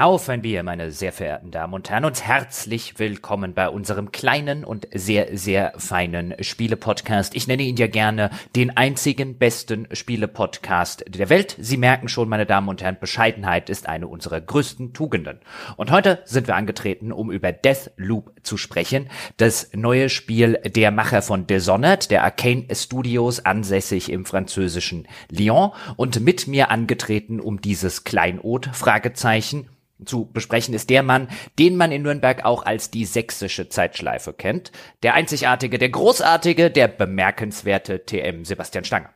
Auf ein Bier, meine sehr verehrten Damen und Herren, und herzlich willkommen bei unserem kleinen und sehr, sehr feinen Spiele-Podcast. Ich nenne ihn ja gerne den einzigen besten Spiele-Podcast der Welt. Sie merken schon, meine Damen und Herren, Bescheidenheit ist eine unserer größten Tugenden. Und heute sind wir angetreten, um über Deathloop zu sprechen, das neue Spiel der Macher von Dishonored, der Arcane Studios, ansässig im französischen Lyon, und mit mir angetreten, um dieses Kleinod, Fragezeichen, zu besprechen ist der Mann, den man in Nürnberg auch als die sächsische Zeitschleife kennt. Der einzigartige, der großartige, der bemerkenswerte TM Sebastian Stange.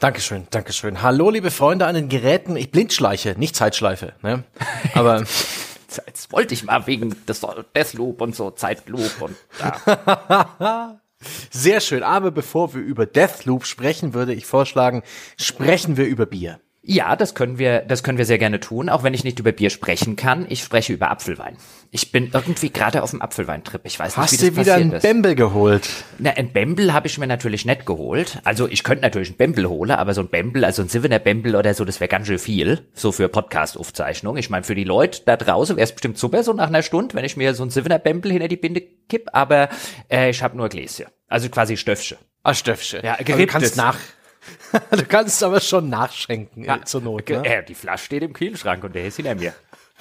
Dankeschön, Dankeschön. Hallo, liebe Freunde an den Geräten. Ich blindschleiche, nicht Zeitschleife. Ne? Aber Jetzt wollte ich mal wegen des Deathloop und so, Zeitloop und da. Sehr schön. Aber bevor wir über Deathloop sprechen, würde ich vorschlagen, sprechen wir über Bier. Ja, das können wir, das können wir sehr gerne tun, auch wenn ich nicht über Bier sprechen kann. Ich spreche über Apfelwein. Ich bin irgendwie gerade auf dem Apfelweintrip. Ich weiß Hast nicht, wie das du wieder passiert ein ist. Bembel geholt? Na, ein Bembel habe ich mir natürlich nicht geholt. Also ich könnte natürlich ein Bembel holen, aber so ein Bembel, also ein Sievener Bembel oder so, das wäre ganz schön viel. So für Podcast-Aufzeichnung. Ich meine, für die Leute da draußen wäre es bestimmt super, so nach einer Stunde, wenn ich mir so ein Sievener Bembel hinter die Binde kipp, aber äh, ich habe nur Gläschen. Also quasi Stöffchen. Ah, Stöffche. Ja, Also du geriebtes. kannst nach. du kannst aber schon nachschenken äh, zur Not. Ne? Äh, die Flasche steht im Kühlschrank und der ist hinter mir.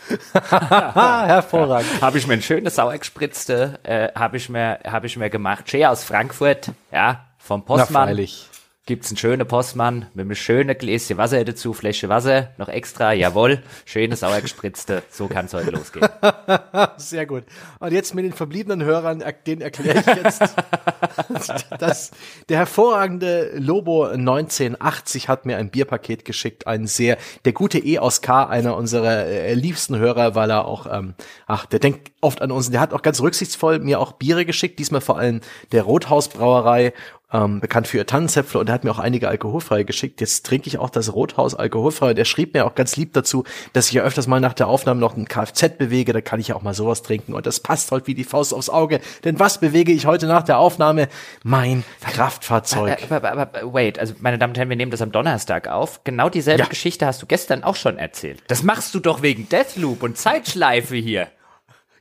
Hervorragend. Habe ich mir ein schönes sauergespritzte, äh, habe ich mir, habe ich mir gemacht. Schee aus Frankfurt, ja, vom Na, Postmann. freilich. Gibt's einen schönen Postmann mit einem schönen Gläschen Wasser dazu, Fläche Wasser, noch extra, jawohl, schönes sauergespritzte, so kann's heute losgehen. Sehr gut. Und jetzt mit den verbliebenen Hörern, er- den erkläre ich jetzt, dass der hervorragende Lobo 1980 hat mir ein Bierpaket geschickt, ein sehr, der gute E aus K, einer unserer äh, liebsten Hörer, weil er auch, ähm, ach, der denkt oft an uns. Der hat auch ganz rücksichtsvoll mir auch Biere geschickt, diesmal vor allem der Rothausbrauerei ähm, bekannt für ihr Tannenzäpfle und er hat mir auch einige alkoholfreie geschickt. Jetzt trinke ich auch das Rothaus alkoholfrei. Der schrieb mir auch ganz lieb dazu, dass ich ja öfters mal nach der Aufnahme noch ein Kfz bewege, da kann ich ja auch mal sowas trinken und das passt halt wie die Faust aufs Auge. Denn was bewege ich heute nach der Aufnahme? Mein Kraftfahrzeug. Aber, aber, aber, wait, also meine Damen und Herren, wir nehmen das am Donnerstag auf. Genau dieselbe Ja. Geschichte hast du gestern auch schon erzählt. Das machst du doch wegen Deathloop und Zeitschleife hier.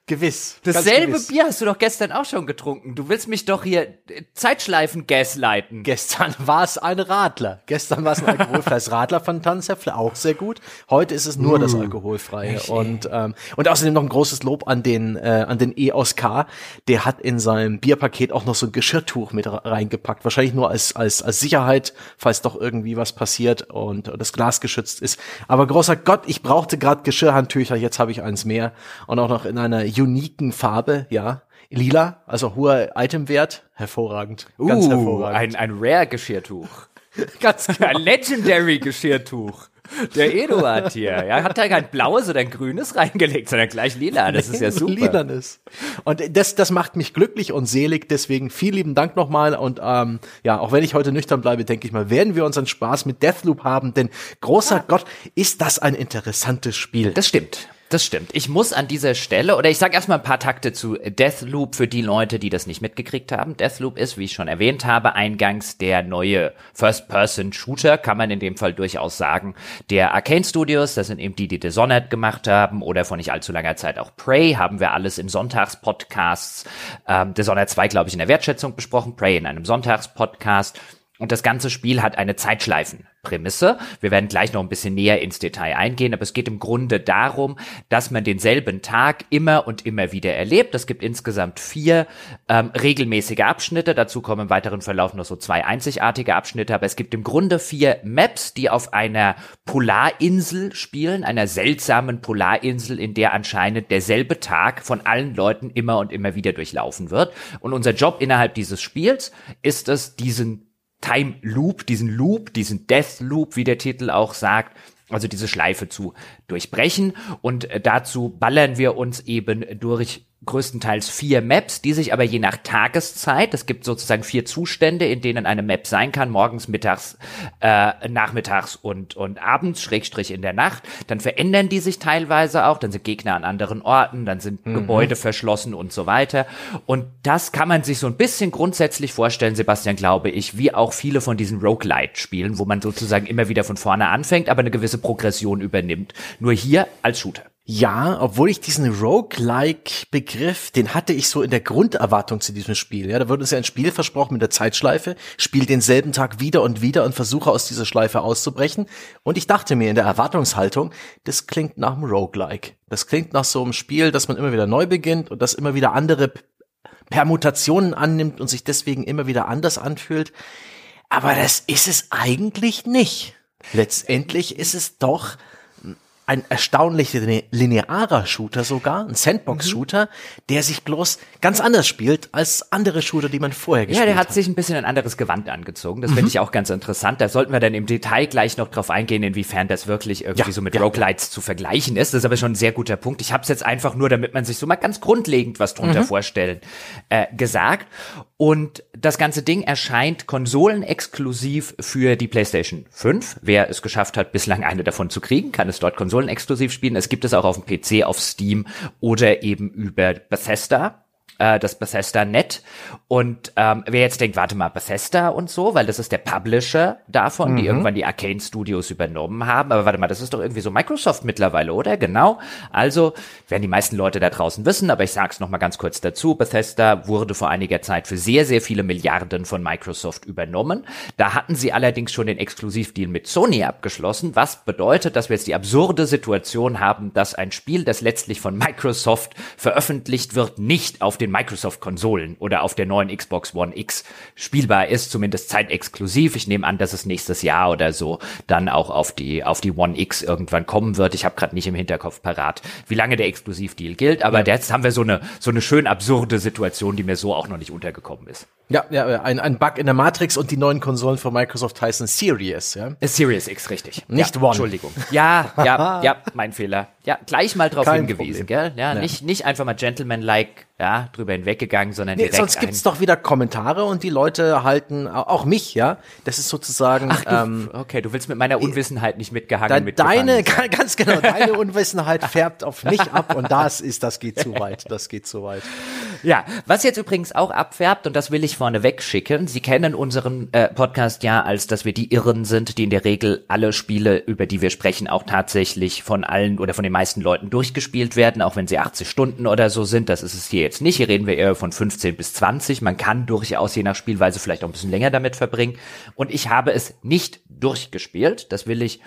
Gewiss. Dasselbe gewiss. Bier hast du doch gestern auch schon getrunken. Du willst mich doch hier äh, Zeitschleifen gaslighten. Gestern war es ein Radler. Gestern war es ein alkoholfreies Radler von Tannenzäpfle, auch sehr gut. Heute ist es nur das alkoholfreie. Und, ähm, und außerdem noch ein großes Lob an den, äh, an den E K. Der hat in seinem Bierpaket auch noch so ein Geschirrtuch mit re- reingepackt. Wahrscheinlich nur als, als, als Sicherheit, falls doch irgendwie was passiert und das Glas geschützt ist. Aber großer Gott, ich brauchte gerade Geschirrhandtücher, jetzt habe ich eins mehr. Und auch noch in einer uniken Farbe, ja. Lila, also hoher Itemwert, hervorragend, ganz uh, hervorragend. ein, ein Rare-Geschirrtuch. Ganz genau. Ein Legendary-Geschirrtuch. Der Eduard hier, ja, hat da kein blaues oder ein grünes reingelegt, sondern gleich lila. Das ist ja super. Lilanes. Und das, das macht mich glücklich und selig. Deswegen vielen lieben Dank nochmal. Und ähm, ja, auch wenn ich heute nüchtern bleibe, denke ich mal, werden wir unseren Spaß mit Deathloop haben. Denn großer Gott, ist das ein interessantes Spiel. Das stimmt. Das stimmt. Ich muss an dieser Stelle, oder ich sage erstmal ein paar Takte zu Deathloop für die Leute, die das nicht mitgekriegt haben. Deathloop ist, wie ich schon erwähnt habe, eingangs der neue First-Person-Shooter, kann man in dem Fall durchaus sagen, der Arcane Studios, das sind eben die, die Dishonored gemacht haben, oder vor nicht allzu langer Zeit auch Prey, haben wir alles in Sonntagspodcasts, ähm, Dishonored 2, glaube ich, in der Wertschätzung besprochen, Prey in einem Sonntagspodcast. Und das ganze Spiel hat eine Zeitschleifenprämisse. Wir werden gleich noch ein bisschen näher ins Detail eingehen, aber es geht im Grunde darum, dass man denselben Tag immer und immer wieder erlebt. Es gibt insgesamt vier ähm, regelmäßige Abschnitte. Dazu kommen im weiteren Verlauf noch so zwei einzigartige Abschnitte, aber es gibt im Grunde vier Maps, die auf einer Polarinsel spielen, einer seltsamen Polarinsel, in der anscheinend derselbe Tag von allen Leuten immer und immer wieder durchlaufen wird. Und unser Job innerhalb dieses Spiels ist es, diesen Time Loop, diesen Loop, diesen Death Loop, wie der Titel auch sagt, also diese Schleife zu durchbrechen. Und äh, dazu ballern wir uns eben durch größtenteils vier Maps, die sich aber je nach Tageszeit, es gibt sozusagen vier Zustände, in denen eine Map sein kann, morgens, mittags, äh, nachmittags und, und abends, Schrägstrich in der Nacht, dann verändern die sich teilweise auch, dann sind Gegner an anderen Orten, dann sind Gebäude verschlossen und so weiter. Und das kann man sich so ein bisschen grundsätzlich vorstellen, Sebastian, glaube ich, wie auch viele von diesen Roguelite-Spielen, wo man sozusagen immer wieder von vorne anfängt, aber eine gewisse Progression übernimmt. Nur hier als Shooter. Ja, obwohl ich diesen Roguelike-Begriff, den hatte ich so in der Grunderwartung zu diesem Spiel. Ja, da wurde uns ja ein Spiel versprochen mit der Zeitschleife, spiel denselben Tag wieder und wieder und versuche aus dieser Schleife auszubrechen. Und ich dachte mir in der Erwartungshaltung, das klingt nach einem Roguelike. Das klingt nach so einem Spiel, dass man immer wieder neu beginnt und das immer wieder andere Permutationen annimmt und sich deswegen immer wieder anders anfühlt. Aber das ist es eigentlich nicht. Letztendlich ist es doch ein erstaunlich linearer Shooter sogar, ein Sandbox-Shooter, mhm. der sich bloß ganz anders spielt als andere Shooter, die man vorher gespielt hat. Ja, der hat, hat, sich ein bisschen ein anderes Gewand angezogen. Das mhm. finde ich auch ganz interessant. Da sollten wir dann im Detail gleich noch drauf eingehen, inwiefern das wirklich irgendwie ja, so mit ja, Roguelites ja. zu vergleichen ist. Das ist aber schon ein sehr guter Punkt. Ich habe es jetzt einfach nur, damit man sich so mal ganz grundlegend was drunter mhm. vorstellen, äh, gesagt. Und das ganze Ding erscheint konsolenexklusiv für die PlayStation 5. Wer es geschafft hat, bislang eine davon zu kriegen, kann es dort konsolenexklusiv spielen. Es gibt es auch auf dem PC, auf Steam oder eben über Bethesda äh, das Bethesda Net. Und ähm, wer jetzt denkt, warte mal, Bethesda und so, weil das ist der Publisher davon, mhm. die irgendwann die Arcane Studios übernommen haben. Aber warte mal, das ist doch irgendwie so Microsoft mittlerweile, oder? Genau. Also werden die meisten Leute da draußen wissen, aber ich sag's noch mal ganz kurz dazu. Bethesda wurde vor einiger Zeit für sehr, sehr viele Milliarden von Microsoft übernommen. Da hatten sie allerdings schon den Exklusivdeal mit Sony abgeschlossen, was bedeutet, dass wir jetzt die absurde Situation haben, dass ein Spiel, das letztlich von Microsoft veröffentlicht wird, nicht auf den den Microsoft-Konsolen oder auf der neuen Xbox One X spielbar ist, zumindest zeitexklusiv. Ich nehme an, dass es nächstes Jahr oder so dann auch auf die auf die One X irgendwann kommen wird. Ich habe gerade nicht im Hinterkopf parat, wie lange der Exklusivdeal gilt, aber ja. jetzt haben wir so eine so eine schön absurde Situation, die mir so auch noch nicht untergekommen ist. Ja, ja, ein, ein Bug in der Matrix und die neuen Konsolen von Microsoft heißen Series, ja? Series X, richtig. Nicht ja, One. Entschuldigung. Ja, ja, ja, mein Fehler. Ja, gleich mal drauf Kein hingewiesen, Problem. gell? Ja, ja, nicht nicht einfach mal gentleman-like ja, drüber hinweggegangen, sondern nee, direkt sonst gibt's doch wieder Kommentare und die Leute halten auch mich, ja. Das ist sozusagen. Ach, du, ähm, okay, du willst mit meiner Unwissenheit nicht mitgehangen. Da, deine, ganz genau, deine Unwissenheit färbt auf mich ab und das ist, das geht zu weit, das geht zu weit. Ja, was jetzt übrigens auch abfärbt und das will ich vorne wegschicken. Sie kennen unseren äh, Podcast ja, als dass wir die Irren sind, die in der Regel alle Spiele, über die wir sprechen, auch tatsächlich von allen oder von den meisten Leuten durchgespielt werden, auch wenn sie 80 Stunden oder so sind. Das ist es hier jetzt nicht. Hier reden wir eher von 15 bis 20. Man kann durchaus je nach Spielweise vielleicht auch ein bisschen länger damit verbringen. Und ich habe es nicht durchgespielt. Das will ich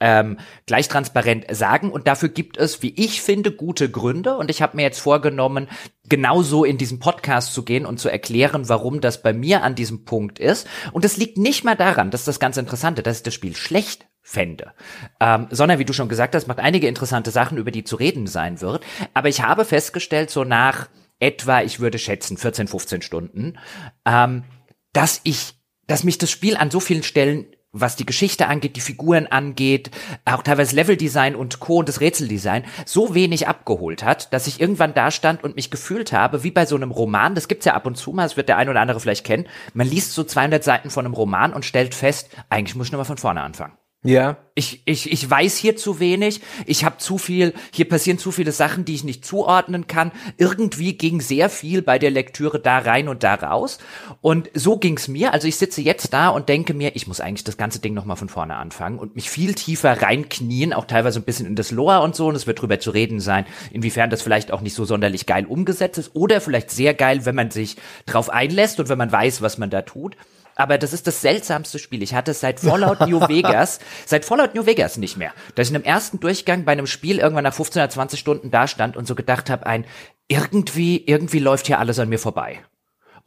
ähm, gleich transparent sagen. Und dafür gibt es, wie ich finde, gute Gründe. Und ich habe mir jetzt vorgenommen, genauso in diesen Podcast zu gehen und zu erklären, warum das bei mir an diesem Punkt ist. Und es liegt nicht mal daran, dass das ganz Interessante, dass ich das Spiel schlecht fände. Ähm, sondern, wie du schon gesagt hast, macht einige interessante Sachen, über die zu reden sein wird. Aber ich habe festgestellt, so nach etwa, ich würde schätzen, 14, 15 Stunden, ähm, dass ich, dass mich das Spiel an so vielen Stellen was die Geschichte angeht, die Figuren angeht, auch teilweise Leveldesign und Co. und das Rätseldesign so wenig abgeholt hat, dass ich irgendwann da stand und mich gefühlt habe, wie bei so einem Roman, das gibt's ja ab und zu mal, das wird der ein oder andere vielleicht kennen, man liest so 200 Seiten von einem Roman und stellt fest, eigentlich muss ich nochmal von vorne anfangen. Ja. Ich, ich, ich weiß hier zu wenig, ich habe zu viel, hier passieren zu viele Sachen, die ich nicht zuordnen kann. Irgendwie ging sehr viel bei der Lektüre da rein und da raus. Und so ging's mir. Also ich sitze jetzt da und denke mir, ich muss eigentlich das ganze Ding nochmal von vorne anfangen und mich viel tiefer reinknien, auch teilweise ein bisschen in das Lore und so. Und es wird drüber zu reden sein, inwiefern das vielleicht auch nicht so sonderlich geil umgesetzt ist oder vielleicht sehr geil, wenn man sich drauf einlässt und wenn man weiß, was man da tut aber das ist das seltsamste Spiel. Ich hatte es seit Fallout New Vegas, seit Fallout New Vegas nicht mehr. Dass ich in einem ersten Durchgang bei einem Spiel irgendwann nach 15 oder 20 Stunden da stand und so gedacht habe, ein irgendwie, irgendwie läuft hier alles an mir vorbei.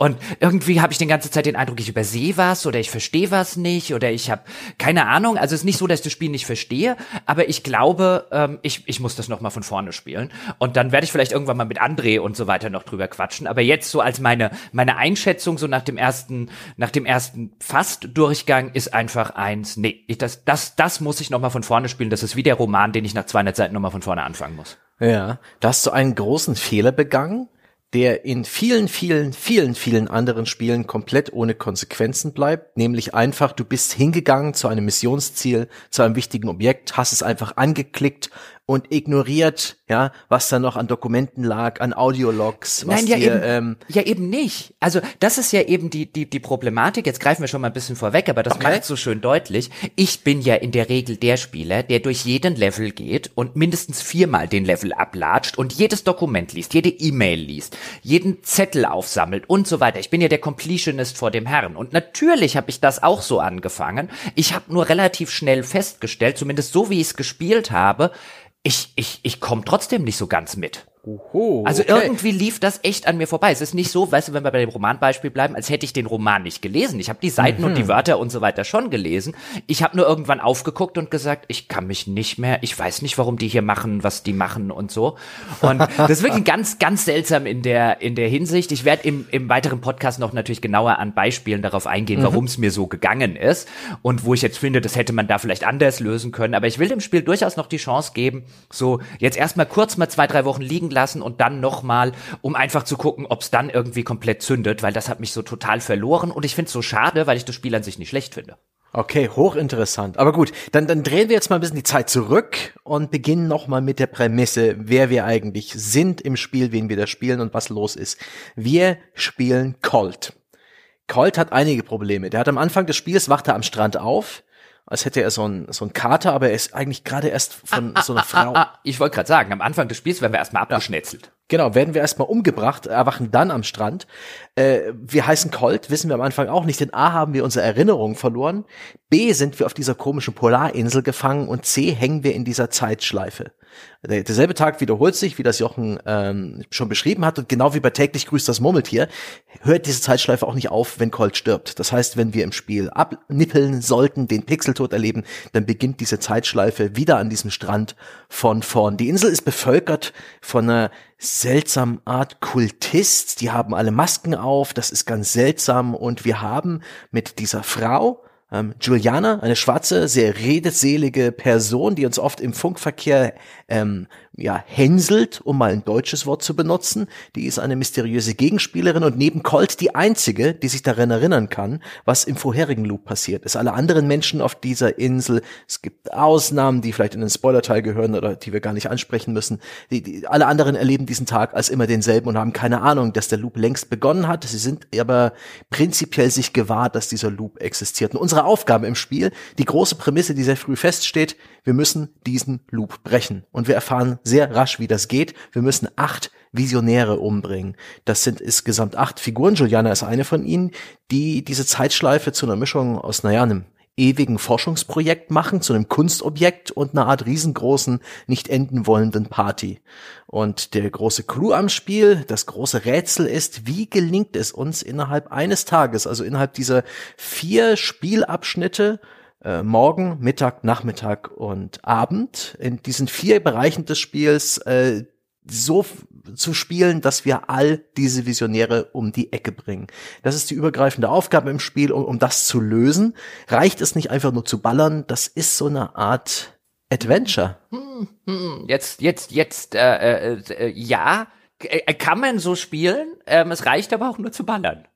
Und irgendwie habe ich die ganze Zeit den Eindruck, ich übersehe was oder ich verstehe was nicht oder ich habe keine Ahnung. Also es ist nicht so, dass ich das Spiel nicht verstehe, aber ich glaube, ähm, ich, ich muss das noch mal von vorne spielen. Und dann werde ich vielleicht irgendwann mal mit André und so weiter noch drüber quatschen. Aber jetzt so als meine meine Einschätzung so nach dem ersten nach dem ersten Fast-Durchgang ist einfach eins. Nee, ich, das das das muss ich noch mal von vorne spielen. Das ist wie der Roman, den ich nach 200 Seiten noch mal von vorne anfangen muss. Ja, da hast du einen großen Fehler begangen der in vielen, vielen, vielen, vielen anderen Spielen komplett ohne Konsequenzen bleibt, nämlich einfach, du bist hingegangen zu einem Missionsziel, zu einem wichtigen Objekt, hast es einfach angeklickt und ignoriert, ja, was da noch an Dokumenten lag, an Audiologs, was Nein, ja, dir, eben, ähm, ja eben nicht. Also das ist ja eben die, die, die Problematik. Jetzt greifen wir schon mal ein bisschen vorweg, aber das Okay. macht so schön deutlich. Ich bin ja in der Regel der Spieler, der durch jeden Level geht und mindestens viermal den Level ablatscht und jedes Dokument liest, jede E-Mail liest, jeden Zettel aufsammelt und so weiter. Ich bin ja der Completionist vor dem Herrn. Und natürlich habe ich das auch so angefangen. Ich habe nur relativ schnell festgestellt, zumindest so wie ich es gespielt habe, ich, ich, ich komme trotzdem nicht so ganz mit. Oho, Also okay. irgendwie lief das echt an mir vorbei. Es ist nicht so, weißt du, wenn wir bei dem Romanbeispiel bleiben, als hätte ich den Roman nicht gelesen. Ich habe die Seiten und die Wörter und so weiter schon gelesen. Ich habe nur irgendwann aufgeguckt und gesagt, ich kann mich nicht mehr, ich weiß nicht, warum die hier machen, was die machen und so. Und das ist wirklich ganz, ganz seltsam in der, in der Hinsicht. Ich werde im, im weiteren Podcast noch natürlich genauer an Beispielen darauf eingehen, warum es mir so gegangen ist und wo ich jetzt finde, das hätte man da vielleicht anders lösen können. Aber ich will dem Spiel durchaus noch die Chance geben, so jetzt erstmal kurz mal zwei, drei Wochen liegen lassen und dann nochmal, um einfach zu gucken, ob es dann irgendwie komplett zündet, weil das hat mich so total verloren und ich finde es so schade, weil ich das Spiel an sich nicht schlecht finde. Okay, hochinteressant. Aber gut, dann, dann drehen wir jetzt mal ein bisschen die Zeit zurück und beginnen nochmal mit der Prämisse, wer wir eigentlich sind im Spiel, wen wir da spielen und was los ist. Wir spielen Colt. Colt hat einige Probleme. Der hat am Anfang des Spiels, wacht er am Strand auf, als hätte er so ein, so ein Kater, aber er ist eigentlich gerade erst von so einer Frau. Ah, ah, ich wollte gerade sagen, am Anfang des Spiels werden wir erstmal abgeschnetzelt. Genau, werden wir erstmal umgebracht, erwachen dann am Strand. Äh, wir heißen Colt, wissen wir am Anfang auch nicht, denn A haben wir unsere Erinnerung verloren, B sind wir auf dieser komischen Polarinsel gefangen und C hängen wir in dieser Zeitschleife. Der, derselbe Tag wiederholt sich, wie das Jochen ähm, schon beschrieben hat, und genau wie bei täglich grüßt das Murmeltier, hört diese Zeitschleife auch nicht auf, wenn Colt stirbt. Das heißt, wenn wir im Spiel abnippeln sollten, den Pixeltod erleben, dann beginnt diese Zeitschleife wieder an diesem Strand von vorn. Die Insel ist bevölkert von einer seltsamen Art Kultist. Die haben alle Masken auf, das ist ganz seltsam. Und wir haben mit dieser Frau, ähm, Juliana, eine schwarze, sehr redetselige Person, die uns oft im Funkverkehr ähm, ja, hänselt, um mal ein deutsches Wort zu benutzen. Die ist eine mysteriöse Gegenspielerin und neben Colt die einzige, die sich daran erinnern kann, was im vorherigen Loop passiert ist. Alle anderen Menschen auf dieser Insel, es gibt Ausnahmen, die vielleicht in den Spoilerteil gehören oder die wir gar nicht ansprechen müssen. Die, die, alle anderen erleben diesen Tag als immer denselben und haben keine Ahnung, dass der Loop längst begonnen hat. Sie sind aber prinzipiell sich gewahr, dass dieser Loop existiert. Und unsere Aufgabe im Spiel, die große Prämisse, die sehr früh feststeht, wir müssen diesen Loop brechen. Und wir erfahren sehr rasch, wie das geht. Wir müssen acht Visionäre umbringen. Das sind insgesamt acht Figuren. Juliana ist eine von ihnen, die diese Zeitschleife zu einer Mischung aus, naja, einem ewigen Forschungsprojekt machen, zu einem Kunstobjekt und einer Art riesengroßen, nicht enden wollenden Party. Und der große Clou am Spiel, das große Rätsel ist, wie gelingt es uns innerhalb eines Tages, also innerhalb dieser vier Spielabschnitte, äh, Morgen, Mittag, Nachmittag und Abend, in diesen vier Bereichen des Spiels äh, so zu spielen, dass wir all diese Visionäre um die Ecke bringen. Das ist die übergreifende Aufgabe im Spiel, um, um das zu lösen. Reicht es nicht einfach nur zu ballern, das ist so eine Art Adventure. Jetzt, jetzt, jetzt, äh, äh, äh, ja, äh, kann man so spielen. Ähm, es reicht aber auch nur zu ballern.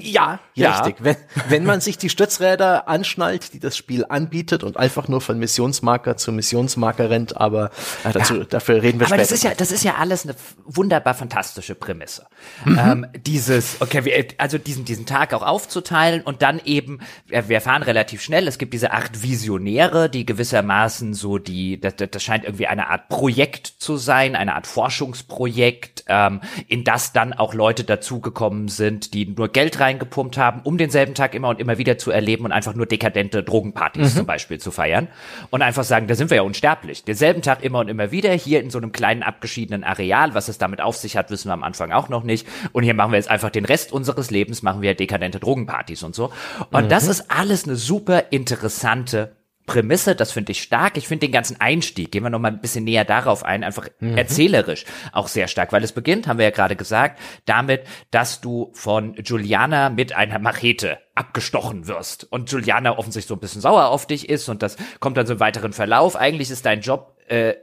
Ja, Ja. richtig. Wenn, wenn man sich die Stützräder anschnallt, die das Spiel anbietet und einfach nur von Missionsmarker zu Missionsmarker rennt, aber äh, dazu, dafür reden wir Aber später. das ist ja, das ist ja alles eine wunderbar fantastische Prämisse. Ähm, dieses, okay, wir, also diesen, diesen Tag auch aufzuteilen und dann eben, wir, wir fahren relativ schnell, es gibt diese acht Visionäre, die gewissermaßen so die, das, das das scheint irgendwie eine Art Projekt zu sein, eine Art Forschungsprojekt, ähm, in das dann auch Leute dazugekommen sind, die nur Geld reingepumpt haben, um denselben Tag immer und immer wieder zu erleben und einfach nur dekadente Drogenpartys zum Beispiel zu feiern und einfach sagen, da sind wir ja unsterblich. Denselben Tag immer und immer wieder, hier in so einem kleinen abgeschiedenen Areal, was es damit auf sich hat, wissen wir am Anfang auch noch nicht. Und hier machen wir jetzt einfach den Rest unseres Lebens, machen wir dekadente Drogenpartys und so. Und das ist alles eine super interessante Prämisse, das finde ich stark. Ich finde den ganzen Einstieg, gehen wir noch mal ein bisschen näher darauf ein, einfach erzählerisch auch sehr stark, weil es beginnt, haben wir ja gerade gesagt, damit, dass du von Juliana mit einer Machete abgestochen wirst und Juliana offensichtlich so ein bisschen sauer auf dich ist und das kommt dann so im weiteren Verlauf. Eigentlich ist dein Job, äh,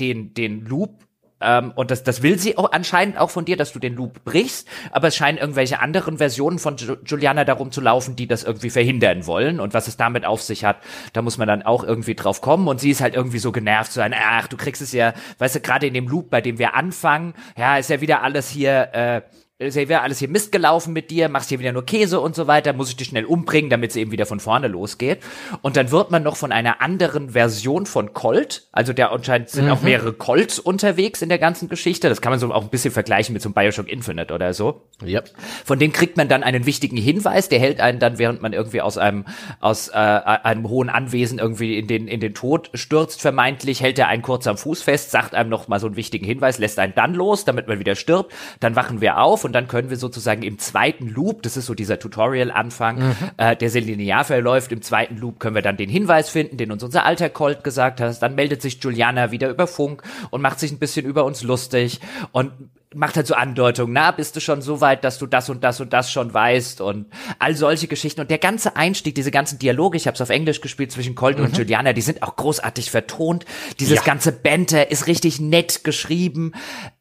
den, den Loop ähm, und das, das will sie auch anscheinend auch von dir, dass du den Loop brichst, aber es scheinen irgendwelche anderen Versionen von Ju Juliana darum zu laufen, die das irgendwie verhindern wollen. Und was es damit auf sich hat, da muss man dann auch irgendwie drauf kommen. Und sie ist halt irgendwie so genervt, so ein, ach, du kriegst es ja, weißt du, gerade in dem Loop, bei dem wir anfangen, ja, ist ja wieder alles hier, äh, ist ja wieder alles hier Mist gelaufen mit dir, machst hier wieder nur Käse und so weiter, muss ich dich schnell umbringen, damit es eben wieder von vorne losgeht. Und dann wird man noch von einer anderen Version von Colt, also der anscheinend sind mhm. auch mehrere Colts unterwegs in der ganzen Geschichte, das kann man so auch ein bisschen vergleichen mit so einem Bioshock Infinite oder so. Yep. Von dem kriegt man dann einen wichtigen Hinweis, der hält einen dann, während man irgendwie aus einem, aus äh, einem hohen Anwesen irgendwie in den, in den Tod stürzt, vermeintlich, hält er einen kurz am Fuß fest, sagt einem noch mal so einen wichtigen Hinweis, lässt einen dann los, damit man wieder stirbt, dann wachen wir auf und dann können wir sozusagen im zweiten Loop, das ist so dieser Tutorial-Anfang, mhm. äh, der sehr linear verläuft, im zweiten Loop können wir dann den Hinweis finden, den uns unser alter Colt gesagt hat. Dann meldet sich Juliana wieder über Funk und macht sich ein bisschen über uns lustig und macht halt so Andeutungen, na, bist du schon so weit, dass du das und das und das schon weißt und all solche Geschichten und der ganze Einstieg, diese ganzen Dialoge, ich habe es auf Englisch gespielt zwischen Colt mhm. und Juliana, die sind auch großartig vertont. Dieses ja. ganze Banter ist richtig nett geschrieben.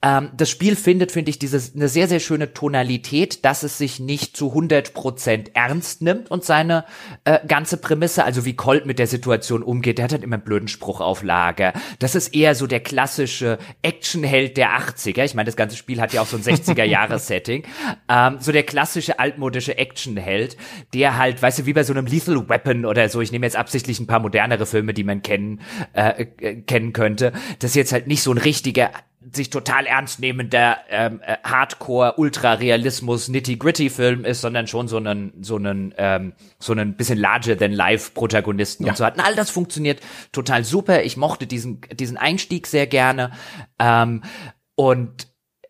Ähm, das Spiel findet, finde ich, dieses eine sehr sehr schöne Tonalität, dass es sich nicht zu 100 Prozent ernst nimmt und seine äh, ganze Prämisse, also wie Colt mit der Situation umgeht, der hat halt immer einen blöden Spruch auf Lager. Das ist eher so der klassische Actionheld der 80er. Ich meine, das ganze Spiel hat ja auch so ein 60er-Jahres-Setting. ähm, so der klassische altmodische Actionheld, der halt, weißt du, wie bei so einem Lethal Weapon oder so, ich nehme jetzt absichtlich ein paar modernere Filme, die man kennen, äh, äh, kennen könnte, das jetzt halt nicht so ein richtiger sich total ernst nehmender ähm, äh, Hardcore Ultra Realismus Nitty Gritty Film ist, sondern schon so einen so einen ähm, so einen bisschen larger than life Protagonisten ja. und so hat. Und all das funktioniert total super. Ich mochte diesen diesen Einstieg sehr gerne ähm, und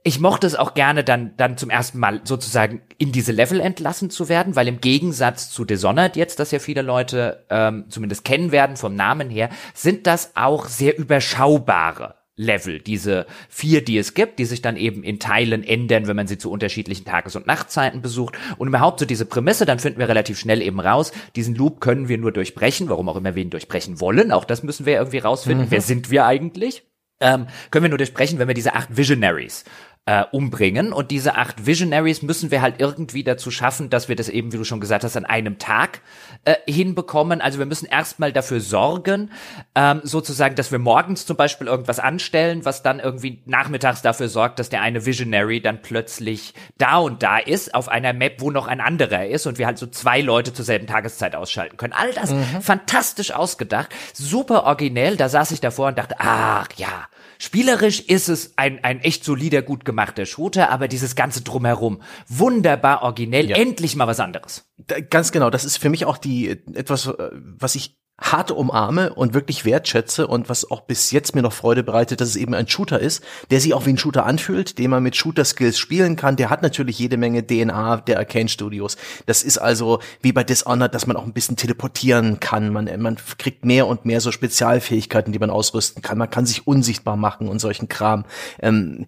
ich mochte es auch gerne, dann, dann zum ersten Mal sozusagen in diese Level entlassen zu werden, weil im Gegensatz zu Dishonored jetzt, das ja viele Leute ähm, zumindest kennen werden vom Namen her, sind das auch sehr überschaubare Level, diese vier, die es gibt, die sich dann eben in Teilen ändern, wenn man sie zu unterschiedlichen Tages- und Nachtzeiten besucht. Und überhaupt so diese Prämisse, dann finden wir relativ schnell eben raus, diesen Loop können wir nur durchbrechen, warum auch immer wir ihn durchbrechen wollen. Auch das müssen wir irgendwie rausfinden. Mhm. Wer sind wir eigentlich? Ähm, können wir nur durchbrechen, wenn wir diese acht Visionaries äh, umbringen. Und diese acht Visionaries müssen wir halt irgendwie dazu schaffen, dass wir das eben, wie du schon gesagt hast, an einem Tag äh, hinbekommen. Also wir müssen erstmal dafür sorgen, ähm, sozusagen, dass wir morgens zum Beispiel irgendwas anstellen, was dann irgendwie nachmittags dafür sorgt, dass der eine Visionary dann plötzlich da und da ist, auf einer Map, wo noch ein anderer ist und wir halt so zwei Leute zur selben Tageszeit ausschalten können. All das mhm. fantastisch ausgedacht, super originell. Da saß ich davor und dachte, ach ja, Spielerisch ist es ein, ein echt solider, gut gemachter Shooter, aber dieses ganze Drumherum, wunderbar originell, ja. endlich mal was anderes. Ganz genau, das ist für mich auch die, etwas, äh, was ich hart umarme und wirklich wertschätze und was auch bis jetzt mir noch Freude bereitet, dass es eben ein Shooter ist, der sich auch wie ein Shooter anfühlt, den man mit Shooter-Skills spielen kann. Der hat natürlich jede Menge DNA der Arcane Studios. Das ist also wie bei Dishonored, dass man auch ein bisschen teleportieren kann. Man, man kriegt mehr und mehr so Spezialfähigkeiten, die man ausrüsten kann. Man kann sich unsichtbar machen und solchen Kram. Ähm,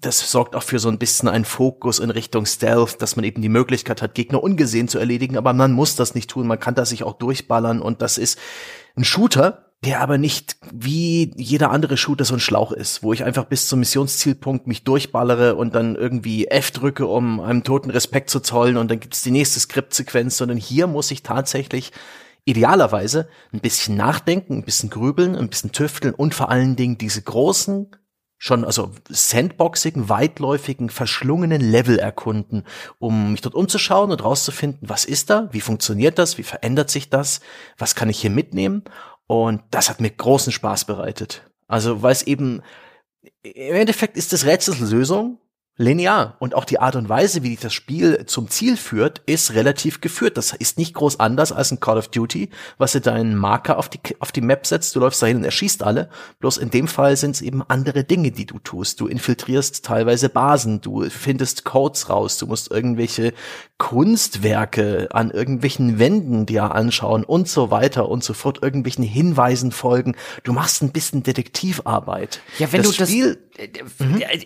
das sorgt auch für so ein bisschen einen Fokus in Richtung Stealth, dass man eben die Möglichkeit hat, Gegner ungesehen zu erledigen, aber man muss das nicht tun, man kann das sich auch durchballern. Und das ist ein Shooter, der aber nicht wie jeder andere Shooter so ein Schlauch ist, wo ich einfach bis zum Missionszielpunkt mich durchballere und dann irgendwie F drücke, um einem toten Respekt zu zollen. Und dann gibt's die nächste Skriptsequenz, sondern hier muss ich tatsächlich idealerweise ein bisschen nachdenken, ein bisschen grübeln, ein bisschen tüfteln und vor allen Dingen diese großen schon also sandboxigen, weitläufigen, verschlungenen Level erkunden, um mich dort umzuschauen und rauszufinden, was ist da, wie funktioniert das, wie verändert sich das, was kann ich hier mitnehmen und das hat mir großen Spaß bereitet. Also weil es eben im Endeffekt ist das Rätselslösung linear. Und auch die Art und Weise, wie das Spiel zum Ziel führt, ist relativ geführt. Das ist nicht groß anders als ein Call of Duty, was du deinen Marker auf die, auf die Map setzt. Du läufst dahin und erschießt alle. Bloß in dem Fall sind es eben andere Dinge, die du tust. Du infiltrierst teilweise Basen. Du findest Codes raus. Du musst irgendwelche Kunstwerke an irgendwelchen Wänden dir anschauen und so weiter und so fort. Irgendwelchen Hinweisen folgen. Du machst ein bisschen Detektivarbeit. Ja, wenn das du Spiel, das, äh, mhm. Äh,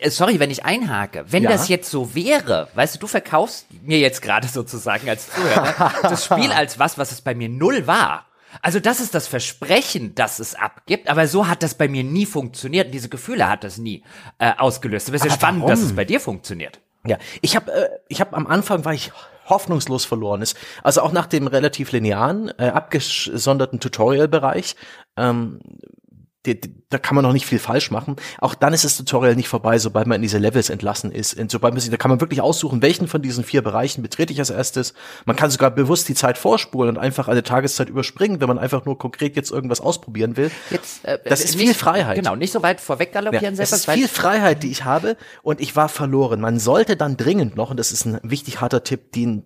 äh, sorry, wenn ich einhake. Wenn ja. das jetzt so wäre, weißt du, du verkaufst mir jetzt gerade sozusagen als Zuhörer das Spiel als was, was es bei mir null war. Also das ist das Versprechen, dass es abgibt, aber so hat das bei mir nie funktioniert. Diese Gefühle hat das nie äh, ausgelöst. Aber es ist ja spannend, warum? dass es bei dir funktioniert. Ja, ich habe äh, ich hab am Anfang war ich hoffnungslos verloren ist. Also auch nach dem relativ linearen, äh, abgesonderten Tutorial-Bereich ähm, da kann man noch nicht viel falsch machen. Auch dann ist das Tutorial nicht vorbei, sobald man in diese Levels entlassen ist. Und sobald man sich, da kann man wirklich aussuchen, welchen von diesen vier Bereichen betrete ich als erstes. Man kann sogar bewusst die Zeit vorspulen und einfach eine Tageszeit überspringen, wenn man einfach nur konkret jetzt irgendwas ausprobieren will. Jetzt, äh, das ist nicht, viel Freiheit. Genau, nicht so weit vorweg galoppieren. Ja, das ist viel Freiheit, die ich habe und ich war verloren. Man sollte dann dringend noch, und das ist ein wichtig harter Tipp, den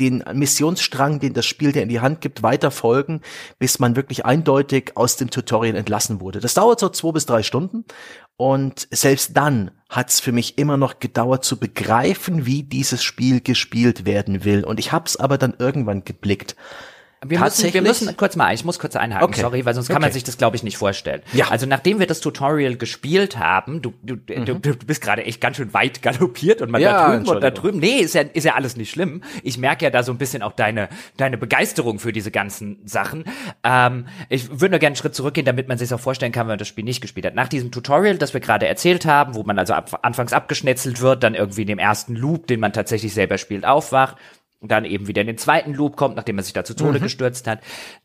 den Missionsstrang, den das Spiel dir in die Hand gibt, weiter folgen, bis man wirklich eindeutig aus dem Tutorial entlassen wurde. Das dauert so zwei bis drei Stunden und selbst dann hat's für mich immer noch gedauert zu begreifen, wie dieses Spiel gespielt werden will. Und ich hab's aber dann irgendwann geblickt. Wir müssen, wir müssen kurz mal, ich muss kurz einhaken, okay. sorry, weil sonst kann okay. man sich das, glaube ich, nicht vorstellen. Ja. Also nachdem wir das Tutorial gespielt haben, du, du, mhm. du, du bist gerade echt ganz schön weit galoppiert und man ja, da drüben und da drüben. Nee, ist ja, ist ja alles nicht schlimm. Ich merke ja da so ein bisschen auch deine, deine Begeisterung für diese ganzen Sachen. Ähm, ich würde nur gerne einen Schritt zurückgehen, damit man sich auch vorstellen kann, wenn man das Spiel nicht gespielt hat. Nach diesem Tutorial, das wir gerade erzählt haben, wo man also ab, anfangs abgeschnetzelt wird, dann irgendwie in dem ersten Loop, den man tatsächlich selber spielt, aufwacht, dann eben wieder in den zweiten Loop kommt, nachdem er sich da zu Tode mhm. gestürzt hat.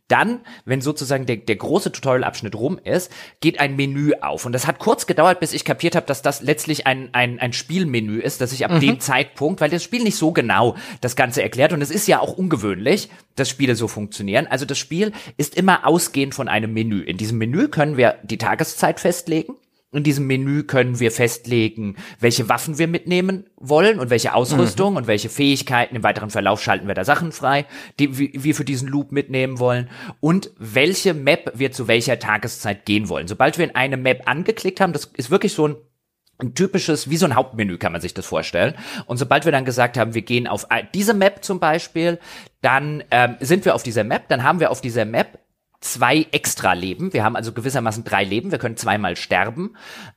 Dann, wenn sozusagen der, der große Tutorial-Abschnitt rum ist, geht ein Menü auf. Und das hat kurz gedauert, bis ich kapiert habe, dass das letztlich ein, ein, ein Spielmenü ist, dass ich ab mhm. dem Zeitpunkt, weil das Spiel nicht so genau das Ganze erklärt, und es ist ja auch ungewöhnlich, dass Spiele so funktionieren. Also das Spiel ist immer ausgehend von einem Menü. In diesem Menü können wir die Tageszeit festlegen. In diesem Menü können wir festlegen, welche Waffen wir mitnehmen wollen und welche Ausrüstung mhm. und welche Fähigkeiten. Im weiteren Verlauf schalten wir da Sachen frei, die wir für diesen Loop mitnehmen wollen und welche Map wir zu welcher Tageszeit gehen wollen. Sobald wir in eine Map angeklickt haben, das ist wirklich so ein ein typisches, wie so ein Hauptmenü kann man sich das vorstellen. Und sobald wir dann gesagt haben, wir gehen auf diese Map zum Beispiel, dann ähm, sind wir auf dieser Map, dann haben wir auf dieser Map zwei extra Leben. Wir haben also gewissermaßen drei Leben. Wir können zweimal sterben.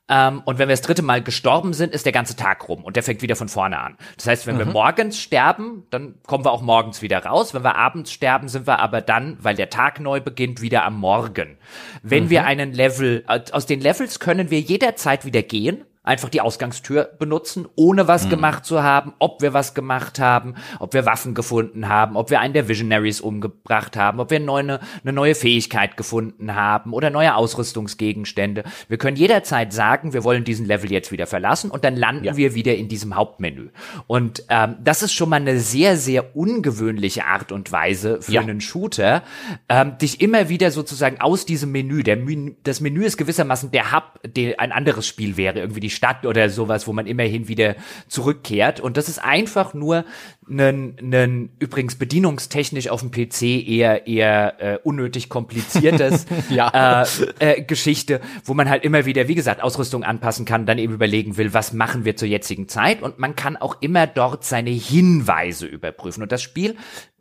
Ähm, und wenn wir das dritte Mal gestorben sind, ist der ganze Tag rum und der fängt wieder von vorne an. Das heißt, wenn mhm. wir morgens sterben, dann kommen wir auch morgens wieder raus. Wenn wir abends sterben, sind wir aber dann, weil der Tag neu beginnt, wieder am Morgen. Wenn mhm. wir einen Level, aus den Levels können wir jederzeit wieder gehen einfach die Ausgangstür benutzen, ohne was mhm. gemacht zu haben, ob wir was gemacht haben, ob wir Waffen gefunden haben, ob wir einen der Visionaries umgebracht haben, ob wir eine neue, eine neue Fähigkeit gefunden haben oder neue Ausrüstungsgegenstände. Wir können jederzeit sagen, wir wollen diesen Level jetzt wieder verlassen und dann landen ja. wir wieder in diesem Hauptmenü. Und ähm, das ist schon mal eine sehr, sehr ungewöhnliche Art und Weise für ja. einen Shooter, ähm, dich immer wieder sozusagen aus diesem Menü, der das Menü ist gewissermaßen der Hub, der ein anderes Spiel wäre, irgendwie die Stadt oder sowas, wo man immerhin wieder zurückkehrt. Und das ist einfach nur ein, ein übrigens bedienungstechnisch auf dem PC eher eher äh, unnötig kompliziertes ja. äh, äh, Geschichte, wo man halt immer wieder, wie gesagt, Ausrüstung anpassen kann, dann eben überlegen will, was machen wir zur jetzigen Zeit. Und man kann auch immer dort seine Hinweise überprüfen. Und das Spiel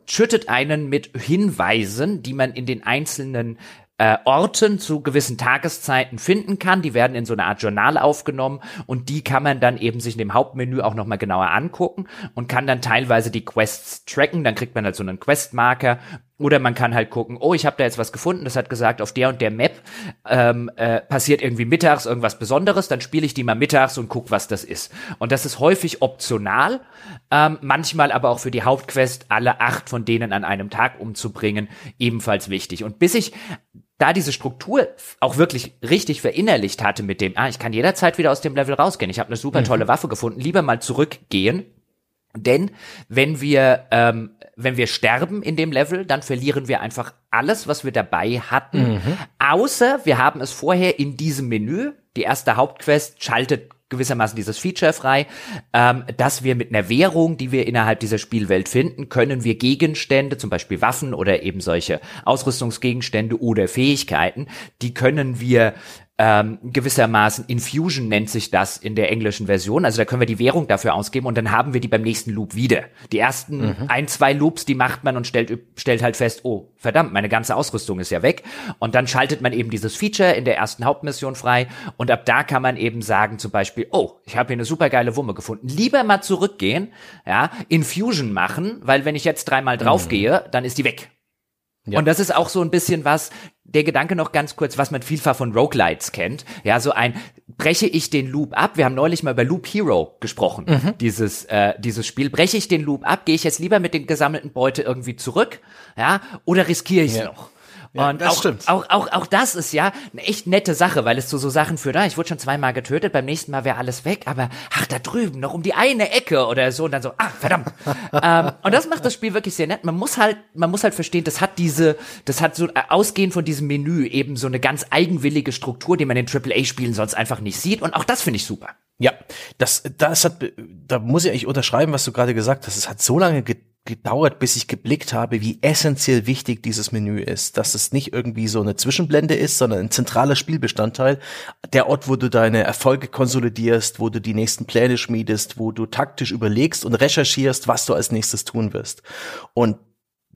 schüttet einen mit Hinweisen, die man in den einzelnen äh, Orten zu gewissen Tageszeiten finden kann. Die werden in so eine Art Journal aufgenommen und die kann man dann eben sich in dem Hauptmenü auch nochmal genauer angucken und kann dann teilweise die Quests tracken. Dann kriegt man halt so einen Questmarker oder man kann halt gucken, oh, ich habe da jetzt was gefunden, das hat gesagt, auf der und der Map ähm, äh, passiert irgendwie mittags irgendwas Besonderes, dann spiele ich die mal mittags und guck, was das ist. Und das ist häufig optional, ähm, manchmal aber auch für die Hauptquest, alle acht von denen an einem Tag umzubringen, ebenfalls wichtig. Und bis ich da diese Struktur auch wirklich richtig verinnerlicht hatte mit dem, ah, ich kann jederzeit wieder aus dem Level rausgehen, ich habe eine super tolle mhm. Waffe gefunden, lieber mal zurückgehen. Denn wenn wir, ähm, wenn wir sterben in dem Level, dann verlieren wir einfach alles, was wir dabei hatten. Mhm. Außer wir haben es vorher in diesem Menü. Die erste Hauptquest schaltet gewissermaßen dieses Feature frei, ähm, dass wir mit einer Währung, die wir innerhalb dieser Spielwelt finden, können wir Gegenstände, zum Beispiel Waffen oder eben solche Ausrüstungsgegenstände oder Fähigkeiten, die können wir ähm, gewissermaßen Infusion nennt sich das in der englischen Version. Also da können wir die Währung dafür ausgeben und dann haben wir die beim nächsten Loop wieder. Die ersten mhm. ein, zwei Loops, die macht man und stellt, stellt halt fest, oh, verdammt, meine ganze Ausrüstung ist ja weg. Und dann schaltet man eben dieses Feature in der ersten Hauptmission frei und ab da kann man eben sagen zum Beispiel, oh, ich habe hier eine super geile Wumme gefunden. Lieber mal zurückgehen, ja, Infusion machen, weil wenn ich jetzt dreimal draufgehe, mhm. dann ist die weg. Ja. Und das ist auch so ein bisschen was, der Gedanke noch ganz kurz, was man vielfach von Roguelites kennt. Ja, so ein, breche ich den Loop ab? Wir haben neulich mal über Loop Hero gesprochen, mhm. dieses, äh, dieses Spiel. Breche ich den Loop ab? Gehe ich jetzt lieber mit den gesammelten Beute irgendwie zurück? Ja, oder riskiere ich es ja. noch? Ja, und das auch, stimmt. Auch, auch, auch das ist ja eine echt nette Sache, weil es zu so Sachen führt. Ah, ich wurde schon zweimal getötet, beim nächsten Mal wäre alles weg, aber ach, da drüben, noch um die eine Ecke oder so und dann so, ach, verdammt. ähm, und das macht das Spiel wirklich sehr nett. Man muss halt, man muss halt verstehen, das hat diese, das hat so, äh, ausgehend von diesem Menü eben so eine ganz eigenwillige Struktur, die man in AAA-Spielen sonst einfach nicht sieht. Und auch das finde ich super. Ja, das, das hat, da muss ich eigentlich unterschreiben, was du gerade gesagt hast. Es hat so lange gedauert bis ich geblickt habe, wie essentiell wichtig dieses Menü ist. Dass es nicht irgendwie so eine Zwischenblende ist, sondern ein zentraler Spielbestandteil. Der Ort, wo du deine Erfolge konsolidierst, wo du die nächsten Pläne schmiedest, wo du taktisch überlegst und recherchierst, was du als nächstes tun wirst. Und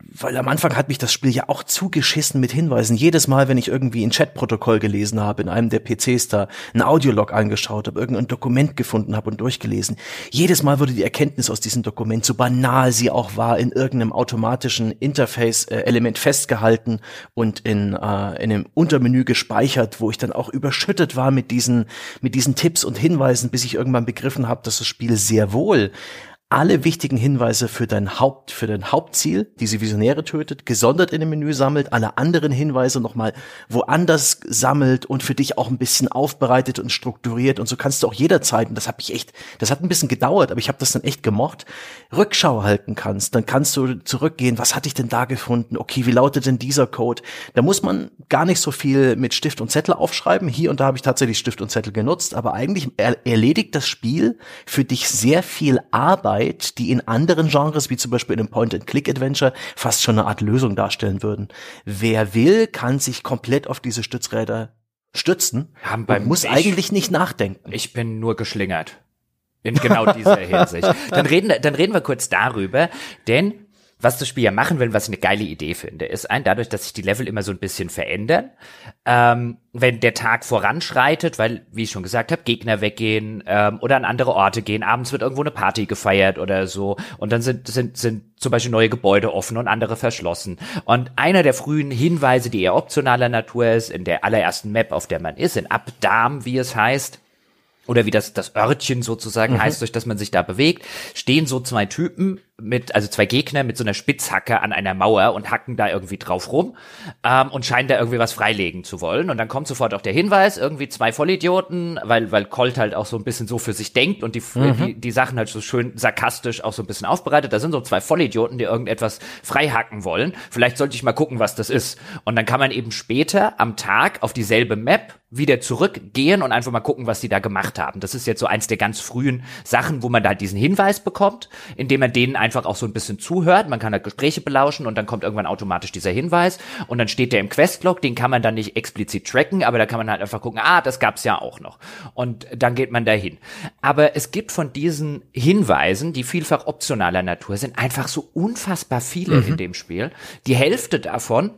weil am Anfang hat mich das Spiel ja auch zugeschissen mit Hinweisen. Jedes Mal, wenn ich irgendwie ein Chatprotokoll gelesen habe, in einem der PCs da, ein Audiolog angeschaut habe, irgendein Dokument gefunden habe und durchgelesen, jedes Mal wurde die Erkenntnis aus diesem Dokument, so banal sie auch war, in irgendeinem automatischen Interface-Element festgehalten und in, äh, in einem Untermenü gespeichert, wo ich dann auch überschüttet war mit diesen, mit diesen Tipps und Hinweisen, bis ich irgendwann begriffen habe, dass das Spiel sehr wohl alle wichtigen Hinweise für dein Haupt, für dein Hauptziel, diese Visionäre tötet, gesondert in dem Menü sammelt, alle anderen Hinweise nochmal woanders sammelt und für dich auch ein bisschen aufbereitet und strukturiert. Und so kannst du auch jederzeit, und das hat mich echt, das hat ein bisschen gedauert, aber ich habe das dann echt gemocht, Rückschau halten kannst, dann kannst du zurückgehen, was hatte ich denn da gefunden, okay, wie lautet denn dieser Code, da muss man gar nicht so viel mit Stift und Zettel aufschreiben, hier und da habe ich tatsächlich Stift und Zettel genutzt, aber eigentlich erledigt das Spiel für dich sehr viel Arbeit, Arbeit, die in anderen Genres, wie zum Beispiel in einem Point-and-Click-Adventure, fast schon eine Art Lösung darstellen würden. Wer will, kann sich komplett auf diese Stützräder stützen Haben beim muss ich, eigentlich nicht nachdenken. Ich bin nur geschlingert. In genau dieser Hinsicht. Dann reden, dann reden wir kurz darüber, denn was das Spiel ja machen will, was ich eine geile Idee finde, ist ein, dadurch, dass sich die Level immer so ein bisschen verändern, ähm, wenn der Tag voranschreitet, weil, wie ich schon gesagt habe, Gegner weggehen ähm, oder an andere Orte gehen, abends wird irgendwo eine Party gefeiert oder so und dann sind, sind, sind zum Beispiel neue Gebäude offen und andere verschlossen. Und einer der frühen Hinweise, die eher optionaler Natur ist, in der allerersten Map, auf der man ist, in Abdam, wie es heißt, oder wie das, das Örtchen sozusagen mhm. heißt, durch das man sich da bewegt, stehen so zwei Typen mit, also zwei Gegner mit so einer Spitzhacke an einer Mauer und hacken da irgendwie drauf rum ähm, und scheinen da irgendwie was freilegen zu wollen. Und dann kommt sofort auch der Hinweis, irgendwie zwei Vollidioten, weil, weil Colt halt auch so ein bisschen so für sich denkt und die, mhm. die, die Sachen halt so schön sarkastisch auch so ein bisschen aufbereitet. Da sind so zwei Vollidioten, die irgendetwas freihacken wollen. Vielleicht sollte ich mal gucken, was das ist. Und dann kann man eben später am Tag auf dieselbe Map wieder zurückgehen und einfach mal gucken, was die da gemacht haben. Das ist jetzt so eins der ganz frühen Sachen, wo man da diesen Hinweis bekommt, indem man denen einfach auch so ein bisschen zuhört. Man kann halt Gespräche belauschen und dann kommt irgendwann automatisch dieser Hinweis und dann steht der im Questlog, den kann man dann nicht explizit tracken, aber da kann man halt einfach gucken, ah, das gab's ja auch noch. Und dann geht man dahin. Aber es gibt von diesen Hinweisen, die vielfach optionaler Natur sind, einfach so unfassbar viele mhm. in dem Spiel. Die Hälfte davon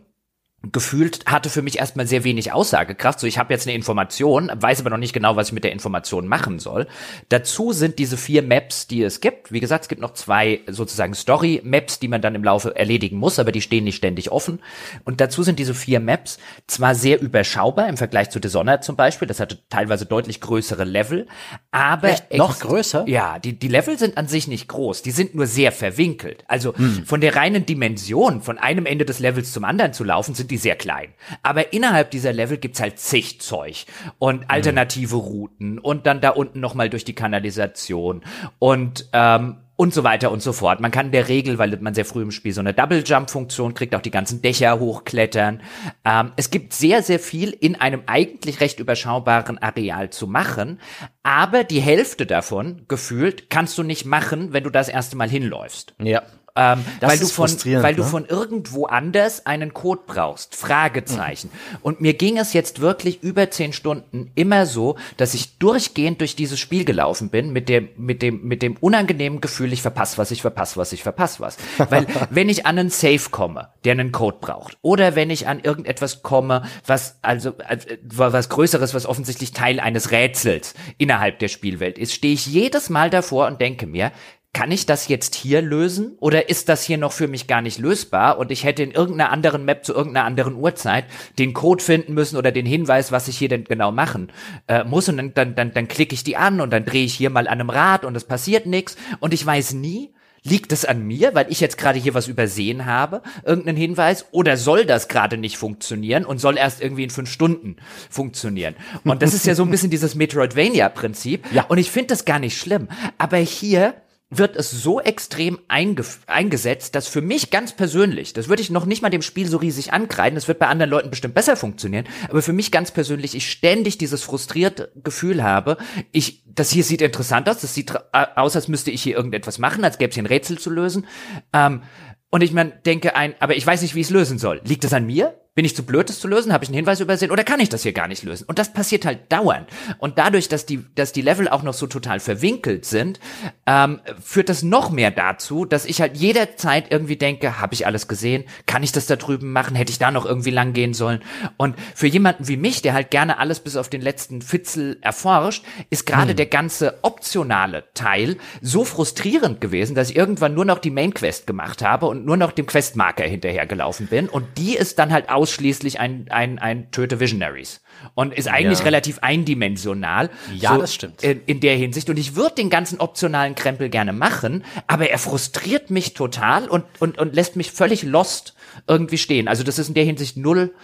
gefühlt hatte für mich erstmal sehr wenig Aussagekraft. So, ich habe jetzt eine Information, weiß aber noch nicht genau, was ich mit der Information machen soll. Dazu sind diese vier Maps, die es gibt. Wie gesagt, es gibt noch zwei sozusagen Story-Maps, die man dann im Laufe erledigen muss, aber die stehen nicht ständig offen. Und dazu sind diese vier Maps zwar sehr überschaubar im Vergleich zu Dishonored zum Beispiel, das hatte teilweise deutlich größere Level, aber Echt? noch größer? Ja, die, die Level sind an sich nicht groß, die sind nur sehr verwinkelt. Also hm. von der reinen Dimension, von einem Ende des Levels zum anderen zu laufen, sind die sehr klein. Aber innerhalb dieser Level gibt's halt zig Zeug und alternative mhm. Routen und dann da unten nochmal durch die Kanalisation und ähm, und so weiter und so fort. Man kann in der Regel, weil man sehr früh im Spiel so eine Double Jump Funktion kriegt, auch die ganzen Dächer hochklettern. Ähm, es gibt sehr, sehr viel in einem eigentlich recht überschaubaren Areal zu machen, aber die Hälfte davon, gefühlt, kannst du nicht machen, wenn du das erste Mal hinläufst. Ja. Ähm, weil du von, weil du ne? von irgendwo anders einen Code brauchst. Fragezeichen. Mhm. Und mir ging es jetzt wirklich über zehn Stunden immer so, dass ich durchgehend durch dieses Spiel gelaufen bin mit dem, mit dem, mit dem unangenehmen Gefühl, ich verpasse was, ich verpasse was, ich verpasse was. Weil wenn ich an einen Safe komme, der einen Code braucht, oder wenn ich an irgendetwas komme, was also äh, was Größeres, was offensichtlich Teil eines Rätsels innerhalb der Spielwelt ist, stehe ich jedes Mal davor und denke mir, kann ich das jetzt hier lösen oder ist das hier noch für mich gar nicht lösbar und ich hätte in irgendeiner anderen Map zu irgendeiner anderen Uhrzeit den Code finden müssen oder den Hinweis, was ich hier denn genau machen äh, muss und dann, dann, dann, dann klicke ich die an und dann drehe ich hier mal an einem Rad und es passiert nichts und ich weiß nie, Liegt es an mir, weil ich jetzt gerade hier was übersehen habe, irgendeinen Hinweis, oder soll das gerade nicht funktionieren und soll erst irgendwie in fünf Stunden funktionieren? Und das ist ja so ein bisschen dieses Metroidvania-Prinzip. Ja. Und ich finde das gar nicht schlimm. Aber hier wird es so extrem eingesetzt, dass für mich ganz persönlich, das würde ich noch nicht mal dem Spiel so riesig ankreiden, das wird bei anderen Leuten bestimmt besser funktionieren, aber für mich ganz persönlich, ich ständig dieses frustrierte Gefühl habe, ich, das hier sieht interessant aus, das sieht aus, als müsste ich hier irgendetwas machen, als gäbe es hier ein Rätsel zu lösen. Ähm, und ich mein, denke ein, aber ich weiß nicht, wie ich es lösen soll. Liegt es an mir? Bin ich zu blöd, das zu lösen? Habe ich einen Hinweis übersehen? Oder kann ich das hier gar nicht lösen? Und das passiert halt dauernd. Und dadurch, dass die, dass die Level auch noch so total verwinkelt sind, ähm, führt das noch mehr dazu, dass ich halt jederzeit irgendwie denke, habe ich alles gesehen? Kann ich das da drüben machen? Hätte ich da noch irgendwie lang gehen sollen? Und für jemanden wie mich, der halt gerne alles bis auf den letzten Fitzel erforscht, ist gerade hm. der ganze optionale Teil so frustrierend gewesen, dass ich irgendwann nur noch die Main Quest gemacht habe und nur noch dem Questmarker hinterhergelaufen bin. Und die ist dann halt ausschließlich ein, ein, ein Töte Visionaries. Und ist eigentlich ja. relativ eindimensional. Ja, so das stimmt. In, in der Hinsicht. Und ich würde den ganzen optionalen Krempel gerne machen, aber er frustriert mich total und, und, und lässt mich völlig lost irgendwie stehen. Also das ist in der Hinsicht null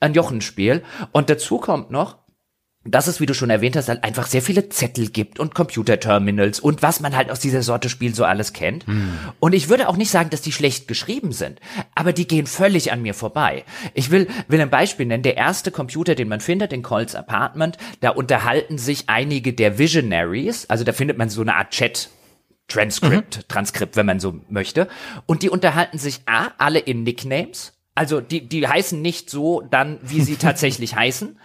ein Jochenspiel. Und dazu kommt noch, dass es, wie du schon erwähnt hast, halt einfach sehr viele Zettel gibt und Computerterminals und was man halt aus dieser Sorte Spiel so alles kennt. Hm. Und ich würde auch nicht sagen, dass die schlecht geschrieben sind, aber die gehen völlig an mir vorbei. Ich will, will ein Beispiel nennen. Der erste Computer, den man findet in Coles Apartment, da unterhalten sich einige der Visionaries, also da findet man so eine Art Chat Transkript, mhm. Transkript, wenn man so möchte. Und die unterhalten sich A, alle in Nicknames. Also die, die heißen nicht so dann, wie sie tatsächlich heißen.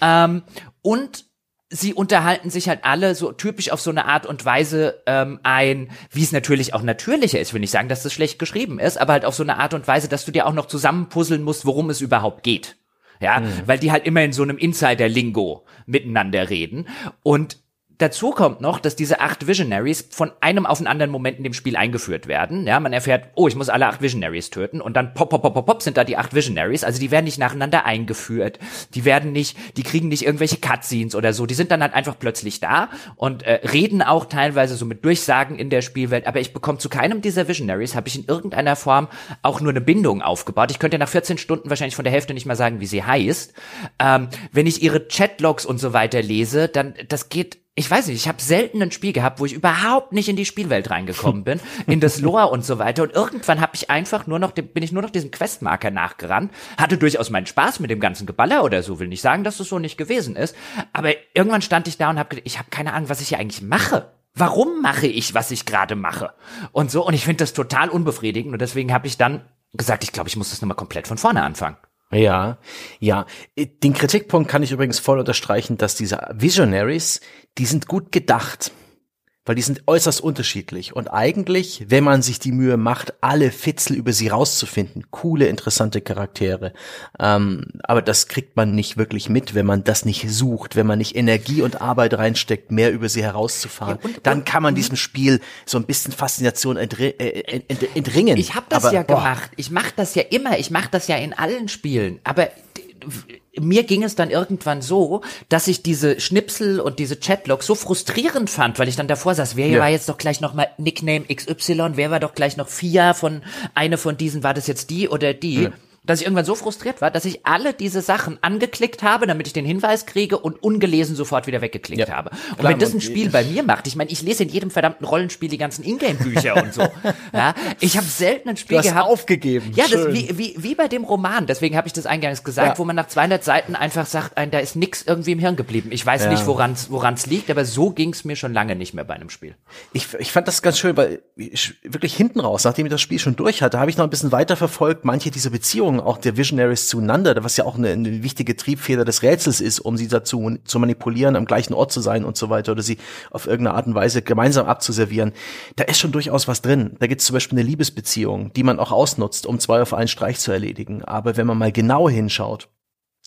Ähm, und sie unterhalten sich halt alle so typisch auf so eine Art und Weise ähm, ein, wie es natürlich auch natürlicher ist. Ich will nicht sagen, dass das schlecht geschrieben ist, aber halt auf so eine Art und Weise, dass du dir auch noch zusammenpuzzeln musst, worum es überhaupt geht. Ja, mhm. weil die halt immer in so einem Insider-Lingo miteinander reden. Und Dazu kommt noch, dass diese acht Visionaries von einem auf den anderen Moment in dem Spiel eingeführt werden. Ja, man erfährt, oh, ich muss alle acht Visionaries töten und dann pop, pop, pop, pop, pop sind da die acht Visionaries. Also die werden nicht nacheinander eingeführt. Die werden nicht, die kriegen nicht irgendwelche Cutscenes oder so. Die sind dann halt einfach plötzlich da und äh, reden auch teilweise so mit Durchsagen in der Spielwelt. Aber ich bekomme zu keinem dieser Visionaries, habe ich in irgendeiner Form auch nur eine Bindung aufgebaut. Ich könnte nach 14 Stunden wahrscheinlich von der Hälfte nicht mal sagen, wie sie heißt. Ähm, wenn ich ihre Chatlogs und so weiter lese, dann das geht ich weiß nicht, ich habe selten ein Spiel gehabt, wo ich überhaupt nicht in die Spielwelt reingekommen bin, in das Lore und so weiter. Und irgendwann habe ich einfach nur noch, bin ich nur noch diesem Questmarker nachgerannt, hatte durchaus meinen Spaß mit dem ganzen Geballer oder so, will nicht sagen, dass das so nicht gewesen ist. Aber irgendwann stand ich da und habe gedacht, ich habe keine Ahnung, was ich hier eigentlich mache. Warum mache ich, was ich gerade mache? Und so, und ich finde das total unbefriedigend. Und deswegen habe ich dann gesagt, ich glaube, ich muss das nochmal komplett von vorne anfangen. Ja, ja. Den Kritikpunkt kann ich übrigens voll unterstreichen, dass diese Visionaries, die sind gut gedacht weil die sind äußerst unterschiedlich. Und eigentlich, wenn man sich die Mühe macht, alle Fitzel über sie rauszufinden, coole, interessante Charaktere. Ähm, aber das kriegt man nicht wirklich mit, wenn man das nicht sucht, wenn man nicht Energie und Arbeit reinsteckt, mehr über sie herauszufahren. Ja, und, Dann kann man diesem Spiel so ein bisschen Faszination entri äh, ent entringen. Ich habe das aber, ja boah. gemacht. Ich mache das ja immer. Ich mache das ja in allen Spielen. Aber mir ging es dann irgendwann so, dass ich diese Schnipsel und diese Chatlogs so frustrierend fand, weil ich dann davor saß, wer ja. war jetzt doch gleich noch mal Nickname XY, wer war doch gleich noch Fia von eine von diesen, war das jetzt die oder die? Ja dass ich irgendwann so frustriert war, dass ich alle diese Sachen angeklickt habe, damit ich den Hinweis kriege und ungelesen sofort wieder weggeklickt ja, habe. Und klar, wenn das ein Spiel bei mir macht, ich meine, ich lese in jedem verdammten Rollenspiel die ganzen Ingame-Bücher und so. Ja, ich habe selten ein Spiel du hast gehabt. aufgegeben. Ja, das wie, wie, wie bei dem Roman. Deswegen habe ich das eingangs gesagt, ja. wo man nach 200 Seiten einfach sagt, da ist nix irgendwie im Hirn geblieben. Ich weiß ja. nicht, woran es liegt, aber so ging es mir schon lange nicht mehr bei einem Spiel. Ich, ich fand das ganz schön, weil ich, wirklich hinten raus, nachdem ich das Spiel schon durch hatte, habe ich noch ein bisschen weiter verfolgt, manche dieser Beziehungen auch der Visionaries zueinander, was ja auch eine, eine wichtige Triebfeder des Rätsels ist, um sie dazu zu manipulieren, am gleichen Ort zu sein und so weiter oder sie auf irgendeine Art und Weise gemeinsam abzuservieren. Da ist schon durchaus was drin. Da gibt es zum Beispiel eine Liebesbeziehung, die man auch ausnutzt, um zwei auf einen Streich zu erledigen. Aber wenn man mal genau hinschaut,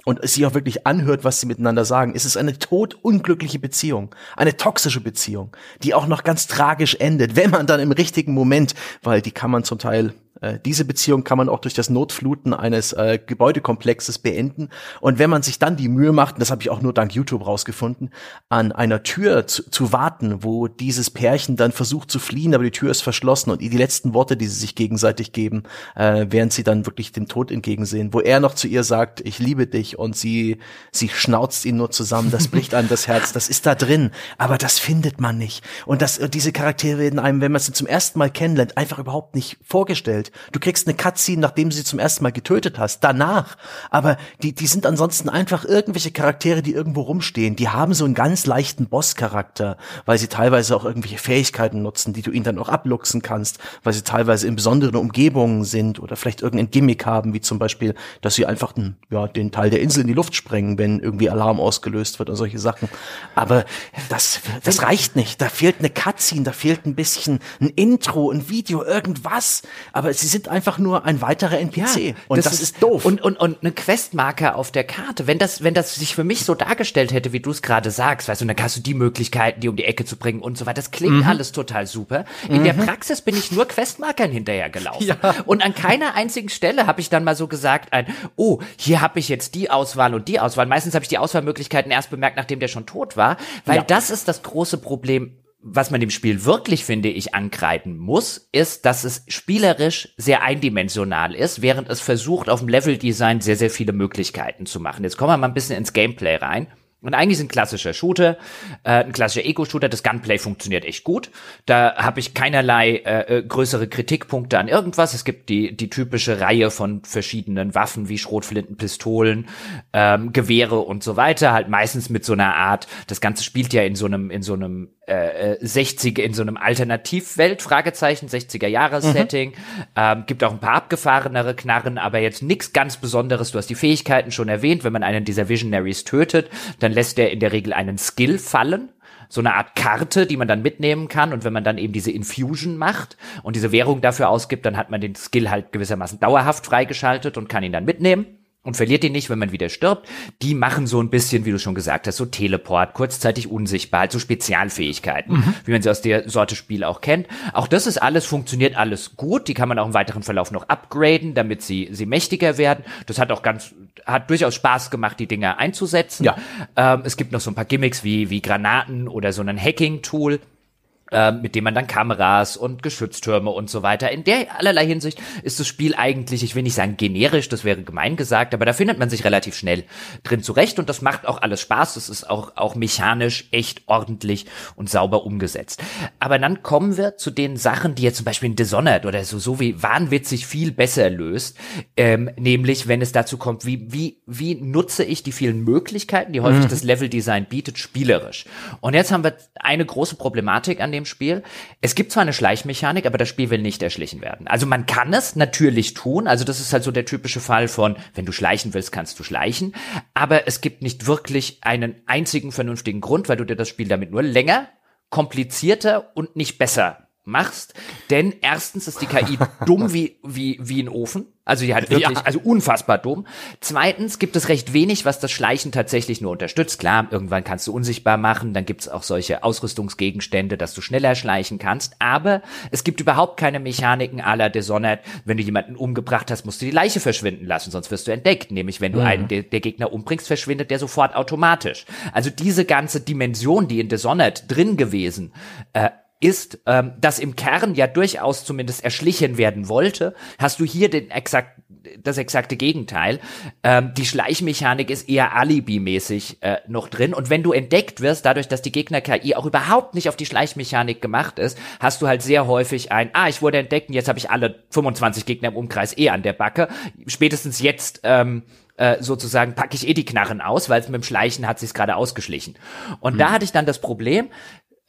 und sich auch wirklich anhört, was sie miteinander sagen, ist es eine todunglückliche Beziehung, eine toxische Beziehung, die auch noch ganz tragisch endet, wenn man dann im richtigen Moment, weil die kann man zum Teil äh, diese Beziehung kann man auch durch das Notfluten eines äh, Gebäudekomplexes beenden. Und wenn man sich dann die Mühe macht, und das habe ich auch nur dank YouTube rausgefunden, an einer Tür zu, zu, warten, wo dieses Pärchen dann versucht zu fliehen, aber die Tür ist verschlossen und die letzten Worte, die sie sich gegenseitig geben, äh, während sie dann wirklich dem Tod entgegensehen, wo er noch zu ihr sagt, ich liebe dich und sie, sie schnauzt ihn nur zusammen, das bricht einem das Herz, das ist da drin, aber das findet man nicht. Und das, diese Charaktere werden einem, wenn man sie zum ersten Mal kennenlernt, einfach überhaupt nicht vorgestellt. Welt. Du kriegst eine Cutscene, nachdem sie zum ersten Mal getötet hast, danach. Aber die, die sind ansonsten einfach irgendwelche Charaktere, die irgendwo rumstehen. Die haben so einen ganz leichten Boss-Charakter, weil sie teilweise auch irgendwelche Fähigkeiten nutzen, die du ihnen dann auch abluchsen kannst, weil sie teilweise in besonderen Umgebungen sind oder vielleicht irgendein Gimmick haben, wie zum Beispiel, dass sie einfach den, ja, den Teil der Insel in die Luft sprengen, wenn irgendwie Alarm ausgelöst wird oder solche Sachen. Aber das, das reicht nicht. Da fehlt eine Cutscene, da fehlt ein bisschen ein Intro, ein Video, irgendwas. Aber sie sind einfach nur ein weiterer NPC. Ja, und das, das ist, ist, doof. Und, und, und eine Questmarke auf der Karte. Wenn das, wenn das sich für mich so dargestellt hätte, wie du es gerade sagst, weißt du, dann hast du die Möglichkeiten, die um die Ecke zu bringen und so weiter. Das klingt mhm. alles total super. In mhm. der Praxis bin ich nur Questmarkern hinterhergelaufen. Ja. Und an keiner einzigen Stelle habe ich dann mal so gesagt, ein, oh, hier habe ich jetzt die Auswahl und die Auswahl. Meistens habe ich die Auswahlmöglichkeiten erst bemerkt, nachdem der schon tot war. Weil ja. das ist das große Problem was man dem Spiel wirklich, finde ich, ankreiden muss, ist, dass es spielerisch sehr eindimensional ist, während es versucht, auf dem Leveldesign sehr, sehr viele Möglichkeiten zu machen. Jetzt kommen wir mal ein bisschen ins Gameplay rein. Und eigentlich ist ein klassischer Shooter, äh, ein klassischer Ego-Shooter, das Gunplay funktioniert echt gut. Da habe ich keinerlei äh, äh, größere Kritikpunkte an irgendwas. Es gibt die, die typische Reihe von verschiedenen Waffen wie Schrotflinten, Pistolen, ähm, Gewehre und so weiter. Halt meistens mit so einer Art, das Ganze spielt ja in so einem, in so einem äh, 60 in so einem Alternativwelt, Fragezeichen, 60er Jahre Setting. Mhm. Ähm, gibt auch ein paar abgefahrenere Knarren, aber jetzt nichts ganz Besonderes. Du hast die Fähigkeiten schon erwähnt. Wenn man einen dieser Visionaries tötet, dann lässt er in der Regel einen Skill fallen so eine Art Karte, die man dann mitnehmen kann. Und wenn man dann eben diese Infusion macht und diese Währung dafür ausgibt, dann hat man den Skill halt gewissermaßen dauerhaft freigeschaltet und kann ihn dann mitnehmen und verliert ihn nicht, wenn man wieder stirbt. Die machen so ein bisschen, wie du schon gesagt hast, so Teleport, kurzzeitig unsichtbar, halt so Spezialfähigkeiten, mhm. wie man sie aus der Sorte Spiel auch kennt. Auch das ist alles, funktioniert alles gut. Die kann man auch im weiteren Verlauf noch upgraden, damit sie, sie mächtiger werden. Das hat auch ganz, hat durchaus Spaß gemacht, die Dinger einzusetzen. Ja. Ähm, es gibt noch so ein paar Gimmicks wie, wie Granaten oder so ein Hacking-Tool äh, mit dem man dann Kameras und Geschütztürme und so weiter. In der allerlei Hinsicht ist das Spiel eigentlich, ich will nicht sagen generisch, das wäre gemein gesagt, aber da findet man sich relativ schnell drin zurecht und das macht auch alles Spaß. Das ist auch, auch mechanisch echt ordentlich und sauber umgesetzt. Aber dann kommen wir zu den Sachen, die jetzt zum Beispiel in Dishonored oder so, so wie wahnwitzig viel besser löst, ähm, nämlich wenn es dazu kommt, wie, wie, wie nutze ich die vielen Möglichkeiten, die häufig mhm. das Leveldesign bietet, spielerisch. Und jetzt haben wir eine große Problematik an dem Spiel. Es gibt zwar eine Schleichmechanik, aber das Spiel will nicht erschlichen werden. Also man kann es natürlich tun. Also das ist halt so der typische Fall von, wenn du schleichen willst, kannst du schleichen. Aber es gibt nicht wirklich einen einzigen vernünftigen Grund, weil du dir das Spiel damit nur länger, komplizierter und nicht besser machst. Denn erstens ist die KI dumm wie, wie, wie ein Ofen. Also die hat wirklich, ja. also unfassbar dumm. Zweitens gibt es recht wenig, was das Schleichen tatsächlich nur unterstützt. Klar, irgendwann kannst du unsichtbar machen, dann gibt es auch solche Ausrüstungsgegenstände, dass du schneller schleichen kannst. Aber es gibt überhaupt keine Mechaniken à la Dishonored. Wenn du jemanden umgebracht hast, musst du die Leiche verschwinden lassen, sonst wirst du entdeckt. Nämlich, wenn du mhm. einen der, der, Gegner umbringst, verschwindet der sofort automatisch. Also diese ganze Dimension, die in Dishonored drin gewesen, äh, ist, ähm, das im Kern ja durchaus zumindest erschlichen werden wollte, hast du hier den exakt, das exakte Gegenteil. Ähm, die Schleichmechanik ist eher alibimäßig äh, noch drin. Und wenn du entdeckt wirst, dadurch, dass die Gegner-KI auch überhaupt nicht auf die Schleichmechanik gemacht ist, hast du halt sehr häufig ein, ah, ich wurde entdeckt und jetzt habe ich alle 25 Gegner im Umkreis eh an der Backe. Spätestens jetzt ähm, äh, sozusagen packe ich eh die Knarren aus, weil es mit dem Schleichen hat sich gerade ausgeschlichen. Und hm. da hatte ich dann das Problem,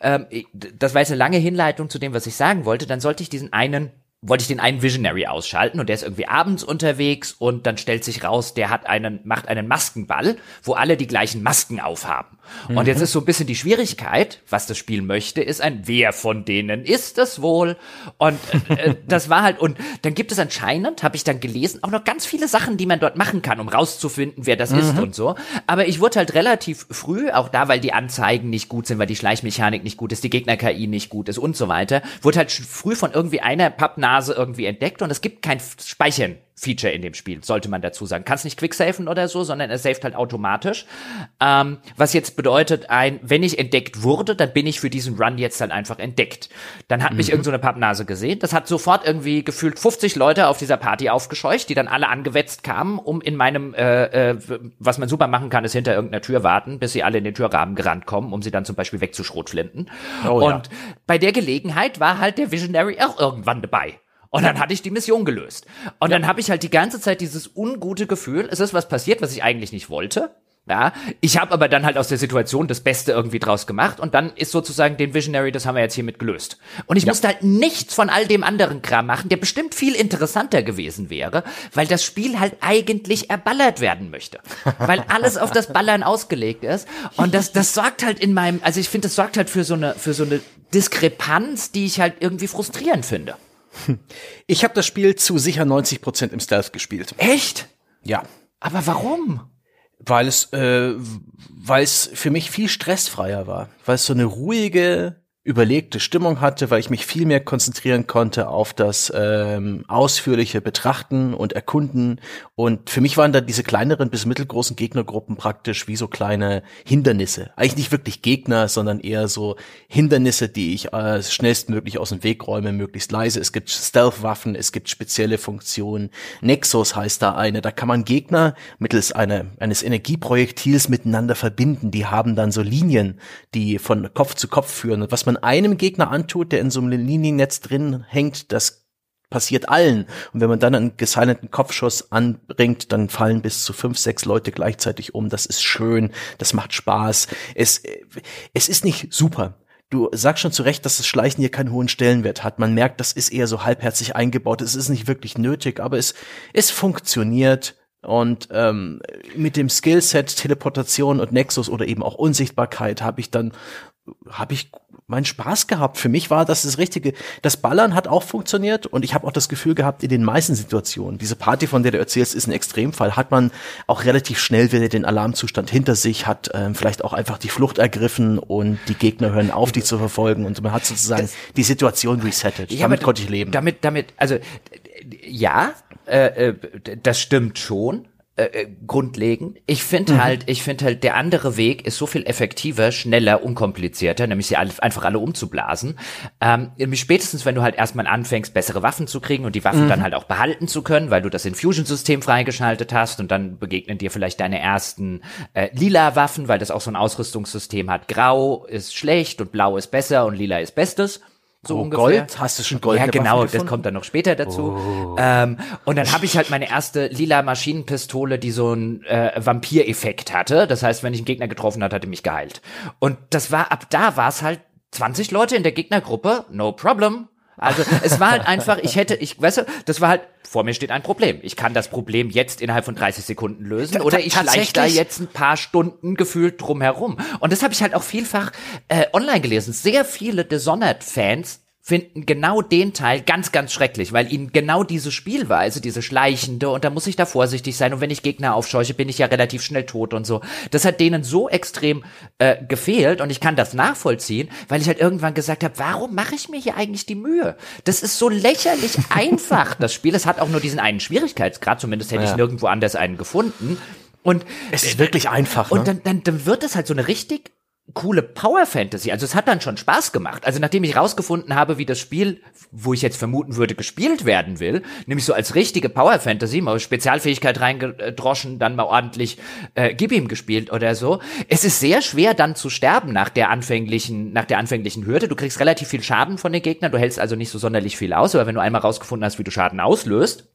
ähm, das war jetzt eine lange Hinleitung zu dem, was ich sagen wollte, dann sollte ich diesen einen wollte ich den einen Visionary ausschalten und der ist irgendwie abends unterwegs und dann stellt sich raus, der hat einen, macht einen Maskenball, wo alle die gleichen Masken aufhaben. Mhm. Und jetzt ist so ein bisschen die Schwierigkeit, was das Spiel möchte, ist ein, wer von denen ist es wohl? Und äh, äh das war halt, und dann gibt es anscheinend, habe ich dann gelesen, auch noch ganz viele Sachen, die man dort machen kann, um rauszufinden, wer das mhm. ist und so. Aber ich wurde halt relativ früh, auch da, weil die Anzeigen nicht gut sind, weil die Schleichmechanik nicht gut ist, die Gegner-KI nicht gut ist und so weiter, wurde halt früh von irgendwie einer Pappnase irgendwie entdeckt und es gibt kein Speichern Feature in dem Spiel, sollte man dazu sagen. Kannst nicht quicksafen oder so, sondern er saved halt automatisch. Ähm, was jetzt bedeutet, ein, wenn ich entdeckt wurde, dann bin ich für diesen Run jetzt dann einfach entdeckt. Dann hat mhm. mich irgendeine so Pappnase gesehen. Das hat sofort irgendwie gefühlt 50 Leute auf dieser Party aufgescheucht, die dann alle angewetzt kamen, um in meinem, äh, äh, was man super machen kann, ist hinter irgendeiner Tür warten, bis sie alle in den Türrahmen gerannt kommen, um sie dann zum Beispiel wegzuschrotflinten. Oh, Und ja. bei der Gelegenheit war halt der Visionary auch irgendwann dabei. Und dann hatte ich die Mission gelöst. Und ja. dann habe ich halt die ganze Zeit dieses ungute Gefühl, es ist was passiert, was ich eigentlich nicht wollte. Ja, ich habe aber dann halt aus der Situation das Beste irgendwie draus gemacht und dann ist sozusagen den Visionary, das haben wir jetzt hiermit gelöst. Und ich ja. musste halt nichts von all dem anderen Kram machen, der bestimmt viel interessanter gewesen wäre, weil das Spiel halt eigentlich erballert werden möchte. weil alles auf das Ballern ausgelegt ist. Und das, das sorgt halt in meinem, also ich finde, das sorgt halt für so eine, für so eine Diskrepanz, die ich halt irgendwie frustrierend finde. Ich habe das Spiel zu sicher 90 Prozent im Stealth gespielt. Echt? Ja. Aber warum? Weil es, äh, weil es für mich viel stressfreier war, weil es so eine ruhige, überlegte Stimmung hatte, weil ich mich viel mehr konzentrieren konnte auf das ähm, ausführliche Betrachten und Erkunden. Und für mich waren da diese kleineren bis mittelgroßen Gegnergruppen praktisch wie so kleine Hindernisse. Eigentlich nicht wirklich Gegner, sondern eher so Hindernisse, die ich äh, schnellstmöglich aus dem Weg räume, möglichst leise. Es gibt Stealth-Waffen, es gibt spezielle Funktionen. Nexus heißt da eine. Da kann man Gegner mittels einer, eines Energieprojektils miteinander verbinden. Die haben dann so Linien, die von Kopf zu Kopf führen. Und was man einem Gegner antut, der in so einem Liniennetz drin hängt, das passiert allen. Und wenn man dann einen gesilenten Kopfschuss anbringt, dann fallen bis zu fünf, sechs Leute gleichzeitig um. Das ist schön, das macht Spaß. Es, es ist nicht super. Du sagst schon zu Recht, dass das Schleichen hier keinen hohen Stellenwert hat. Man merkt, das ist eher so halbherzig eingebaut. Es ist nicht wirklich nötig, aber es, es funktioniert. Und ähm, mit dem Skillset Teleportation und Nexus oder eben auch Unsichtbarkeit habe ich dann habe ich meinen Spaß gehabt. Für mich war das das Richtige. Das Ballern hat auch funktioniert und ich habe auch das Gefühl gehabt, in den meisten Situationen, diese Party, von der du erzählst, ist ein Extremfall, hat man auch relativ schnell wieder den Alarmzustand hinter sich, hat ähm, vielleicht auch einfach die Flucht ergriffen und die Gegner hören auf, die zu verfolgen und man hat sozusagen das, die Situation resettet. Ja, damit konnte ich leben. Damit, damit, also ja, äh, äh, das stimmt schon. Äh, äh, grundlegend. Ich finde mhm. halt, ich finde halt, der andere Weg ist so viel effektiver, schneller, unkomplizierter, nämlich sie alle, einfach alle umzublasen. Ähm, spätestens, wenn du halt erstmal anfängst, bessere Waffen zu kriegen und die Waffen mhm. dann halt auch behalten zu können, weil du das Infusion-System freigeschaltet hast und dann begegnen dir vielleicht deine ersten äh, lila Waffen, weil das auch so ein Ausrüstungssystem hat. Grau ist schlecht und blau ist besser und lila ist bestes. So oh, ungefähr. Gold? Hast du schon Gold? Ja, genau, das kommt dann noch später dazu. Oh. Ähm, und dann habe ich halt meine erste lila Maschinenpistole, die so einen äh, Vampireffekt hatte. Das heißt, wenn ich einen Gegner getroffen hat, hat er mich geheilt. Und das war, ab da war es halt 20 Leute in der Gegnergruppe, no problem. Also es war halt einfach, ich hätte, ich, weißt du, das war halt, vor mir steht ein Problem. Ich kann das Problem jetzt innerhalb von 30 Sekunden lösen oder ich schleiche da jetzt ein paar Stunden gefühlt drum herum. Und das habe ich halt auch vielfach äh, online gelesen. Sehr viele Dishonored-Fans finden genau den Teil ganz, ganz schrecklich, weil ihnen genau diese Spielweise, diese schleichende, und da muss ich da vorsichtig sein, und wenn ich Gegner aufscheuche, bin ich ja relativ schnell tot und so. Das hat denen so extrem äh, gefehlt, und ich kann das nachvollziehen, weil ich halt irgendwann gesagt habe, warum mache ich mir hier eigentlich die Mühe? Das ist so lächerlich einfach, das Spiel. Es hat auch nur diesen einen Schwierigkeitsgrad, zumindest hätte ja. ich nirgendwo anders einen gefunden. Und es ist wirklich einfach. Ne? Und dann, dann, dann wird es halt so eine richtig coole Power Fantasy. Also es hat dann schon Spaß gemacht. Also nachdem ich rausgefunden habe, wie das Spiel, wo ich jetzt vermuten würde, gespielt werden will, nämlich so als richtige Power Fantasy, mal Spezialfähigkeit reingedroschen, dann mal ordentlich äh, Gib ihm gespielt oder so. Es ist sehr schwer dann zu sterben nach der anfänglichen, nach der anfänglichen Hürde. Du kriegst relativ viel Schaden von den Gegnern, du hältst also nicht so sonderlich viel aus, aber wenn du einmal rausgefunden hast, wie du Schaden auslöst,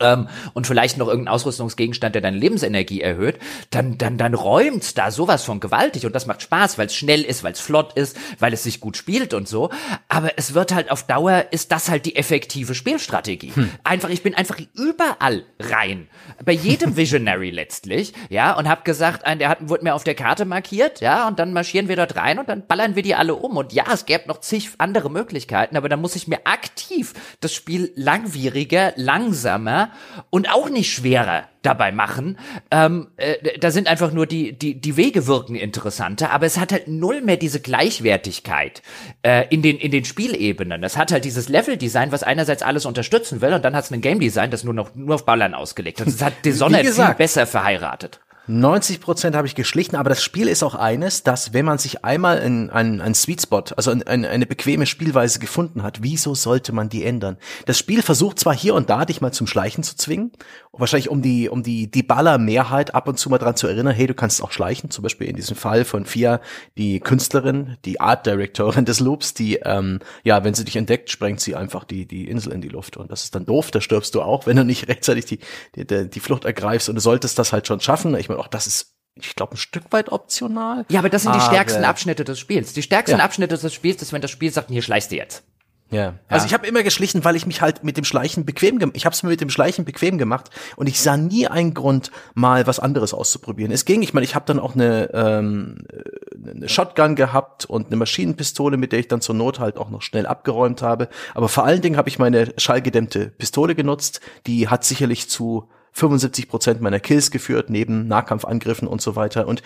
ähm, und vielleicht noch irgendein Ausrüstungsgegenstand, der deine Lebensenergie erhöht, dann, dann, dann räumt's da sowas von gewaltig und das macht Spaß, weil es schnell ist, weil es flott ist, weil es sich gut spielt und so. Aber es wird halt auf Dauer, ist das halt die effektive Spielstrategie. Hm. Einfach, ich bin einfach überall rein. Bei jedem Visionary letztlich, ja, und hab gesagt, ein, der hat, wurde mir auf der Karte markiert, ja, und dann marschieren wir dort rein und dann ballern wir die alle um. Und ja, es gäbe noch zig andere Möglichkeiten, aber dann muss ich mir aktiv das Spiel langwieriger, langsamer und auch nicht schwerer dabei machen. Ähm, äh, da sind einfach nur die, die, die Wege wirken interessanter, aber es hat halt null mehr diese Gleichwertigkeit äh, in, den, in den Spielebenen. Es hat halt dieses Level-Design, was einerseits alles unterstützen will und dann hat es ein Game-Design, das nur noch nur auf Ballern ausgelegt ist. Es hat die Sonne viel besser verheiratet. 90 Prozent habe ich geschlichen, aber das Spiel ist auch eines, dass wenn man sich einmal in einen, einen Sweet Spot, also in, in, eine bequeme Spielweise gefunden hat, wieso sollte man die ändern? Das Spiel versucht zwar hier und da dich mal zum Schleichen zu zwingen, wahrscheinlich um die um die die Ballermehrheit ab und zu mal dran zu erinnern, hey, du kannst auch schleichen, zum Beispiel in diesem Fall von Fia, die Künstlerin, die Art Directorin des Loops, die ähm, ja, wenn sie dich entdeckt, sprengt sie einfach die die Insel in die Luft und das ist dann doof, da stirbst du auch, wenn du nicht rechtzeitig die die, die Flucht ergreifst und du solltest das halt schon schaffen. Ich auch das ist ich glaube, ein Stück weit optional. Ja, aber das sind die stärksten Abschnitte des Spiels. Die stärksten ja. Abschnitte des Spiels ist, wenn das Spiel sagt, hier schleichst du jetzt. Ja. Also ich habe immer geschlichen, weil ich mich halt mit dem Schleichen bequem gemacht. Ich habe es mir mit dem Schleichen bequem gemacht und ich sah nie einen Grund, mal was anderes auszuprobieren. Es ging, ich meine, ich habe dann auch eine, ähm, eine Shotgun gehabt und eine Maschinenpistole, mit der ich dann zur Not halt auch noch schnell abgeräumt habe. Aber vor allen Dingen habe ich meine schallgedämmte Pistole genutzt. Die hat sicherlich zu 75 Prozent meiner Kills geführt, neben Nahkampfangriffen und so weiter. Und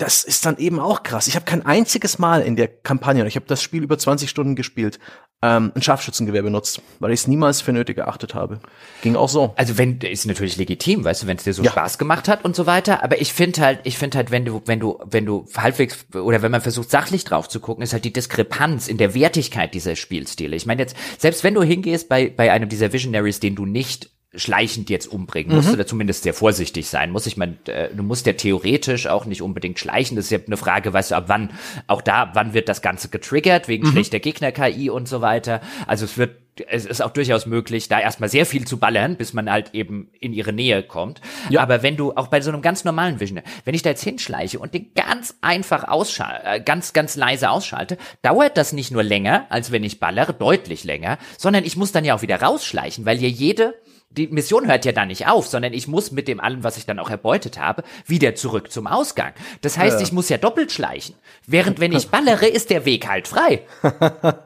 das ist dann eben auch krass. Ich habe kein einziges Mal in der Kampagne, und ich habe das Spiel über 20 Stunden gespielt, ähm, ein Scharfschützengewehr benutzt, weil ich es niemals für nötig erachtet habe. Ging auch so. Also wenn ist natürlich legitim, weißt du, wenn es dir so ja. Spaß gemacht hat und so weiter. Aber ich finde halt, ich finde halt, wenn du, wenn du, wenn du halbwegs oder wenn man versucht sachlich drauf zu gucken, ist halt die Diskrepanz in der Wertigkeit dieser Spielstile. Ich meine jetzt, selbst wenn du hingehst bei bei einem dieser Visionaries, den du nicht schleichend jetzt umbringen musst mhm. oder zumindest sehr vorsichtig sein muss. Ich meine, äh, du musst ja theoretisch auch nicht unbedingt schleichen. Das ist ja eine Frage, weißt du, ab wann, auch da, wann wird das Ganze getriggert, wegen mhm. schlechter Gegner-KI und so weiter. Also es wird es ist auch durchaus möglich, da erstmal sehr viel zu ballern, bis man halt eben in ihre Nähe kommt. Ja. Aber wenn du auch bei so einem ganz normalen Vision, wenn ich da jetzt hinschleiche und den ganz einfach ausschalte, äh, ganz, ganz leise ausschalte, dauert das nicht nur länger, als wenn ich ballere, deutlich länger, sondern ich muss dann ja auch wieder rausschleichen, weil hier jede die Mission hört ja da nicht auf, sondern ich muss mit dem allem, was ich dann auch erbeutet habe, wieder zurück zum Ausgang. Das heißt, ja. ich muss ja doppelt schleichen. Während wenn ich ballere, ist der Weg halt frei.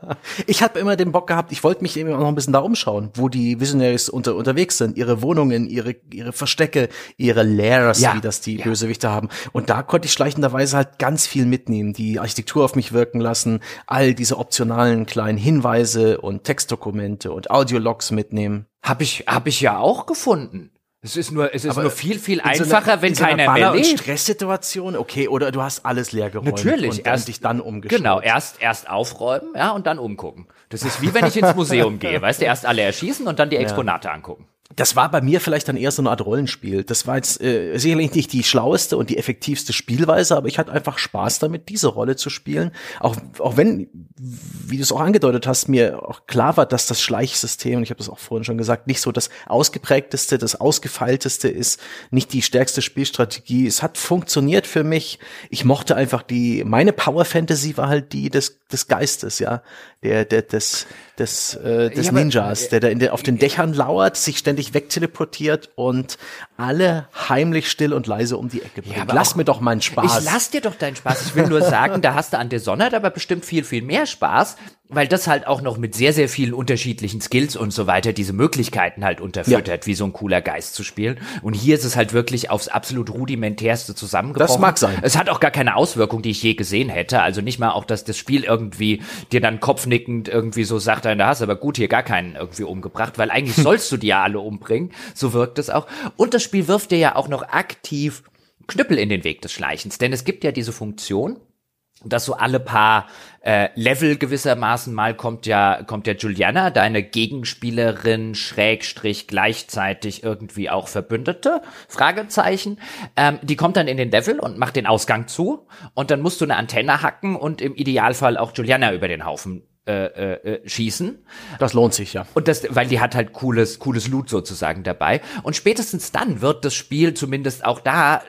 ich habe immer den Bock gehabt, ich wollte mich eben noch ein bisschen da umschauen, wo die Visionaries unter, unterwegs sind, ihre Wohnungen, ihre, ihre Verstecke, ihre Lairs, ja. wie das die ja. Bösewichte haben. Und da konnte ich schleichenderweise halt ganz viel mitnehmen, die Architektur auf mich wirken lassen, all diese optionalen kleinen Hinweise und Textdokumente und Audiologs mitnehmen. Hab ich, hab ich ja auch gefunden. Es ist nur, es ist Aber nur viel, viel einfacher, so wenn keiner mehr lebt. Stresssituation, okay, oder du hast alles leer geräumt Natürlich, und erst dich dann umgeschaut. Genau, erst, erst aufräumen, ja, und dann umgucken. Das ist wie wenn ich ins Museum gehe, weißt du, erst alle erschießen und dann die Exponate ja. angucken das war bei mir vielleicht dann eher so eine Art Rollenspiel. Das war jetzt äh, sicherlich nicht die schlaueste und die effektivste Spielweise, aber ich hatte einfach Spaß damit, diese Rolle zu spielen. Auch, auch wenn, wie du es auch angedeutet hast, mir auch klar war, dass das Schleichsystem, und ich habe das auch vorhin schon gesagt, nicht so das ausgeprägteste, das ausgefeilteste ist, nicht die stärkste Spielstrategie. Es hat funktioniert für mich. Ich mochte einfach die, meine Power Fantasy war halt die des, des Geistes, ja, der, der, des, des, äh, des ja, Ninjas, der da in der, auf den Dächern lauert, sich ständig wegteleportiert und alle heimlich still und leise um die Ecke bringt. Ja, lass mir doch meinen Spaß. Ich lass dir doch deinen Spaß. Ich will nur sagen, da hast du an der Sonne aber bestimmt viel, viel mehr Spaß, weil das halt auch noch mit sehr, sehr vielen unterschiedlichen Skills und so weiter diese Möglichkeiten halt unterfüttert, ja. wie so ein cooler Geist zu spielen. Und hier ist es halt wirklich aufs absolut rudimentärste zusammengebrochen. Das mag sein. Es hat auch gar keine Auswirkung, die ich je gesehen hätte. Also nicht mal auch, dass das Spiel irgendwie dir dann kopfnickend irgendwie so sagt, da hast du aber gut hier gar keinen irgendwie umgebracht, weil eigentlich sollst du die ja alle umbringen. So wirkt es auch. Und das Spiel wirft dir ja auch noch aktiv Knüppel in den Weg des Schleichens, denn es gibt ja diese Funktion, dass so alle paar äh, Level gewissermaßen mal kommt ja kommt ja Juliana, deine Gegenspielerin Schrägstrich gleichzeitig irgendwie auch Verbündete Fragezeichen. Ähm, die kommt dann in den Level und macht den Ausgang zu und dann musst du eine Antenne hacken und im Idealfall auch Juliana über den Haufen äh, äh, schießen. Das lohnt sich, ja. Und das, weil die hat halt cooles, cooles Loot sozusagen dabei. Und spätestens dann wird das Spiel zumindest auch da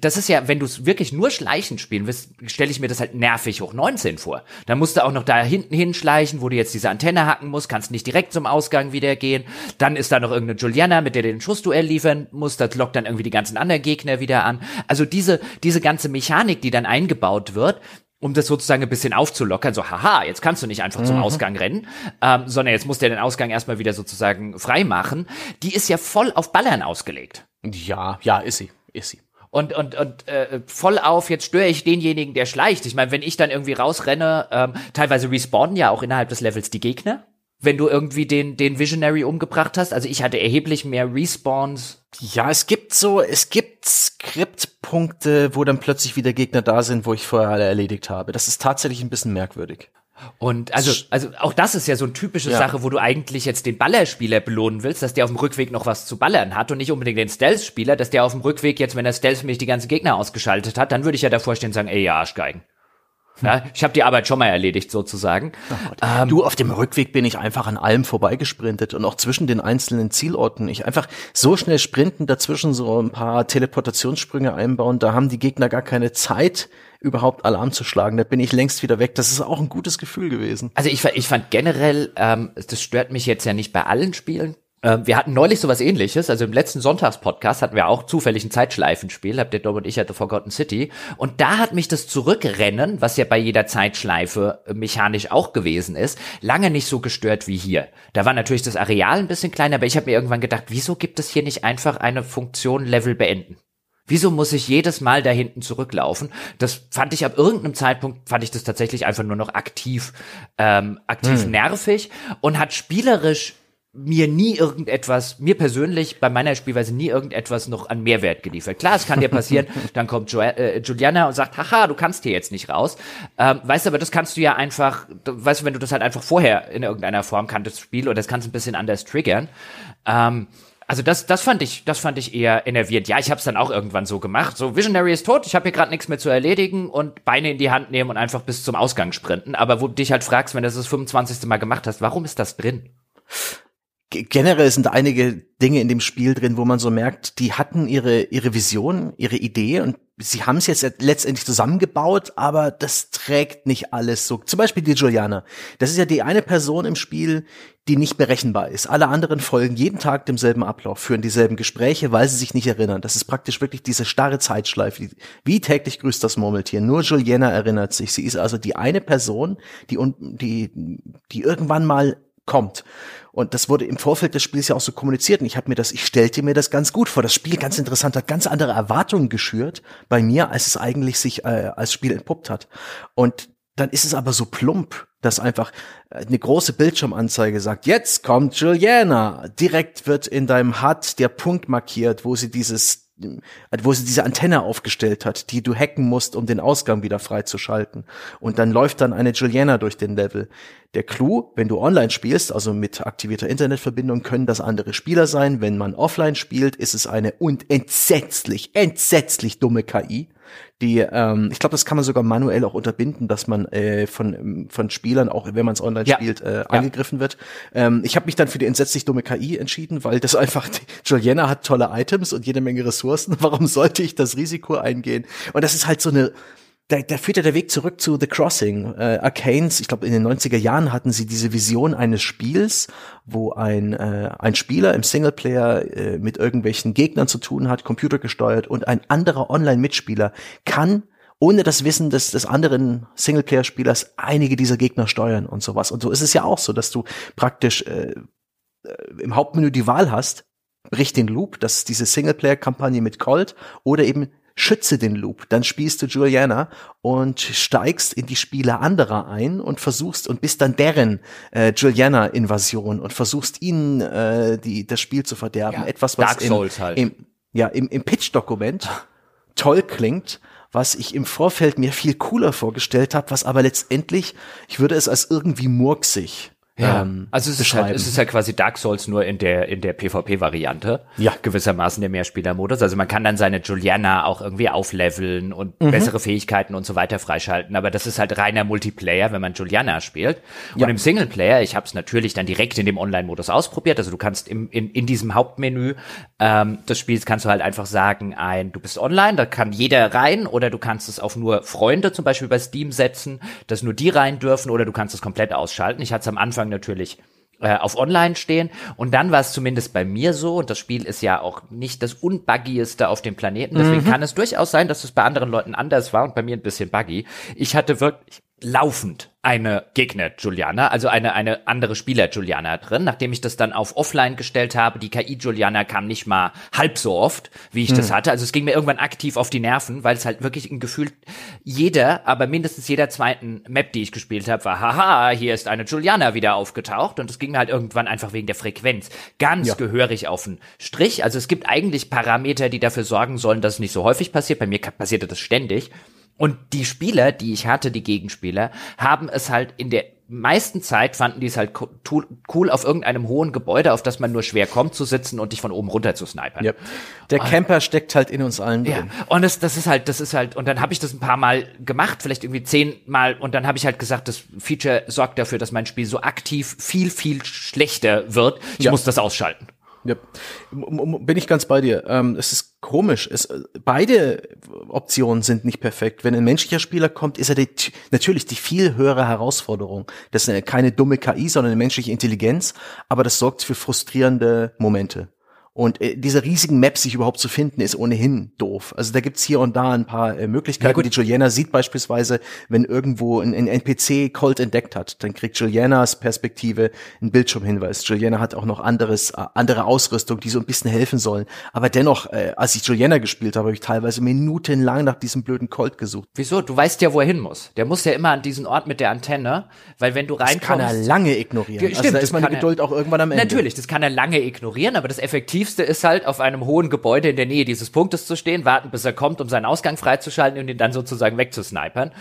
das ist ja, wenn du es wirklich nur schleichend spielen willst, stelle ich mir das halt nervig hoch 19 vor. Dann musst du auch noch da hinten hinschleichen, wo du jetzt diese Antenne hacken musst, kannst nicht direkt zum Ausgang wieder gehen. Dann ist da noch irgendeine Juliana, mit der du den Schussduell liefern musst. Das lockt dann irgendwie die ganzen anderen Gegner wieder an. Also diese, diese ganze Mechanik, die dann eingebaut wird, um das sozusagen ein bisschen aufzulockern, so, haha, jetzt kannst du nicht einfach mhm. zum Ausgang rennen, ähm, sondern jetzt musst du den Ausgang erstmal wieder sozusagen frei machen. Die ist ja voll auf Ballern ausgelegt. Ja, ja, ist sie, ist sie und und und äh, voll auf jetzt störe ich denjenigen der schleicht. Ich meine wenn ich dann irgendwie rausrenne ähm, teilweise respawnen ja auch innerhalb des Levels die Gegner wenn du irgendwie den den Visionary umgebracht hast. Also ich hatte erheblich mehr Respawns. Ja es gibt so es gibt Skriptpunkte wo dann plötzlich wieder Gegner da sind wo ich vorher alle erledigt habe. Das ist tatsächlich ein bisschen merkwürdig und also, also auch das ist ja so eine typische ja. Sache, wo du eigentlich jetzt den Ballerspieler belohnen willst, dass der auf dem Rückweg noch was zu ballern hat und nicht unbedingt den Stealth-Spieler, dass der auf dem Rückweg jetzt, wenn er Stealth-mäßig die ganzen Gegner ausgeschaltet hat, dann würde ich ja davor stehen und sagen, ey, ja, Arschgeigen. Ja, ich habe die Arbeit schon mal erledigt sozusagen. Ähm, du, auf dem Rückweg bin ich einfach an allem vorbeigesprintet und auch zwischen den einzelnen Zielorten. Ich einfach so schnell sprinten, dazwischen so ein paar Teleportationssprünge einbauen, da haben die Gegner gar keine Zeit, überhaupt Alarm zu schlagen. Da bin ich längst wieder weg. Das ist auch ein gutes Gefühl gewesen. Also ich, ich fand generell, ähm, das stört mich jetzt ja nicht bei allen Spielen. Ähm, wir hatten neulich sowas ähnliches, also im letzten Sonntagspodcast hatten wir auch zufällig ein Zeitschleifenspiel, habt ihr Dom und ich hatte Forgotten City. Und da hat mich das Zurückrennen, was ja bei jeder Zeitschleife mechanisch auch gewesen ist, lange nicht so gestört wie hier. Da war natürlich das Areal ein bisschen kleiner, aber ich habe mir irgendwann gedacht, wieso gibt es hier nicht einfach eine Funktion Level beenden? Wieso muss ich jedes Mal da hinten zurücklaufen? Das fand ich ab irgendeinem Zeitpunkt, fand ich das tatsächlich einfach nur noch aktiv, ähm, aktiv hm. nervig und hat spielerisch mir nie irgendetwas, mir persönlich bei meiner Spielweise nie irgendetwas noch an Mehrwert geliefert. Klar, es kann dir passieren, dann kommt jo äh, Juliana und sagt, haha, du kannst hier jetzt nicht raus. Ähm, weißt du, aber das kannst du ja einfach, weißt du, wenn du das halt einfach vorher in irgendeiner Form kanntest, Spiel, oder das kannst du ein bisschen anders triggern. Ähm, also das, das fand ich, das fand ich eher enervierend. Ja, ich habe es dann auch irgendwann so gemacht. So Visionary ist tot, ich habe hier gerade nichts mehr zu erledigen und Beine in die Hand nehmen und einfach bis zum Ausgang sprinten. Aber wo du dich halt fragst, wenn du das das 25. Mal gemacht hast, warum ist das drin? Generell sind einige Dinge in dem Spiel drin, wo man so merkt, die hatten ihre ihre Vision, ihre Idee und sie haben es jetzt letztendlich zusammengebaut, aber das trägt nicht alles so. Zum Beispiel die Juliana. Das ist ja die eine Person im Spiel, die nicht berechenbar ist. Alle anderen folgen jeden Tag demselben Ablauf, führen dieselben Gespräche, weil sie sich nicht erinnern. Das ist praktisch wirklich diese starre Zeitschleife. Wie täglich grüßt das Murmeltier. Nur Juliana erinnert sich. Sie ist also die eine Person, die, die, die irgendwann mal kommt. Und das wurde im Vorfeld des Spiels ja auch so kommuniziert. Und ich habe mir das, ich stellte mir das ganz gut vor. Das Spiel ganz interessant hat ganz andere Erwartungen geschürt bei mir, als es eigentlich sich äh, als Spiel entpuppt hat. Und dann ist es aber so plump, dass einfach äh, eine große Bildschirmanzeige sagt, jetzt kommt Juliana. Direkt wird in deinem HUD der Punkt markiert, wo sie dieses wo sie diese Antenne aufgestellt hat, die du hacken musst, um den Ausgang wieder freizuschalten. Und dann läuft dann eine Juliana durch den Level. Der Clou, wenn du online spielst, also mit aktivierter Internetverbindung, können das andere Spieler sein. Wenn man offline spielt, ist es eine und entsetzlich, entsetzlich dumme KI, die, ähm, ich glaube, das kann man sogar manuell auch unterbinden, dass man äh, von, von Spielern, auch wenn man es online ja. spielt, äh, ja. angegriffen wird. Ähm, ich habe mich dann für die entsetzlich dumme KI entschieden, weil das einfach, Juliana hat tolle Items und jede Menge Ressourcen. Warum sollte ich das Risiko eingehen? Und das ist halt so eine da, da führt ja der Weg zurück zu The Crossing. Äh, Arcanes, ich glaube in den 90er Jahren hatten sie diese Vision eines Spiels, wo ein, äh, ein Spieler im Singleplayer äh, mit irgendwelchen Gegnern zu tun hat, computergesteuert und ein anderer Online-Mitspieler kann ohne das Wissen des, des anderen Singleplayer-Spielers einige dieser Gegner steuern und sowas. Und so ist es ja auch so, dass du praktisch äh, äh im Hauptmenü die Wahl hast, brich den Loop, das ist diese Singleplayer-Kampagne mit Colt, oder eben schütze den Loop. Dann spielst du Juliana und steigst in die Spiele anderer ein und versuchst und bist dann deren äh, Juliana-Invasion und versuchst ihnen äh, die, das Spiel zu verderben. Ja, Etwas, was im, halt. im, ja, im, im Pitch-Dokument toll klingt, was ich im Vorfeld mir viel cooler vorgestellt habe, was aber letztendlich, ich würde es als irgendwie murksig Ja, ähm, also es ist, halt, es ist halt quasi Dark Souls nur in der in der PvP-Variante. Ja. Gewissermaßen der Mehrspielermodus. Also man kann dann seine Juliana auch irgendwie aufleveln und mhm. bessere Fähigkeiten und so weiter freischalten. Aber das ist halt reiner Multiplayer, wenn man Juliana spielt. Und ja. im Singleplayer, ich habe es natürlich dann direkt in dem Online-Modus ausprobiert. Also du kannst im, in, in diesem Hauptmenü ähm, des Spiels kannst du halt einfach sagen, ein, du bist online, da kann jeder rein, oder du kannst es auf nur Freunde zum Beispiel bei Steam setzen, dass nur die rein dürfen, oder du kannst es komplett ausschalten. Ich hatte es am Anfang Anfang natürlich äh, auf Online stehen. Und dann war es zumindest bei mir so, und das Spiel ist ja auch nicht das unbuggieste auf dem Planeten, deswegen mhm. kann es durchaus sein, dass es bei anderen Leuten anders war und bei mir ein bisschen buggy. Ich hatte wirklich laufend eine Gegner Juliana, also eine eine andere Spieler Juliana drin. Nachdem ich das dann auf Offline gestellt habe, die KI Juliana kam nicht mal halb so oft, wie ich hm. das hatte. Also es ging mir irgendwann aktiv auf die Nerven, weil es halt wirklich ein Gefühl jeder, aber mindestens jeder zweiten Map, die ich gespielt habe, war haha, hier ist eine Juliana wieder aufgetaucht und es ging mir halt irgendwann einfach wegen der Frequenz ganz ja. gehörig auf den Strich. Also es gibt eigentlich Parameter, die dafür sorgen sollen, dass es nicht so häufig passiert. Bei mir passierte das ständig. Und die Spieler, die ich hatte, die Gegenspieler, haben es halt in der meisten Zeit fanden die es halt cool, auf irgendeinem hohen Gebäude, auf das man nur schwer kommt, zu sitzen und dich von oben runter zu snipern. Yep. Der Camper steckt halt in uns allen drin. Ja. Und das, das ist halt, das ist halt, und dann habe ich das ein paar Mal gemacht, vielleicht irgendwie zehnmal, und dann habe ich halt gesagt, das Feature sorgt dafür, dass mein Spiel so aktiv viel, viel schlechter wird. Ich ja. muss das ausschalten. Ja, bin ich ganz bei dir. Ähm, es ist komisch. Es, beide Optionen sind nicht perfekt. Wenn ein menschlicher Spieler kommt, ist er die, natürlich die viel höhere Herausforderung. Das ist keine dumme KI, sondern eine menschliche Intelligenz. Aber das sorgt für frustrierende Momente. Und äh, diese riesigen Maps sich überhaupt zu finden, ist ohnehin doof. Also da gibt's hier und da ein paar äh, Möglichkeiten. Die Juliana sieht beispielsweise, wenn irgendwo ein, ein NPC Colt entdeckt hat, dann kriegt Julianas Perspektive einen Bildschirmhinweis. Juliana hat auch noch anderes, äh, andere Ausrüstung, die so ein bisschen helfen sollen. Aber dennoch, äh, als ich Juliana gespielt habe, habe ich teilweise minutenlang nach diesem blöden Colt gesucht. Wieso? Du weißt ja, wo er hin muss. Der muss ja immer an diesen Ort mit der Antenne, weil wenn du reinkommst... Das kann er lange ignorieren. Ja, stimmt, also da ist meine Geduld er, auch irgendwann am Ende. Natürlich, das kann er lange ignorieren, aber das effektiv Effektivste ist halt, auf einem hohen Gebäude in der Nähe dieses Punktes zu stehen, warten, bis er kommt, um seinen Ausgang freizuschalten und ihn dann sozusagen wegzusnipern.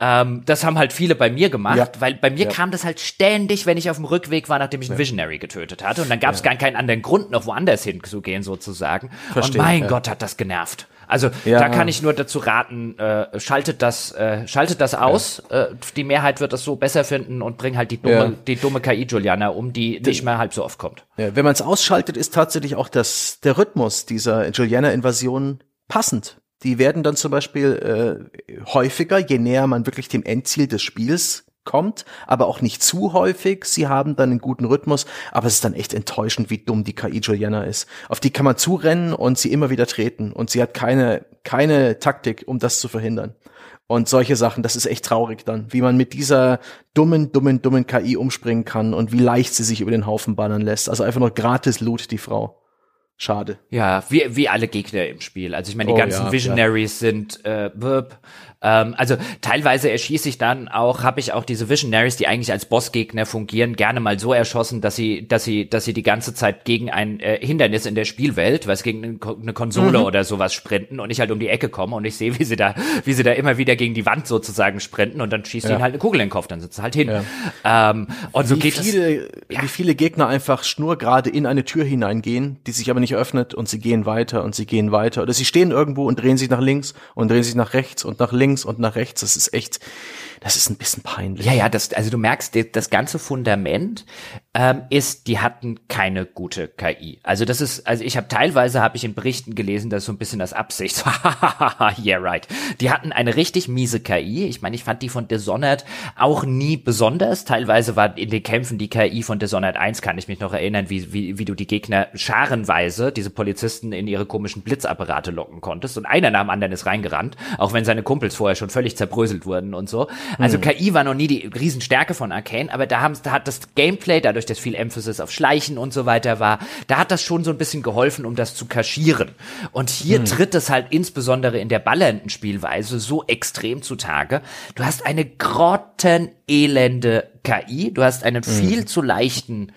Ähm, das haben halt viele bei mir gemacht, ja. weil bei mir ja. kam das halt ständig, wenn ich auf dem Rückweg war, nachdem ich einen Visionary getötet hatte. Und dann gab es gar keinen anderen Grund, noch woanders hinzugehen, sozusagen. Verstehe, und mein Gott, hat das genervt. Also ja. da kann ich nur dazu raten, äh, schaltet das, äh, schaltet das aus. Ja. Äh, die Mehrheit wird das so besser finden und bring halt die dumme, ja. die dumme KI Juliana um, die nicht mehr halb so oft kommt. Wenn man es ausschaltet, ist tatsächlich auch das der Rhythmus dieser Juliana-Invasion passend. Die werden dann zum Beispiel äh, häufiger, je näher man wirklich dem Endziel des Spiels kommt, aber auch nicht zu häufig. Sie haben dann einen guten Rhythmus, aber es ist dann echt enttäuschend, wie dumm die KI Juliana ist. Auf die kann man zurennen und sie immer wieder treten und sie hat keine, keine Taktik, um das zu verhindern. Und solche Sachen, das ist echt traurig dann, wie man mit dieser dummen, dummen, dummen KI umspringen kann und wie leicht sie sich über den Haufen ballern lässt. Also einfach nur gratis Loot, die Frau. Schade. Ja, wie, wie alle Gegner im Spiel. Also ich meine, die oh, ganzen ja, Visionaries ja. sind äh, burp, ähm, also teilweise erschieße ich dann auch, habe ich auch diese Visionaries, die eigentlich als Bossgegner fungieren, gerne mal so erschossen, dass sie, dass sie, dass sie die ganze Zeit gegen ein äh, Hindernis in der Spielwelt, was gegen eine Konsole mhm. oder sowas sprinten und ich halt um die Ecke komme und ich sehe, wie sie da, wie sie da immer wieder gegen die Wand sozusagen sprinten und dann schießt ja. ihnen halt eine Kugel in den Kopf, dann sitzt sie halt hin. Ja. Ähm, und so wie geht viele, das, wie viele Gegner einfach schnurgerade in eine Tür hineingehen, die sich aber nicht öffnet und sie gehen weiter und sie gehen weiter oder sie stehen irgendwo und drehen sich nach links und drehen sich nach rechts und nach links links und nach rechts. Das ist echt, das ist ein bisschen peinlich. Ja, ja, das, also du merkst, das ganze Fundament ähm, ist, die hatten keine gute KI. Also das ist, also ich habe teilweise habe ich in Berichten gelesen, dass so ein bisschen das Absicht. yeah, right. Die hatten eine richtig miese KI. Ich meine, ich fand die von Dishonored auch nie besonders. Teilweise war in den Kämpfen die KI von Dishonored 1, kann ich mich noch erinnern, wie, wie, wie du die Gegner scharenweise, diese Polizisten in ihre komischen Blitzapparate locken konntest. Und einer nach dem anderen ist reingerannt, auch wenn seine Kumpels vorher schon völlig zerbröselt wurden und so. Also hm. KI war noch nie die Riesenstärke von Arcane, aber da, haben, da hat das Gameplay, dadurch, dass viel Emphasis auf Schleichen und so weiter war, da hat das schon so ein bisschen geholfen, um das zu kaschieren. Und hier hm. tritt es halt insbesondere in der ballernden Spielweise so extrem zutage. Du hast eine grottenelende KI, du hast einen hm. viel zu leichten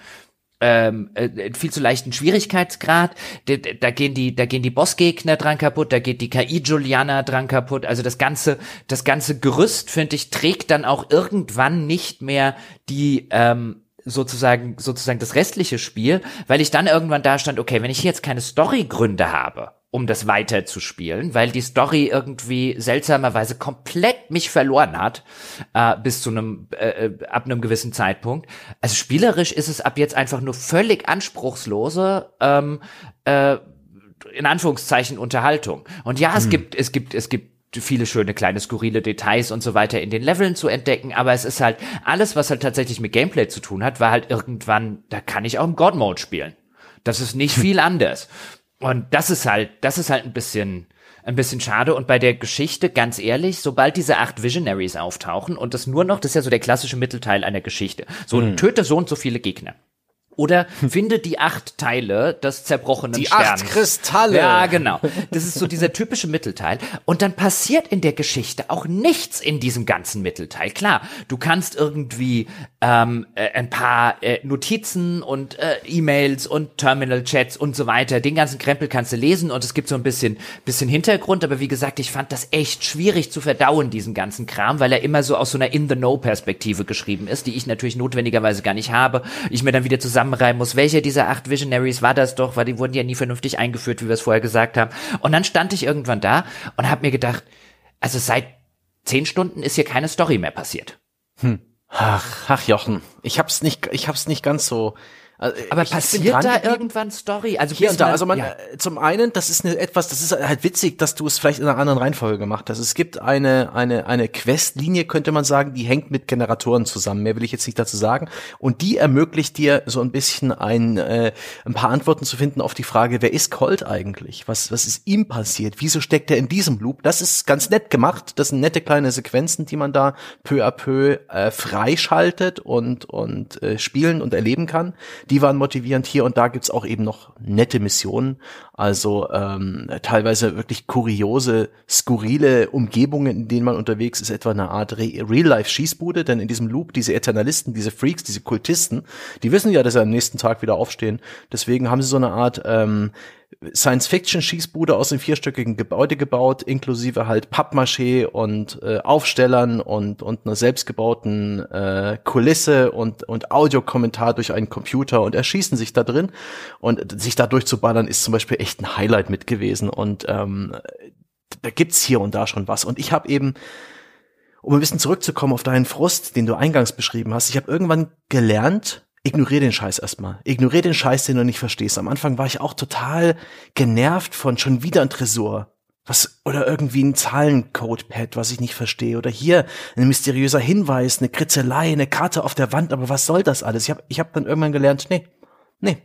ähm, äh, viel zu leichten Schwierigkeitsgrad. Da, da gehen die, da gehen die Bossgegner dran kaputt, da geht die KI Juliana dran kaputt. Also das ganze, das ganze Gerüst finde ich trägt dann auch irgendwann nicht mehr die ähm, sozusagen, sozusagen das restliche Spiel, weil ich dann irgendwann da stand, okay, wenn ich jetzt keine Storygründe habe, um das weiter zu spielen, weil die Story irgendwie seltsamerweise komplett mich verloren hat äh, bis zu einem äh, äh, ab einem gewissen Zeitpunkt. Also spielerisch ist es ab jetzt einfach nur völlig anspruchslose ähm, äh, in Anführungszeichen Unterhaltung. Und ja, es hm. gibt es gibt es gibt viele schöne kleine skurrile Details und so weiter in den Leveln zu entdecken, aber es ist halt alles, was halt tatsächlich mit Gameplay zu tun hat, war halt irgendwann, da kann ich auch im God Mode spielen. Das ist nicht viel anders. Und das ist halt, das ist halt ein bisschen, ein bisschen schade. Und bei der Geschichte, ganz ehrlich, sobald diese acht Visionaries auftauchen und das nur noch, das ist ja so der klassische Mittelteil einer Geschichte. So, mhm. töte so und so viele Gegner. Oder finde die acht Teile des zerbrochenen die Sterns. Die acht Kristalle. Ja, genau. Das ist so dieser typische Mittelteil. Und dann passiert in der Geschichte auch nichts in diesem ganzen Mittelteil. Klar, du kannst irgendwie ähm, äh, ein paar äh, Notizen und äh, E-Mails und Terminal-Chats und so weiter, den ganzen Krempel kannst du lesen und es gibt so ein bisschen, bisschen Hintergrund. Aber wie gesagt, ich fand das echt schwierig zu verdauen, diesen ganzen Kram, weil er immer so aus so einer In-the-Know-Perspektive geschrieben ist, die ich natürlich notwendigerweise gar nicht habe. Ich mir dann wieder zusammen zusammenreimen muss, welcher dieser acht Visionaries war das doch, weil die wurden ja nie vernünftig eingeführt, wie wir es vorher gesagt haben. Und dann stand ich irgendwann da und habe mir gedacht, also seit zehn Stunden ist hier keine Story mehr passiert. Hm. Ach, ach Jochen, ich hab's nicht, ich hab's nicht ganz so also Aber passiert da irgendwann Story? Also hier und da. Also man, ja. Äh, zum einen, das ist eine, etwas, das ist halt witzig, dass du es vielleicht in einer anderen Reihenfolge gemacht hast. Es gibt eine eine eine Questlinie, könnte man sagen, die hängt mit Generatoren zusammen. Mehr will ich jetzt nicht dazu sagen. Und die ermöglicht dir so ein bisschen ein äh, ein paar Antworten zu finden auf die Frage, wer ist Colt eigentlich? Was was ist ihm passiert? Wieso steckt er in diesem Loop? Das ist ganz nett gemacht. Das sind nette kleine Sequenzen, die man da peu à peu äh, freischaltet und und äh, spielen und erleben kann die waren motivierend. Hier und da gibt's auch eben noch nette Missionen, also ähm, teilweise wirklich kuriose, skurrile Umgebungen, in denen man unterwegs ist, etwa eine Art Re Real-Life-Schießbude, denn in diesem Loop diese Eternalisten, diese Freaks, diese Kultisten, die wissen ja, dass sie am nächsten Tag wieder aufstehen. Deswegen haben sie so eine Art ähm, Science-Fiction-Schießbude aus dem vierstöckigen Gebäude gebaut, inklusive halt Pappmaché und äh, Aufstellern und, und einer selbstgebauten äh, Kulisse und, und Audiokommentar durch einen Computer und erschießen sich da drin. Und sich da durchzuballern ist zum Beispiel echt ein Highlight mit gewesen. Und ähm, da gibt's hier und da schon was. Und ich habe eben um ein bisschen zurückzukommen auf deinen Frust, den du eingangs beschrieben hast, ich habe irgendwann gelernt, ignoriere den Scheiß erstmal. Ignoriere den Scheiß, den du nicht verstehst. Am Anfang war ich auch total genervt von schon wieder ein Tresor. Was, oder irgendwie ein Zahlencode-Pad, was ich nicht verstehe. Oder hier ein mysteriöser Hinweis, eine Kritzelei, eine Karte auf der Wand. Aber was soll das alles? Ich habe ich hab dann irgendwann gelernt, nee, nee,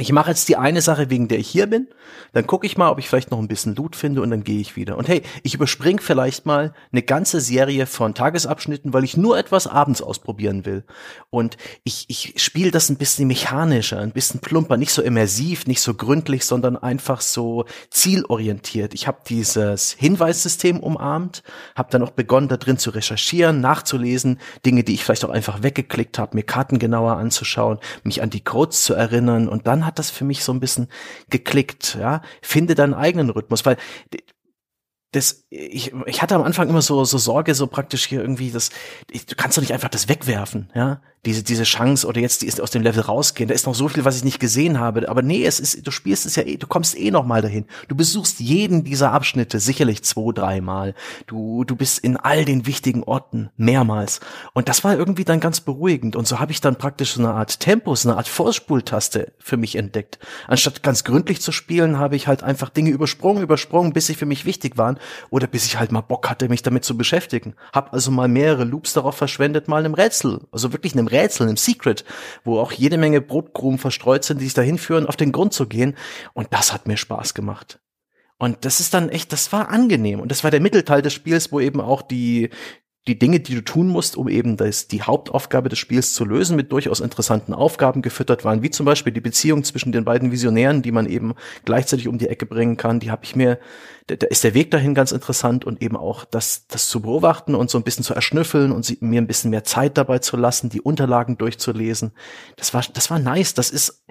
ich mache jetzt die eine Sache, wegen der ich hier bin, dann gucke ich mal, ob ich vielleicht noch ein bisschen Loot finde und dann gehe ich wieder. Und hey, ich überspringe vielleicht mal eine ganze Serie von Tagesabschnitten, weil ich nur etwas abends ausprobieren will. Und ich, ich spiele das ein bisschen mechanischer, ein bisschen plumper, nicht so immersiv, nicht so gründlich, sondern einfach so zielorientiert. Ich habe dieses Hinweissystem umarmt, habe dann auch begonnen, da drin zu recherchieren, nachzulesen, Dinge, die ich vielleicht auch einfach weggeklickt habe, mir Karten genauer anzuschauen, mich an die Codes zu erinnern und dann hat das für mich so ein bisschen geklickt, ja. Finde deinen eigenen Rhythmus, weil das, ich, ich hatte am Anfang immer so, so Sorge, so praktisch hier irgendwie, das, ich, du kannst doch nicht einfach das wegwerfen, ja diese, diese Chance oder jetzt die ist aus dem Level rausgehen. Da ist noch so viel, was ich nicht gesehen habe. Aber nee, es ist, du spielst es ja eh, du kommst eh noch mal dahin. Du besuchst jeden dieser Abschnitte sicherlich zwei, dreimal. Du, du bist in all den wichtigen Orten mehrmals. Und das war irgendwie dann ganz beruhigend. Und so habe ich dann praktisch so eine Art Tempos, eine Art Vorspultaste für mich entdeckt. Anstatt ganz gründlich zu spielen, habe ich halt einfach Dinge übersprungen, übersprungen, bis sie für mich wichtig waren oder bis ich halt mal Bock hatte, mich damit zu beschäftigen. Hab also mal mehrere Loops darauf verschwendet, mal einem Rätsel, also wirklich einem Rätsel, einem Secret, wo auch jede Menge Brotkrumen verstreut sind, die sich dahin führen, auf den Grund zu gehen. Und das hat mir Spaß gemacht. Und das ist dann echt, das war angenehm. Und das war der Mittelteil des Spiels, wo eben auch die, die Dinge, die du tun musst, um eben das, die Hauptaufgabe des Spiels zu lösen, mit durchaus interessanten Aufgaben gefüttert waren, wie zum Beispiel die Beziehung zwischen den beiden Visionären, die man eben gleichzeitig um die Ecke bringen kann. Die habe ich mir, da, da ist der Weg dahin ganz interessant und eben auch das, das zu beobachten und so ein bisschen zu erschnüffeln und sie, mir ein bisschen mehr Zeit dabei zu lassen, die Unterlagen durchzulesen. Das war, das war nice. Das ist,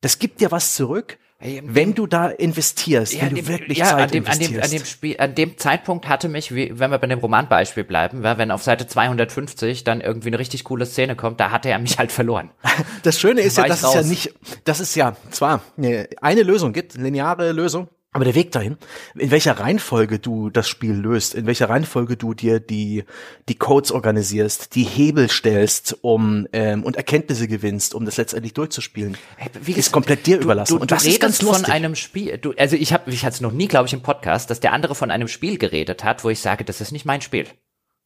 das gibt dir was zurück wenn du da investierst, wenn du dem- wirklich ja, Zeit an dem, an dem, investierst. an dem Spiel, an dem Zeitpunkt hatte mich, wie, wenn wir bei dem Romanbeispiel bleiben, ja, wenn auf Seite 250 dann irgendwie eine richtig coole Szene kommt, da hatte er mich halt verloren. Das Schöne ist ja, dass es ja nicht, dass es ja zwar eine, eine Lösung gibt, lineare Lösung, aber der Weg dahin, in welcher Reihenfolge du das Spiel löst, in welcher Reihenfolge du dir die, die Codes organisierst, die Hebel stellst, um ähm, und Erkenntnisse gewinnst, um das letztendlich durchzuspielen, Wie ist komplett dir du, überlassen. Du, und du das redest ist ganz lustig. von einem Spiel. Du, also ich habe, ich hatte es noch nie, glaube ich, im Podcast, dass der andere von einem Spiel geredet hat, wo ich sage, das ist nicht mein Spiel.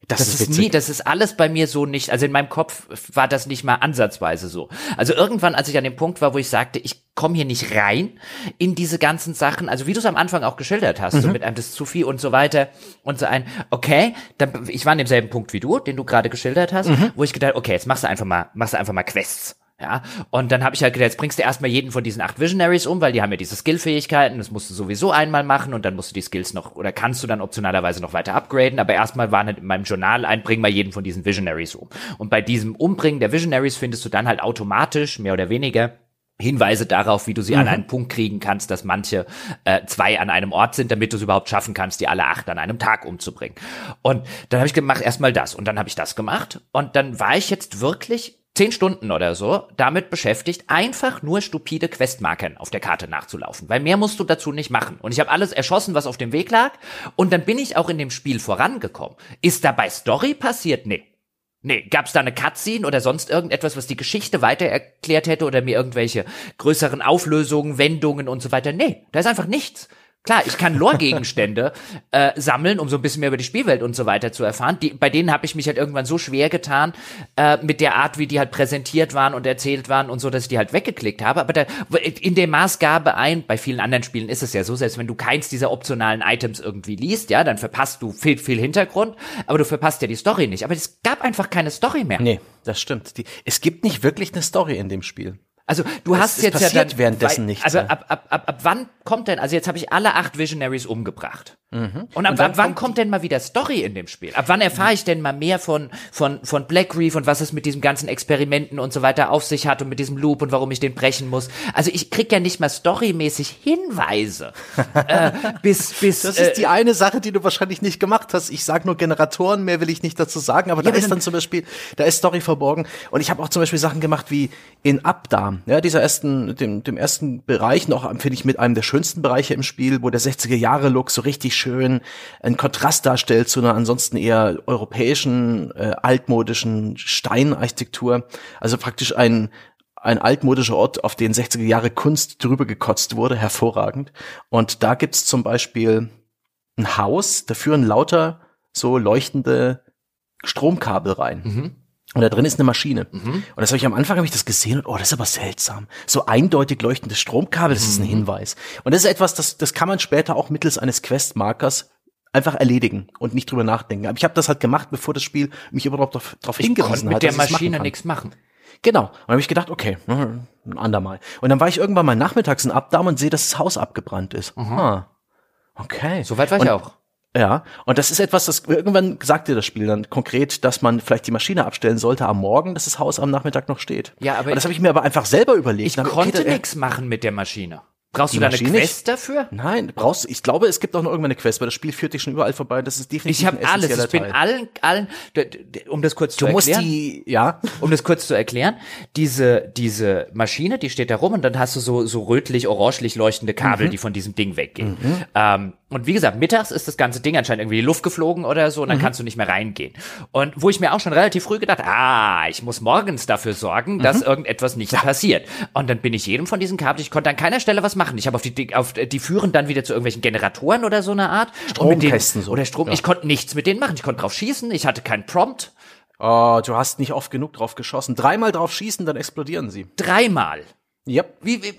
Das, Das ist witzig. nie, das ist alles bei mir so nicht, also in meinem Kopf war das nicht mal ansatzweise so. Also irgendwann, als ich an dem Punkt war, wo ich sagte, ich komme hier nicht rein in diese ganzen Sachen, also wie du es am Anfang auch geschildert hast, so mit einem das ist zu viel und so weiter und so ein, okay, dann, ich war an demselben Punkt wie du, den du gerade geschildert hast, wo ich gedacht, okay, jetzt machst du einfach mal, machst du einfach mal Quests. Ja, und dann habe ich halt gedacht, jetzt bringst du erstmal jeden von diesen acht Visionaries um, weil die haben ja diese Skillfähigkeiten, das musst du sowieso einmal machen und dann musst du die Skills noch, oder kannst du dann optionalerweise noch weiter upgraden, aber erstmal waren halt in meinem Journal ein, bring mal jeden von diesen Visionaries um. Und bei diesem Umbringen der Visionaries findest du dann halt automatisch, mehr oder weniger, Hinweise darauf, wie du sie an einen Punkt kriegen kannst, dass manche äh, zwei an einem Ort sind, damit du es überhaupt schaffen kannst, die alle acht an einem Tag umzubringen. Und dann habe ich gemacht erstmal das und dann habe ich das gemacht und dann war ich jetzt wirklich zehn Stunden oder so damit beschäftigt, einfach nur stupide Questmarken auf der Karte nachzulaufen, weil mehr musst du dazu nicht machen. Und ich habe alles erschossen, was auf dem Weg lag und dann bin ich auch in dem Spiel vorangekommen. Ist dabei Story passiert? Nee. Nee, gab's da eine Cutscene oder sonst irgendetwas, was die Geschichte weiter erklärt hätte oder mir irgendwelche größeren Auflösungen, Wendungen und so weiter? Nee, da ist einfach nichts. Klar, ich kann Lore-Gegenstände äh, sammeln, um so ein bisschen mehr über die Spielwelt und so weiter zu erfahren. Die, bei denen habe ich mich halt irgendwann so schwer getan, äh, mit der Art, wie die halt präsentiert waren und erzählt waren und so, dass ich die halt weggeklickt habe. Aber da, in der Maßgabe ein, bei vielen anderen Spielen ist es ja so, selbst wenn du keins dieser optionalen Items irgendwie liest, ja, dann verpasst du viel, viel Hintergrund, aber du verpasst ja die Story nicht. Aber es gab einfach keine Story mehr. Nee, das stimmt. Die, es gibt nicht wirklich eine Story in dem Spiel. Also du hast es jetzt ja dann währenddessen nichts, Also ja. ab, ab, ab, ab wann kommt denn? Also jetzt habe ich alle acht Visionaries umgebracht. Und ab, Mhm. Und ab wann kommt denn mal wieder Story in dem Spiel? Ab wann erfahre ich denn mal mehr von von von Black Reef und was es mit diesen ganzen Experimenten und so weiter auf sich hat und mit diesem Loop und warum ich den brechen muss? Also ich krieg ja nicht mal storymäßig Hinweise äh, bis bis Das äh, ist die eine Sache, die du wahrscheinlich nicht gemacht hast. Ich sag nur Generatoren, mehr will ich nicht dazu sagen, aber da ist dann zum Beispiel, da ist Story verborgen. Und ich habe auch zum Beispiel Sachen gemacht wie in Ja, dieser ersten, dem, dem ersten Bereich, noch finde ich mit einem der schönsten Bereiche im Spiel, wo der 60er Jahre Look so richtig schön einen Kontrast darstellt zu einer ansonsten eher europäischen, äh, altmodischen Steinarchitektur. Also praktisch ein ein altmodischer Ort, auf den 60er Jahre Kunst drüber gekotzt wurde, hervorragend. Und da gibt's zum Beispiel ein Haus, da führen lauter so leuchtende Stromkabel rein. Und da drin ist eine Maschine. Und das habe ich am Anfang habe ich das gesehen und oh, das ist aber seltsam. So eindeutig leuchtende Stromkabel, das ist ein Hinweis. Und das ist etwas, das, das kann man später auch mittels eines Questmarkers einfach erledigen und nicht drüber nachdenken. Aber ich habe das halt gemacht, bevor das Spiel mich überhaupt darauf darauf ich hingewiesen konnte hat. mit der Maschine nichts machen. Genau. Und dann habe ich gedacht, okay, hm, ein andermal. Und dann war ich irgendwann mal nachmittags in Abdam und sehe, dass das Haus abgebrannt ist. Ah, okay. Soweit war und, ich auch. Ja, und das ist etwas, das irgendwann sagt dir das Spiel dann konkret, dass man vielleicht die Maschine abstellen sollte am Morgen, dass das Haus am Nachmittag noch steht. Ja, aber und das habe ich mir aber einfach selber überlegt. Ich Dann okay, konnte da- nichts machen mit der Maschine. Brauchst Die du da eine Quest dafür? Nein, brauchst ich glaube, es gibt auch noch irgendwann eine Quest, weil das Spiel führt dich schon überall vorbei. Das ist definitiv Ich habe alles. Ich bin Teil. allen, allen, um das kurz zu Du musst erklären. die, ja, um das kurz zu erklären, diese, diese Maschine, die steht da rum und dann hast du so, so rötlich-orangelich leuchtende Kabel, Mhm. die von diesem Ding weggehen. Ähm, und wie gesagt, mittags ist das ganze Ding anscheinend irgendwie in die Luft geflogen oder so und dann Mhm. kannst du nicht mehr reingehen. Und wo ich mir auch schon relativ früh gedacht, ah, ich muss morgens dafür sorgen, Mhm. dass irgendetwas nicht passiert. Und dann bin ich jedem von diesen Kabeln, ich konnte an keiner Stelle was machen. Ich habe auf die, auf, die führen dann wieder zu irgendwelchen Generatoren oder so eine Art. Stromkästen so. Oder Strom. Ja. Ich konnte nichts mit denen machen. Ich konnte drauf schießen. Ich hatte keinen Prompt. oh, du hast nicht oft genug drauf geschossen. Dreimal drauf schießen, dann explodieren sie. Dreimal. Yep. Wie, wie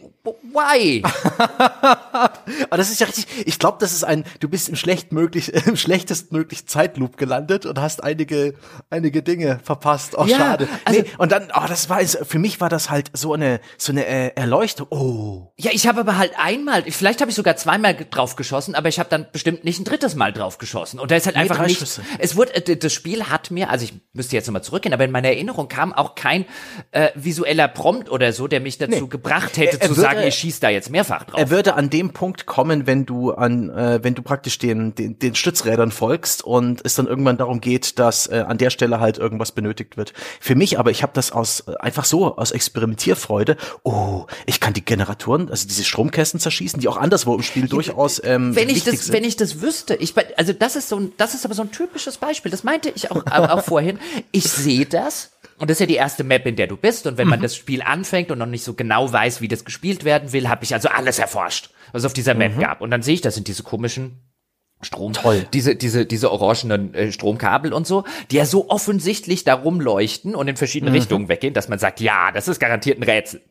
why? Aber das ist ja richtig. Ich glaube, das ist ein. Du bist im schlechtmöglich, im schlechtestmöglichen Zeitloop gelandet und hast einige, einige Dinge verpasst. Oh, Ja, schade. also- nee, und dann, oh, das war für mich war das halt so eine, so eine äh, Erleuchtung. Oh, Ja, ich habe aber halt einmal, vielleicht habe ich sogar zweimal drauf geschossen, aber ich habe dann bestimmt nicht ein drittes Mal drauf geschossen. Und da ist halt einfach drei nicht. Schüsse. Es wurde, äh, das Spiel hat mir, also ich müsste jetzt nochmal zurückgehen, aber in meiner Erinnerung kam auch kein äh, visueller Prompt oder so, der mich dazu Nee. Gebracht hätte, Er- er zu würde- sagen, ich schieß da jetzt mehrfach drauf. Er würde an dem Punkt kommen, wenn du an, äh, wenn du praktisch den, den, den Stützrädern folgst und es dann irgendwann darum geht, dass äh, an der Stelle halt irgendwas benötigt wird. Für mich aber, ich habe das aus äh, einfach so aus Experimentierfreude. Oh, ich kann die Generatoren, also diese Stromkästen zerschießen, die auch anderswo im Spiel durchaus ähm, wenn ich das, sind. wenn ich das wüsste, ich, also das ist so ein, das ist aber so ein typisches Beispiel. Das meinte ich auch, auch auch vorhin. Ich sehe das. Und das ist ja die erste Map, in der du bist. Und wenn Mhm. man das Spiel anfängt und noch nicht so genau weiß, wie das gespielt werden will, habe ich also alles erforscht, was es auf dieser Map gab. Und dann sehe ich, das sind diese komischen Strom, Mhm. Toll. diese, diese, diese orangenen äh, Stromkabel und so, die ja so offensichtlich da rumleuchten und in verschiedene Mhm. Richtungen weggehen, dass man sagt, ja, das ist garantiert ein Rätsel.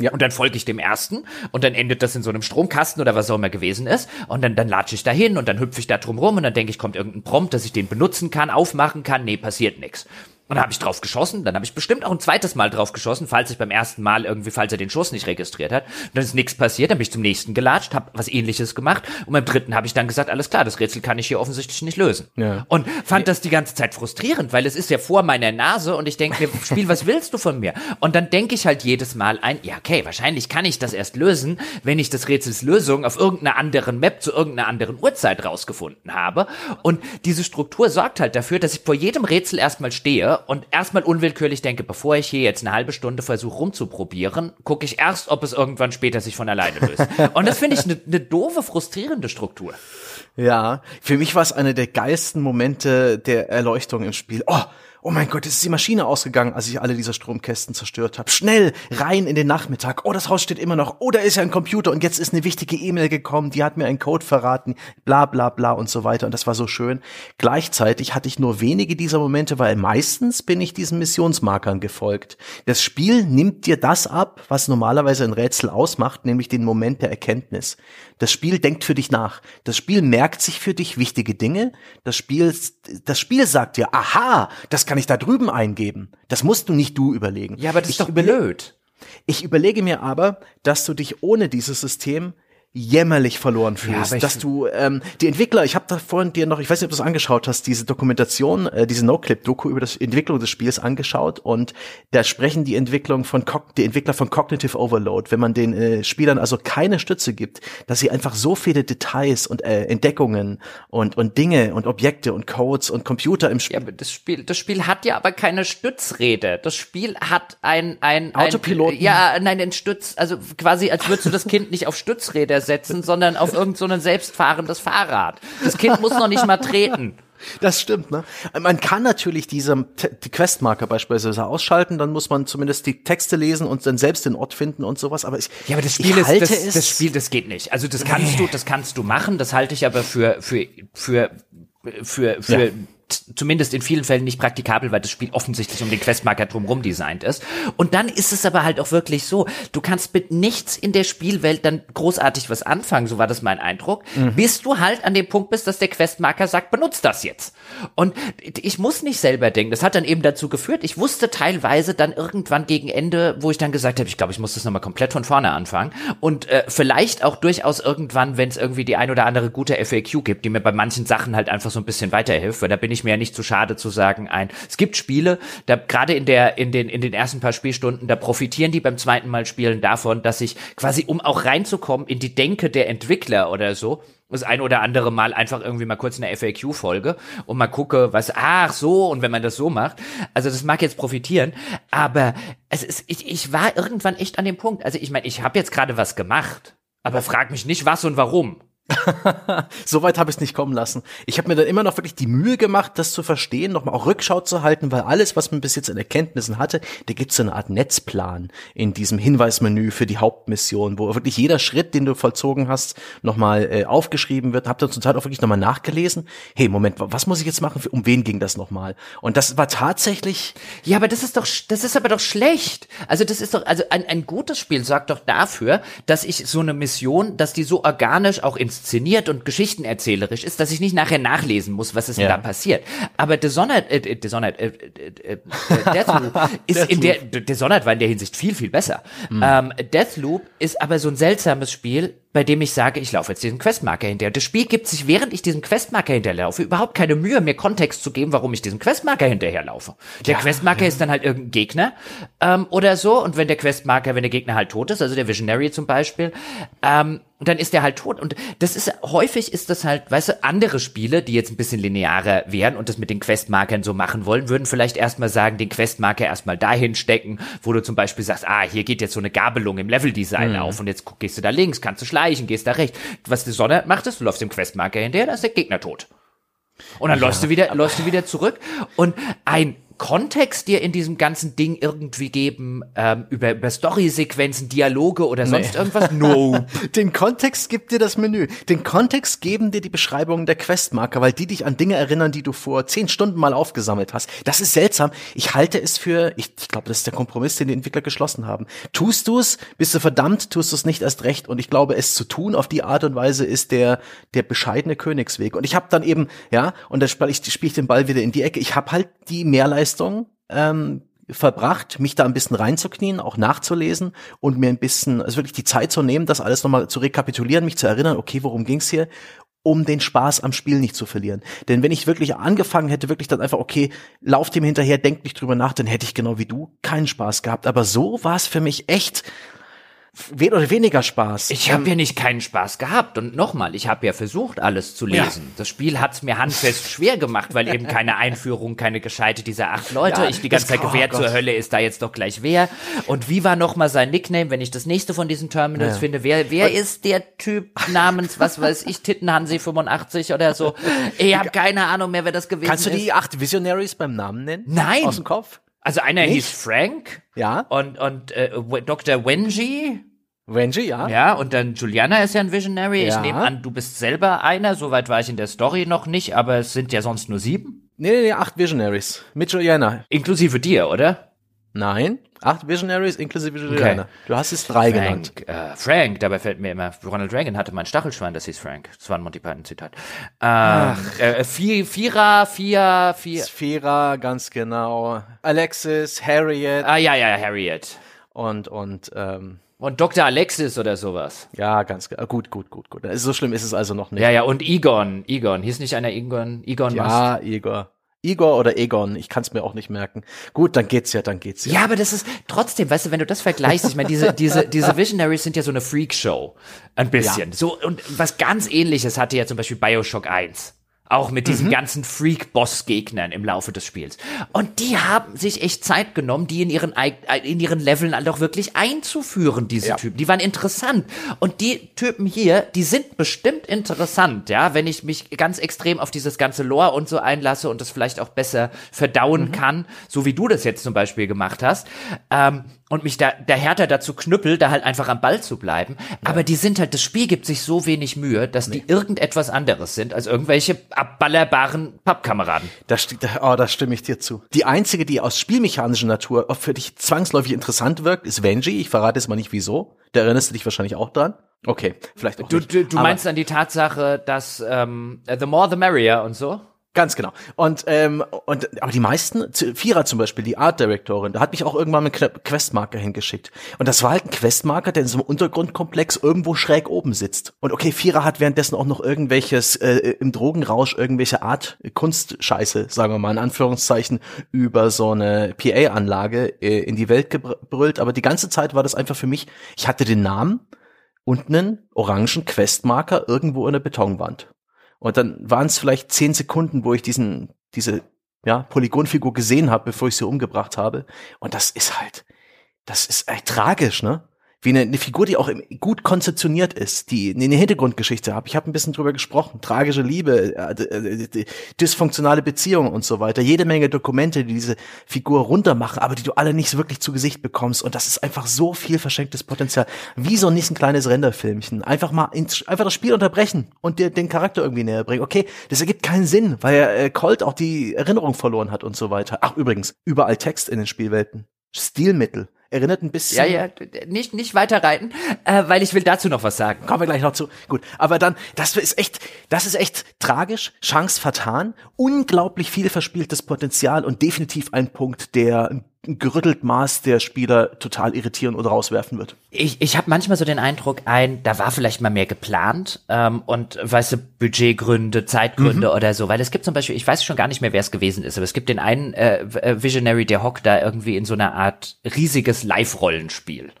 Ja. Und dann folge ich dem ersten und dann endet das in so einem Stromkasten oder was auch immer gewesen ist. Und dann, dann latsche ich da hin und dann hüpfe ich da drum rum und dann denke ich, kommt irgendein Prompt, dass ich den benutzen kann, aufmachen kann. Nee, passiert nix. Und dann habe ich drauf geschossen, dann habe ich bestimmt auch ein zweites Mal drauf geschossen, falls ich beim ersten Mal irgendwie, falls er den Schuss nicht registriert hat. Und dann ist nichts passiert, dann bin ich zum nächsten gelatscht, habe was ähnliches gemacht und beim dritten habe ich dann gesagt, alles klar, das Rätsel kann ich hier offensichtlich nicht lösen. Ja. Und fand das die ganze Zeit frustrierend, weil es ist ja vor meiner Nase und ich denke mir, Spiel, was willst du von mir? Und dann denke ich halt jedes Mal ein, ja, okay, wahrscheinlich kann ich das erst lösen, wenn ich das Rätsels Lösung auf irgendeiner anderen Map zu irgendeiner anderen Uhrzeit rausgefunden habe. Und diese Struktur sorgt halt dafür, dass ich vor jedem Rätsel erstmal stehe und erstmal unwillkürlich denke, bevor ich hier jetzt eine halbe Stunde versuche rumzuprobieren, gucke ich erst, ob es irgendwann später sich von alleine löst. Und das finde ich eine ne doofe, frustrierende Struktur. Ja, für mich war es eine der geilsten Momente der Erleuchtung im Spiel. Oh, oh mein Gott, jetzt ist die Maschine ausgegangen, als ich alle diese Stromkästen zerstört habe. Schnell rein in den Nachmittag. Oh, das Haus steht immer noch. Oh, da ist ja ein Computer und jetzt ist eine wichtige E-Mail gekommen, die hat mir einen Code verraten, bla bla bla und so weiter. Und das war so schön. Gleichzeitig hatte ich nur wenige dieser Momente, weil meistens bin ich diesen Missionsmarkern gefolgt. Das Spiel nimmt dir das ab, was normalerweise ein Rätsel ausmacht, nämlich den Moment der Erkenntnis. Das Spiel denkt für dich nach. Das Spiel merkt sich für dich wichtige Dinge. Das Spiel, das Spiel sagt dir, aha, das kann ich da drüben eingeben. Das musst du nicht du überlegen. Ja, aber das ich ist doch blöd. Ich überlege mir aber, dass du dich ohne dieses System jämmerlich verloren fühlst, ich- dass du ähm, die Entwickler, ich habe da vorhin dir noch, ich weiß nicht, ob du es angeschaut hast, diese Dokumentation, äh, diese No-Clip-Doku über das Entwicklung des Spiels angeschaut und da sprechen die Entwicklung von Cog die Entwickler von Cognitive Overload, wenn man den äh, Spielern also keine Stütze gibt, dass sie einfach so viele Details und äh, Entdeckungen und und Dinge und Objekte und Codes und Computer im Spiel Ja, aber das Spiel, das Spiel hat ja aber keine Stützräder. Das Spiel hat ein, ein, ein Autopiloten. Ja, nein, ein Stütz, also quasi als würdest du das Kind nicht auf Stützräder setzen, sondern auf irgend so ein selbstfahrendes Fahrrad. Das Kind muss noch nicht mal treten. Das stimmt, ne? Man kann natürlich diese die Questmarker beispielsweise ausschalten, dann muss man zumindest die Texte lesen und dann selbst den Ort finden und sowas, aber ich Ja, aber das Spiel ist, das, das Spiel, das geht nicht. Also das kannst du, das kannst du machen. Das halte ich aber für, für, für, für, für, Ja. Zumindest in vielen Fällen nicht praktikabel, weil das Spiel offensichtlich um den Questmarker drumherum designt ist. Und dann ist es aber halt auch wirklich so, du kannst mit nichts in der Spielwelt dann großartig was anfangen, so war das mein Eindruck, bis du halt an dem Punkt bist, dass der Questmarker sagt, benutzt das jetzt. Und ich muss nicht selber denken. Das hat dann eben dazu geführt, ich wusste teilweise dann irgendwann gegen Ende, wo ich dann gesagt habe, ich glaube, ich muss das nochmal komplett von vorne anfangen. Und äh, vielleicht auch durchaus irgendwann, wenn es irgendwie die ein oder andere gute FAQ gibt, die mir bei manchen Sachen halt einfach so ein bisschen weiterhilft, weil da bin ich mir ja nicht zu schade zu sagen, ein, es gibt Spiele, da gerade in der, in den, in den ersten paar Spielstunden, da profitieren die beim zweiten Mal spielen davon, dass ich quasi, um auch reinzukommen in die Denke der Entwickler oder so, das ein oder andere Mal einfach irgendwie mal kurz eine FAQ-Folge und mal gucke, was, ach so, und wenn man das so macht. Also das mag jetzt profitieren, aber es ist, ich, ich war irgendwann echt an dem Punkt. Also ich meine, ich habe jetzt gerade was gemacht, aber frag mich nicht, was und warum. so weit habe ich es nicht kommen lassen. Ich habe mir dann immer noch wirklich die Mühe gemacht, das zu verstehen, nochmal auch Rückschau zu halten, weil alles, was man bis jetzt an Erkenntnissen hatte, da gibt es so eine Art Netzplan in diesem Hinweismenü für die Hauptmission, wo wirklich jeder Schritt, den du vollzogen hast, nochmal äh, aufgeschrieben wird. Hab dann zum Teil auch wirklich nochmal nachgelesen. Hey, Moment, wa- was muss ich jetzt machen? Um wen ging das nochmal? Und das war tatsächlich Ja, aber das ist doch, das ist aber doch schlecht. Also das ist doch, also ein, ein gutes Spiel sorgt doch dafür, dass ich so eine Mission, dass die so organisch auch inszeniert und geschichtenerzählerisch ist, dass ich nicht nachher nachlesen muss, was ist denn Ja. da passiert. Aber Dishonored, äh, äh, Dishonored, äh, äh, äh, Deathloop ist in der, Dishonored war in der Hinsicht viel, viel besser. Ähm, Deathloop ist aber so ein seltsames Spiel, bei dem ich sage, ich laufe jetzt diesen Questmarker hinterher. Das Spiel gibt sich, während ich diesen Questmarker hinterherlaufe, überhaupt keine Mühe, mir Kontext zu geben, warum ich diesen Questmarker hinterherlaufe. Der Ja, Questmarker ist dann halt irgendein Gegner ähm, oder so. Und wenn der Questmarker, wenn der Gegner halt tot ist, also der Visionary zum Beispiel, ähm, dann ist der halt tot. Und das ist häufig ist das halt, weißt du, andere Spiele, die jetzt ein bisschen linearer wären und das mit den Questmarkern so machen wollen, würden vielleicht erstmal sagen, den Questmarker erstmal dahin stecken, wo du zum Beispiel sagst, ah, hier geht jetzt so eine Gabelung im Leveldesign auf und jetzt guck, gehst du da links, kannst du schleichen, gehst da rechts. Was die Sonne macht ist, du läufst dem Questmarker hinterher, da ist der Gegner tot. Und dann läufst du wieder, läufst du wieder zurück und ein Kontext dir in diesem ganzen Ding irgendwie geben, ähm, über, über Story-Sequenzen, Dialoge oder sonst irgendwas? No. Den Kontext gibt dir das Menü. Den Kontext geben dir die Beschreibungen der Questmarker, weil die dich an Dinge erinnern, die du vor zehn Stunden mal aufgesammelt hast. Das ist seltsam. Ich halte es für, ich, ich glaube, das ist der Kompromiss, den die Entwickler geschlossen haben. Tust du es, bist du verdammt, tust du es nicht erst recht. Und ich glaube, es zu tun auf die Art und Weise ist der, der bescheidene Königsweg. Und ich habe dann eben, ja, und da spiele ich, spiel ich den Ball wieder in die Ecke. Ich habe halt die Mehrleistung ähm, verbracht, mich da ein bisschen reinzuknien, auch nachzulesen und mir ein bisschen, also wirklich die Zeit zu nehmen, das alles nochmal zu rekapitulieren, mich zu erinnern, okay, worum ging's hier? um den Spaß am Spiel nicht zu verlieren. Denn wenn ich wirklich angefangen hätte, wirklich dann einfach, okay, lauf dem hinterher, denk nicht drüber nach, dann hätte ich genau wie du keinen Spaß gehabt. Aber so war es für mich echt we oder weniger Spaß. Ich habe ja nicht keinen Spaß gehabt. Und nochmal, ich habe ja versucht, alles zu lesen. Das Spiel hat's mir handfest schwer gemacht, weil eben keine Einführung, keine gescheite dieser acht Leute. Ja, ich die ganze Zeit oh gewährt Gott. zur Hölle ist da jetzt doch gleich wer. Und wie war nochmal sein Nickname, wenn ich das nächste von diesen Terminals Ja. finde? Wer, wer ist der Typ namens, was weiß ich, Tittenhansi 85 oder so? Ich habe keine Ahnung mehr, wer das gewesen Kannst du ist. die acht Visionaries beim Namen nennen? Nein. Aus dem Kopf? Also einer Nicht? hieß Frank. Ja. Und, und äh, Dr. Wenji. Renji, ja. Ja, und dann Juliana ist ja ein Visionary. Ich Ja. nehme an, du bist selber einer. Soweit war ich in der Story noch nicht, aber es sind ja sonst nur sieben. Nee, nee, nee, acht Visionaries. Mit Juliana. Inklusive dir, oder? Nein, acht Visionaries inklusive Juliana. Du hast es drei genannt. Frank, äh, Frank, dabei fällt mir immer, Ronald Reagan hatte mal ein Stachelschwein, das hieß Frank. Das war ein Monty Python Zitat. Ähm, äh, vier, Vierer, vier, vier. Sphera, ganz genau. Alexis, Harriet Ah, ja, ja, Harriet. und, und, ähm, Und Dr. Alexis oder sowas. ja, ganz genau. Gut, gut, gut, gut. So schlimm ist es also noch nicht. Ja, ja, und Egon. Egon. Hieß nicht einer Egon? Egon? Ja, Igor. Igor oder Egon, ich kann es mir auch nicht merken. Gut, dann geht's ja, dann geht's ja. Ja, aber das ist trotzdem, weißt du, wenn du das vergleichst, ich meine, diese, diese, diese Visionaries sind ja so eine Freakshow. Ein bisschen. So, und was ganz ähnliches hatte ja zum Beispiel Bioshock 1. Auch mit diesen ganzen Freak-Boss-Gegnern im Laufe des Spiels. Und die haben sich echt Zeit genommen, die in ihren, eig- in ihren Leveln halt auch wirklich einzuführen, diese Ja. Typen. Die waren interessant. Und die Typen hier, die sind bestimmt interessant, ja, wenn ich mich ganz extrem auf dieses ganze Lore und so einlasse und das vielleicht auch besser verdauen kann, so wie du das jetzt zum Beispiel gemacht hast. Ähm, und mich da, der härter dazu knüppel, da halt einfach am Ball zu bleiben. Aber die sind halt, das Spiel gibt sich so wenig Mühe, dass die irgendetwas anderes sind als irgendwelche abballerbaren Pappkameraden. Da, da, oh, da stimme ich dir zu. Die einzige, die aus spielmechanischer Natur auch für dich zwangsläufig interessant wirkt, ist Venji. Ich verrate jetzt mal nicht wieso. Da erinnerst du dich wahrscheinlich auch dran. Okay, vielleicht auch Du, nicht. du, du meinst an die Tatsache, dass ähm, the more the merrier und so? Ganz genau. Und, ähm, und aber die meisten, Vierer zum Beispiel, die Art Directorin, da hat mich auch irgendwann Kle- Questmarker hingeschickt. Und das war halt ein Questmarker, der in so einem Untergrundkomplex irgendwo schräg oben sitzt. Und okay, Vierer hat währenddessen auch noch irgendwelches äh, im Drogenrausch irgendwelche Art Kunstscheiße, sagen wir mal in Anführungszeichen, über so eine PA-Anlage äh, in die Welt gebrüllt. Aber die ganze Zeit war das einfach für mich. Ich hatte den Namen und einen orangen Questmarker irgendwo in der Betonwand. Und dann waren es vielleicht zehn Sekunden, wo ich diesen, diese ja, Polygonfigur gesehen habe, bevor ich sie umgebracht habe. Und das ist halt, das ist äh, tragisch, ne? Wie eine, eine Figur, die auch im- gut konzeptioniert ist, die eine Hintergrundgeschichte hat. Ich habe ein bisschen drüber gesprochen. Tragische Liebe, äh, äh, d- dysfunktionale Beziehungen und so weiter. Jede Menge Dokumente, die diese Figur runtermachen, aber die du alle nicht wirklich zu Gesicht bekommst. Und das ist einfach so viel verschenktes Potenzial. Wie so nicht ein kleines Renderfilmchen. Einfach mal ins, einfach das Spiel unterbrechen und dir den Charakter irgendwie näher bringen. Okay, das ergibt keinen Sinn, weil äh, Colt auch die Erinnerung verloren hat und so weiter. Ach, übrigens, überall Text in den Spielwelten. Stilmittel. Erinnert ein bisschen. Ja, ja, nicht, nicht weiter reiten, äh, weil ich will dazu noch was sagen. Kommen wir gleich noch zu. Gut, aber dann, das ist echt, das ist echt tragisch, Chance vertan, unglaublich viel verspieltes Potenzial und definitiv ein Punkt, der ein gerüttelt Maß der Spieler total irritieren oder rauswerfen wird. Ich, ich habe manchmal so den Eindruck, ein, da war vielleicht mal mehr geplant ähm, und weißt du, Budgetgründe, Zeitgründe mhm. oder so, weil es gibt zum Beispiel, ich weiß schon gar nicht mehr, wer es gewesen ist, aber es gibt den einen äh, äh Visionary, der hockt da irgendwie in so einer Art riesiges Live-Rollenspiel.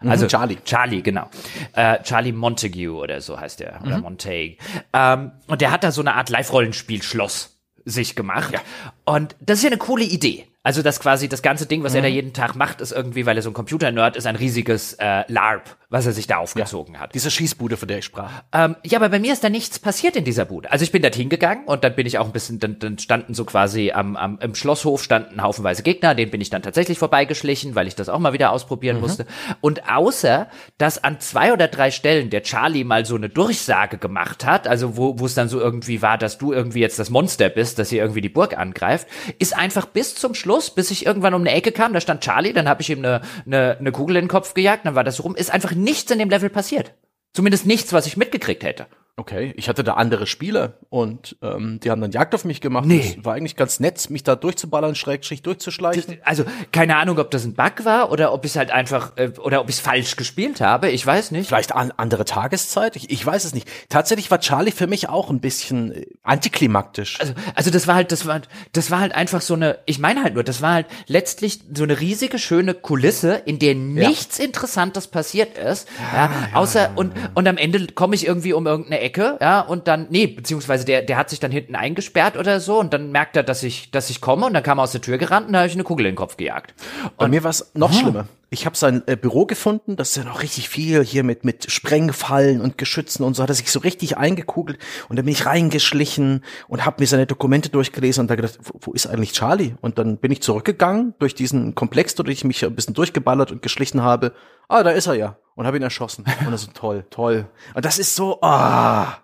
Mhm. Also Charlie. Charlie, genau. Äh, Charlie Montague oder so heißt der. Oder mhm. Montague. Ähm, und der hat da so eine Art Live-Rollenspiel-Schloss sich gemacht. Ja. Und das ist ja eine coole Idee. Also das quasi das ganze Ding, was mhm. er da mhm. jeden Tag macht, ist irgendwie, weil er so ein Computer-Nerd ist, ein riesiges äh, LARP, was er sich da aufgezogen ja, hat. Diese Schießbude, von der ich sprach. Ähm, ja, aber bei mir ist da nichts passiert in dieser Bude. Also ich bin da hingegangen und dann bin ich auch ein bisschen, dann, dann standen so quasi am, am im Schlosshof standen haufenweise Gegner, den bin ich dann tatsächlich vorbeigeschlichen, weil ich das auch mal wieder ausprobieren mhm. musste. Und außer, dass an zwei oder drei Stellen der Charlie mal so eine Durchsage gemacht hat, also wo wo es dann so irgendwie war, dass du irgendwie jetzt das Monster bist, dass hier irgendwie die Burg angreift, ist einfach bis zum Schluss, bis ich irgendwann um eine Ecke kam, da stand Charlie, dann habe ich ihm eine, eine, eine Kugel in den Kopf gejagt, dann war das rum, ist einfach nichts in dem Level passiert. Zumindest nichts, was ich mitgekriegt hätte. Okay, ich hatte da andere Spieler und ähm, die haben dann Jagd auf mich gemacht. Nee. Das war eigentlich ganz nett, mich da durchzuballern, schrägstrich durchzuschleichen. Also keine Ahnung, ob das ein Bug war oder ob ich halt einfach äh, oder ob ich es falsch gespielt habe. Ich weiß nicht. Vielleicht an andere Tageszeit. Ich, ich weiß es nicht. Tatsächlich war Charlie für mich auch ein bisschen äh, antiklimaktisch. Also, also das war halt, das war, das war halt einfach so eine. Ich meine halt nur, das war halt letztlich so eine riesige schöne Kulisse, in der nichts ja. Interessantes passiert ist. Ja, ja, außer und und am Ende komme ich irgendwie um irgendeine Ecke, ja, und dann, nee, beziehungsweise der, der hat sich dann hinten eingesperrt oder so und dann merkt er, dass ich, dass ich komme und dann kam er aus der Tür gerannt und da habe ich eine Kugel in den Kopf gejagt. Und Bei mir war es noch oh. schlimmer. Ich habe sein äh, Büro gefunden, das ist ja noch richtig viel hier mit mit Sprengfallen und Geschützen und so hat er sich so richtig eingekugelt und dann bin ich reingeschlichen und habe mir seine Dokumente durchgelesen und da gedacht, wo, wo ist eigentlich Charlie? Und dann bin ich zurückgegangen durch diesen Komplex, durch den ich mich ein bisschen durchgeballert und geschlichen habe. Ah, da ist er ja und habe ihn erschossen. Und das ist toll, toll. Und das ist so, ah.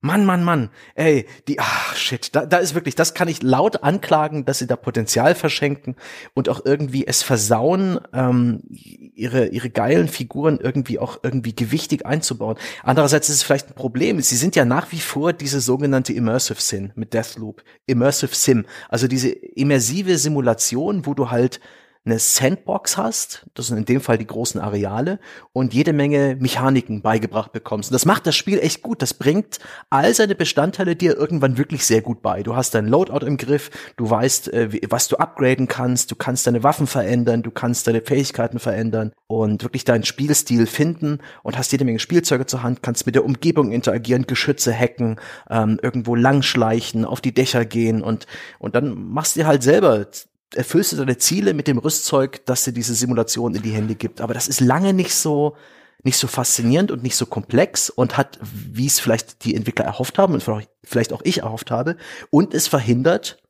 Mann, Mann, Mann, ey, die, ach shit, da, da ist wirklich, das kann ich laut anklagen, dass sie da Potenzial verschenken und auch irgendwie es versauen, ähm, ihre, ihre geilen Figuren irgendwie auch irgendwie gewichtig einzubauen. Andererseits ist es vielleicht ein Problem, sie sind ja nach wie vor diese sogenannte Immersive Sim mit Deathloop, Immersive Sim, also diese immersive Simulation, wo du halt eine Sandbox hast, das sind in dem Fall die großen Areale, und jede Menge Mechaniken beigebracht bekommst. Und das macht das Spiel echt gut. Das bringt all seine Bestandteile dir irgendwann wirklich sehr gut bei. Du hast dein Loadout im Griff, du weißt, äh, was du upgraden kannst, du kannst deine Waffen verändern, du kannst deine Fähigkeiten verändern und wirklich deinen Spielstil finden und hast jede Menge Spielzeuge zur Hand, kannst mit der Umgebung interagieren, Geschütze hacken, ähm, irgendwo langschleichen, auf die Dächer gehen und, und dann machst du dir halt selber erfüllst du deine Ziele mit dem Rüstzeug, dass dir diese Simulation in die Hände gibt. Aber das ist lange nicht so, nicht so faszinierend und nicht so komplex und hat, wie es vielleicht die Entwickler erhofft haben und vielleicht auch ich erhofft habe, und es verhindert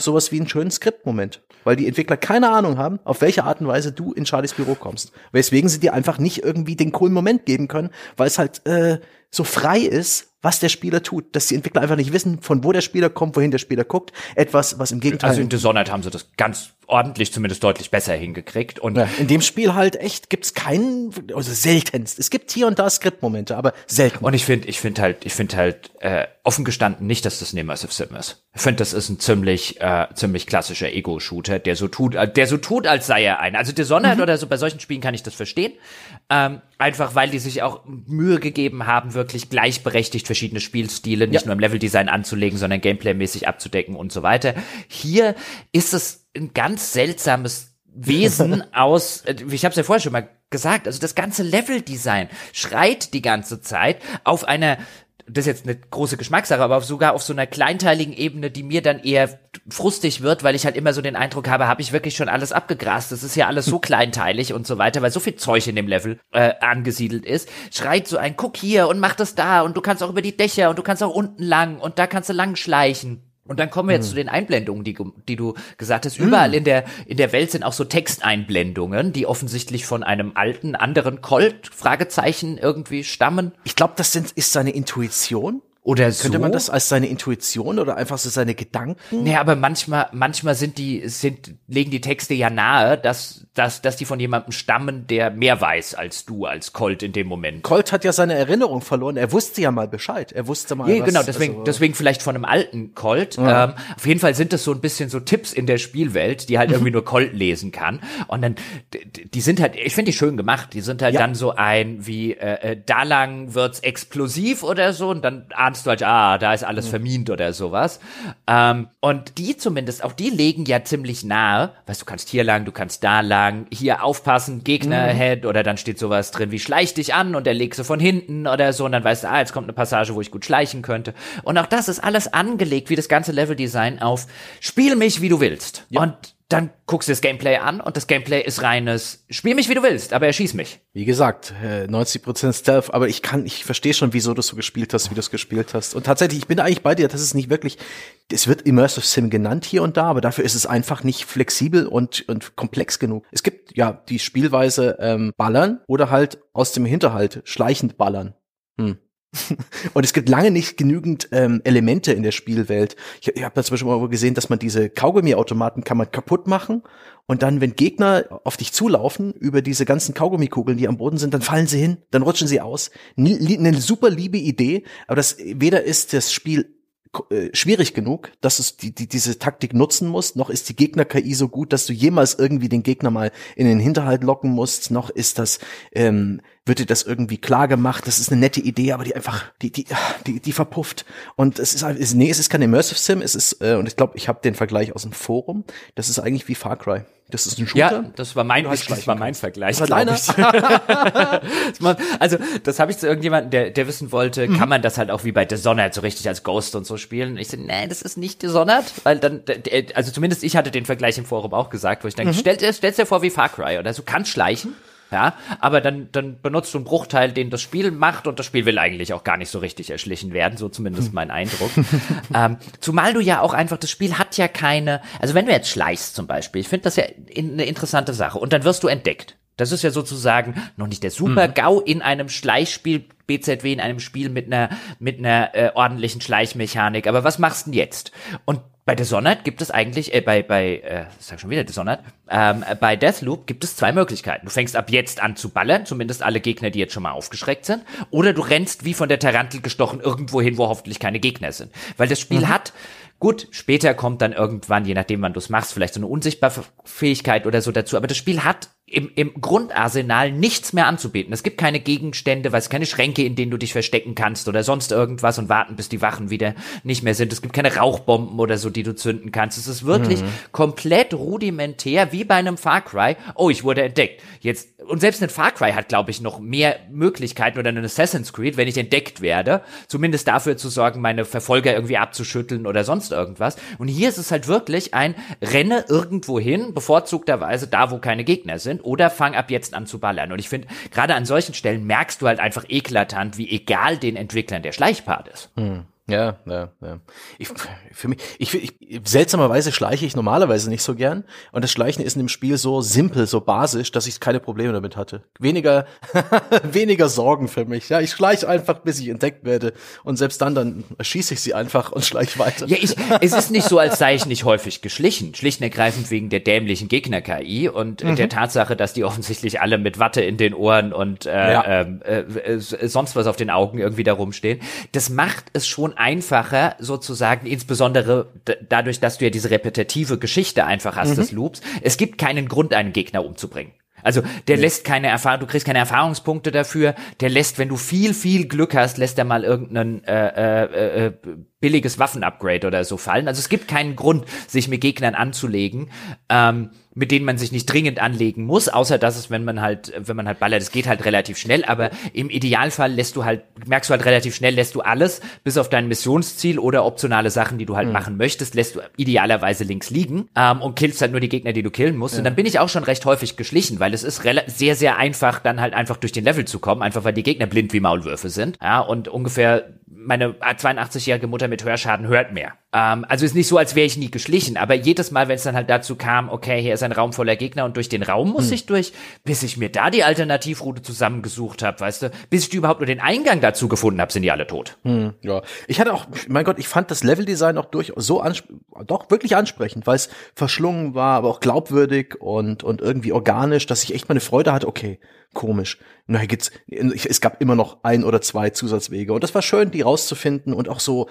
sowas wie einen schönen Skriptmoment, weil die Entwickler keine Ahnung haben, auf welche Art und Weise du in Charlies Büro kommst. Weswegen sie dir einfach nicht irgendwie den coolen Moment geben können, weil es halt äh, so frei ist, was der Spieler tut, dass die Entwickler einfach nicht wissen, von wo der Spieler kommt, wohin der Spieler guckt. Etwas, was im Gegenteil. Also in Dishonored haben sie das ganz ordentlich, zumindest deutlich besser hingekriegt. Und ja, in dem Spiel halt echt gibt's keinen, also seltenst. Es gibt hier und da Skriptmomente, aber selten. Und ich finde, ich finde halt, ich finde halt äh, offen gestanden nicht, dass das ein Immersive Sim ist. Ich finde, das ist ein ziemlich, äh, ziemlich klassischer Ego-Shooter, der so tut, äh, der so tut, als sei er ein. Also Dishonored mhm. oder so bei solchen Spielen kann ich das verstehen. Ähm, einfach weil die sich auch Mühe gegeben haben, wirklich gleichberechtigt verschiedene Spielstile nicht ja. nur im Leveldesign anzulegen, sondern gameplaymäßig abzudecken und so weiter. Hier ist es ein ganz seltsames Wesen aus, äh, ich habe es ja vorher schon mal gesagt, also das ganze Leveldesign schreit die ganze Zeit auf einer das ist jetzt eine große Geschmackssache, aber sogar auf so einer kleinteiligen Ebene, die mir dann eher frustig wird, weil ich halt immer so den Eindruck habe, habe ich wirklich schon alles abgegrast. Das ist ja alles so kleinteilig und so weiter, weil so viel Zeug in dem Level äh, angesiedelt ist. Schreit so ein, guck hier und mach das da und du kannst auch über die Dächer und du kannst auch unten lang und da kannst du lang schleichen. Und dann kommen wir jetzt hm. zu den Einblendungen, die, die du gesagt hast. Überall hm. in der, in der Welt sind auch so Texteinblendungen, die offensichtlich von einem alten, anderen Colt, Fragezeichen, irgendwie stammen. Ich glaube, das sind, ist seine Intuition. Oder so. Könnte man das als seine Intuition oder einfach so seine Gedanken? Nee, aber manchmal, manchmal sind die, sind, legen die Texte ja nahe, dass dass, dass die von jemandem stammen, der mehr weiß als du, als Colt in dem Moment. Colt hat ja seine Erinnerung verloren. Er wusste ja mal Bescheid. Er wusste mal. Ja, was, genau, deswegen, also, deswegen vielleicht von einem alten Colt. Ja. Ähm, auf jeden Fall sind das so ein bisschen so Tipps in der Spielwelt, die halt irgendwie nur Colt lesen kann. Und dann, die sind halt, ich finde die schön gemacht. Die sind halt ja. dann so ein, wie äh, äh, da lang wird's explosiv oder so. Und dann ahnst du halt, ah, da ist alles mhm. vermint oder sowas. Ähm, und die zumindest, auch die legen ja ziemlich nahe. Weißt du, kannst hier lang, du kannst da lang, hier aufpassen, Gegner mhm. oder dann steht sowas drin wie schleich dich an und der legst du von hinten oder so und dann weißt du, ah, jetzt kommt eine Passage, wo ich gut schleichen könnte. Und auch das ist alles angelegt, wie das ganze Leveldesign auf Spiel mich, wie du willst. Ja. Und dann guckst du das Gameplay an und das Gameplay ist reines Spiel mich wie du willst, aber erschieß mich. Wie gesagt, 90% äh, Stealth, aber ich kann, ich verstehe schon, wieso du so gespielt hast, wie du es gespielt hast. Und tatsächlich, ich bin eigentlich bei dir, das ist nicht wirklich, es wird Immersive Sim genannt hier und da, aber dafür ist es einfach nicht flexibel und, und komplex genug. Es gibt ja die Spielweise ähm, ballern oder halt aus dem Hinterhalt schleichend ballern. Hm. Und es gibt lange nicht genügend ähm, Elemente in der Spielwelt. Ich, ich habe zum Beispiel mal gesehen, dass man diese Kaugummiautomaten kann man kaputt machen und dann, wenn Gegner auf dich zulaufen über diese ganzen Kaugummikugeln, die am Boden sind, dann fallen sie hin, dann rutschen sie aus. Eine super liebe Idee, aber das weder ist das Spiel äh, schwierig genug, dass du die, die, diese Taktik nutzen musst, noch ist die Gegner-KI so gut, dass du jemals irgendwie den Gegner mal in den Hinterhalt locken musst, noch ist das ähm, wird dir das irgendwie klar gemacht. Das ist eine nette Idee, aber die einfach, die, die, die, die verpufft. Und es ist, ist nee, es ist kein Immersive Sim, es ist, äh, und ich glaube, ich habe den Vergleich aus dem Forum. Das ist eigentlich wie Far Cry. Das ist ein Shooter. Ja, das war mein, das war mein Vergleich. Das war deiner. also, das habe ich zu irgendjemandem, der, der wissen wollte, mhm. kann man das halt auch wie bei Dishonored so richtig als Ghost und so spielen? Und ich so, nee, das ist nicht Dishonored, weil dann, also zumindest ich hatte den Vergleich im Forum auch gesagt, wo ich denke, mhm. stell, stell's dir vor wie Far Cry oder so, kannst schleichen ja, aber dann, dann benutzt du einen Bruchteil, den das Spiel macht und das Spiel will eigentlich auch gar nicht so richtig erschlichen werden, so zumindest mein Eindruck. ähm, zumal du ja auch einfach, das Spiel hat ja keine, also wenn du jetzt schleichst zum Beispiel, ich finde das ja in, eine interessante Sache und dann wirst du entdeckt. Das ist ja sozusagen noch nicht der Super-GAU mhm. in einem Schleichspiel, BZW in einem Spiel mit einer, mit einer äh, ordentlichen Schleichmechanik. Aber was machst du denn jetzt? Und bei Dishonored gibt es eigentlich, äh, bei, bei, äh, sag schon wieder Dishonored, ähm, bei Deathloop gibt es zwei Möglichkeiten. Du fängst ab jetzt an zu ballern, zumindest alle Gegner, die jetzt schon mal aufgeschreckt sind, oder du rennst wie von der Tarantel gestochen irgendwo hin, wo hoffentlich keine Gegner sind. Weil das Spiel mhm. hat Gut, später kommt dann irgendwann, je nachdem, wann du es machst, vielleicht so eine Unsichtbarfähigkeit oder so dazu. Aber das Spiel hat im, im Grundarsenal nichts mehr anzubieten. Es gibt keine Gegenstände, weiß keine Schränke, in denen du dich verstecken kannst oder sonst irgendwas und warten, bis die Wachen wieder nicht mehr sind. Es gibt keine Rauchbomben oder so, die du zünden kannst. Es ist wirklich mhm. komplett rudimentär, wie bei einem Far Cry. Oh, ich wurde entdeckt. Jetzt, und selbst ein Far Cry hat, glaube ich, noch mehr Möglichkeiten oder ein Assassin's Creed, wenn ich entdeckt werde, zumindest dafür zu sorgen, meine Verfolger irgendwie abzuschütteln oder sonst irgendwas. Und hier ist es halt wirklich ein Renne irgendwo hin, bevorzugterweise da, wo keine Gegner sind oder fang ab jetzt an zu ballern. Und ich finde, gerade an solchen Stellen merkst du halt einfach eklatant, wie egal den Entwicklern der Schleichpart ist. Hm. Ja, ja, ja. Ich, für mich, ich, ich, seltsamerweise schleiche ich normalerweise nicht so gern. Und das Schleichen ist in dem Spiel so simpel, so basisch, dass ich keine Probleme damit hatte. Weniger, weniger Sorgen für mich. Ja, ich schleiche einfach, bis ich entdeckt werde. Und selbst dann, dann erschieße ich sie einfach und schleiche weiter. Ja, ich, es ist nicht so, als sei ich nicht häufig geschlichen. Schlicht und ergreifend wegen der dämlichen Gegner-KI und mhm. der Tatsache, dass die offensichtlich alle mit Watte in den Ohren und äh, ja. Ähm, äh, äh, sonst was auf den Augen irgendwie da rumstehen. Das macht es schon einfacher, sozusagen, insbesondere dadurch, dass du ja diese repetitive Geschichte einfach hast mhm. des Loops. Es gibt keinen Grund, einen Gegner umzubringen. Also der nee. lässt keine Erfahrung, du kriegst keine Erfahrungspunkte dafür. Der lässt, wenn du viel, viel Glück hast, lässt er mal irgendeinen äh, äh, äh, billiges Waffenupgrade oder so fallen. Also es gibt keinen Grund, sich mit Gegnern anzulegen. Ähm, mit denen man sich nicht dringend anlegen muss, außer dass es, wenn man halt, wenn man halt ballert, es geht halt relativ schnell, aber im Idealfall lässt du halt, merkst du halt relativ schnell, lässt du alles, bis auf dein Missionsziel oder optionale Sachen, die du halt mhm. machen möchtest, lässt du idealerweise links liegen ähm, und killst halt nur die Gegner, die du killen musst. Ja. Und dann bin ich auch schon recht häufig geschlichen, weil es ist sehr, sehr einfach, dann halt einfach durch den Level zu kommen, einfach weil die Gegner blind wie Maulwürfe sind. Ja, und ungefähr meine 82-jährige Mutter mit Hörschaden hört mehr. Ähm, also ist nicht so, als wäre ich nie geschlichen, aber jedes Mal, wenn es dann halt dazu kam, okay, hier ist ein Raum voller Gegner und durch den Raum muss hm. ich durch, bis ich mir da die Alternativroute zusammengesucht habe, weißt du, bis ich überhaupt nur den Eingang dazu gefunden habe, sind die alle tot. Hm, ja, ich hatte auch, mein Gott, ich fand das Leveldesign auch durch so doch wirklich ansprechend, weil es verschlungen war, aber auch glaubwürdig und und irgendwie organisch, dass ich echt meine Freude hatte. Okay, komisch. Na, hier gibt's, es gab immer noch ein oder zwei Zusatzwege und das war schön, die rauszufinden und auch so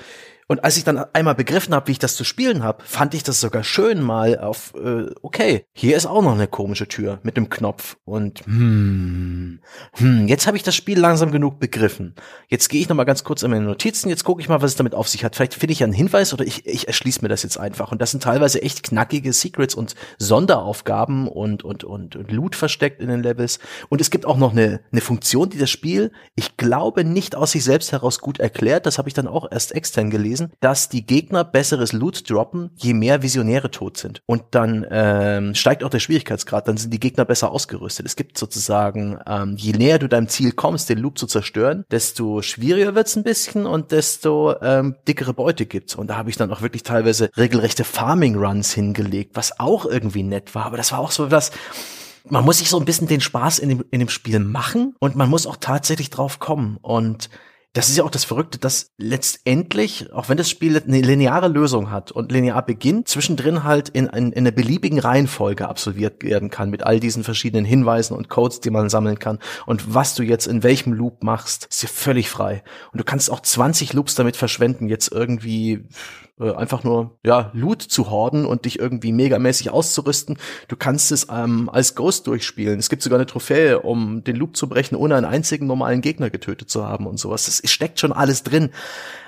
und als ich dann einmal begriffen habe, wie ich das zu spielen habe, fand ich das sogar schön mal auf, äh, okay, hier ist auch noch eine komische Tür mit dem Knopf. Und hm, hm jetzt habe ich das Spiel langsam genug begriffen. Jetzt gehe ich noch mal ganz kurz in meine Notizen, jetzt gucke ich mal, was es damit auf sich hat. Vielleicht finde ich einen Hinweis oder ich, ich erschließe mir das jetzt einfach. Und das sind teilweise echt knackige Secrets und Sonderaufgaben und, und, und, und Loot versteckt in den Levels. Und es gibt auch noch eine, eine Funktion, die das Spiel, ich glaube, nicht aus sich selbst heraus gut erklärt. Das habe ich dann auch erst extern gelesen gewesen, dass die Gegner besseres Loot droppen, je mehr Visionäre tot sind. Und dann ähm, steigt auch der Schwierigkeitsgrad, dann sind die Gegner besser ausgerüstet. Es gibt sozusagen, ähm, je näher du deinem Ziel kommst, den Loop zu zerstören, desto schwieriger wird's ein bisschen und desto ähm, dickere Beute gibt's. Und da habe ich dann auch wirklich teilweise regelrechte Farming-Runs hingelegt, was auch irgendwie nett war. Aber das war auch so was, man muss sich so ein bisschen den Spaß in dem, in dem Spiel machen und man muss auch tatsächlich drauf kommen. Und das ist ja auch das Verrückte, dass letztendlich, auch wenn das Spiel eine lineare Lösung hat und linear beginnt, zwischendrin halt in, in, in einer beliebigen Reihenfolge absolviert werden kann mit all diesen verschiedenen Hinweisen und Codes, die man sammeln kann. Und was du jetzt in welchem Loop machst, ist dir völlig frei. Und du kannst auch 20 Loops damit verschwenden, jetzt irgendwie äh, einfach nur ja Loot zu horden und dich irgendwie megamäßig auszurüsten. Du kannst es ähm, als Ghost durchspielen. Es gibt sogar eine Trophäe, um den Loop zu brechen, ohne einen einzigen normalen Gegner getötet zu haben und sowas. Das steckt schon alles drin.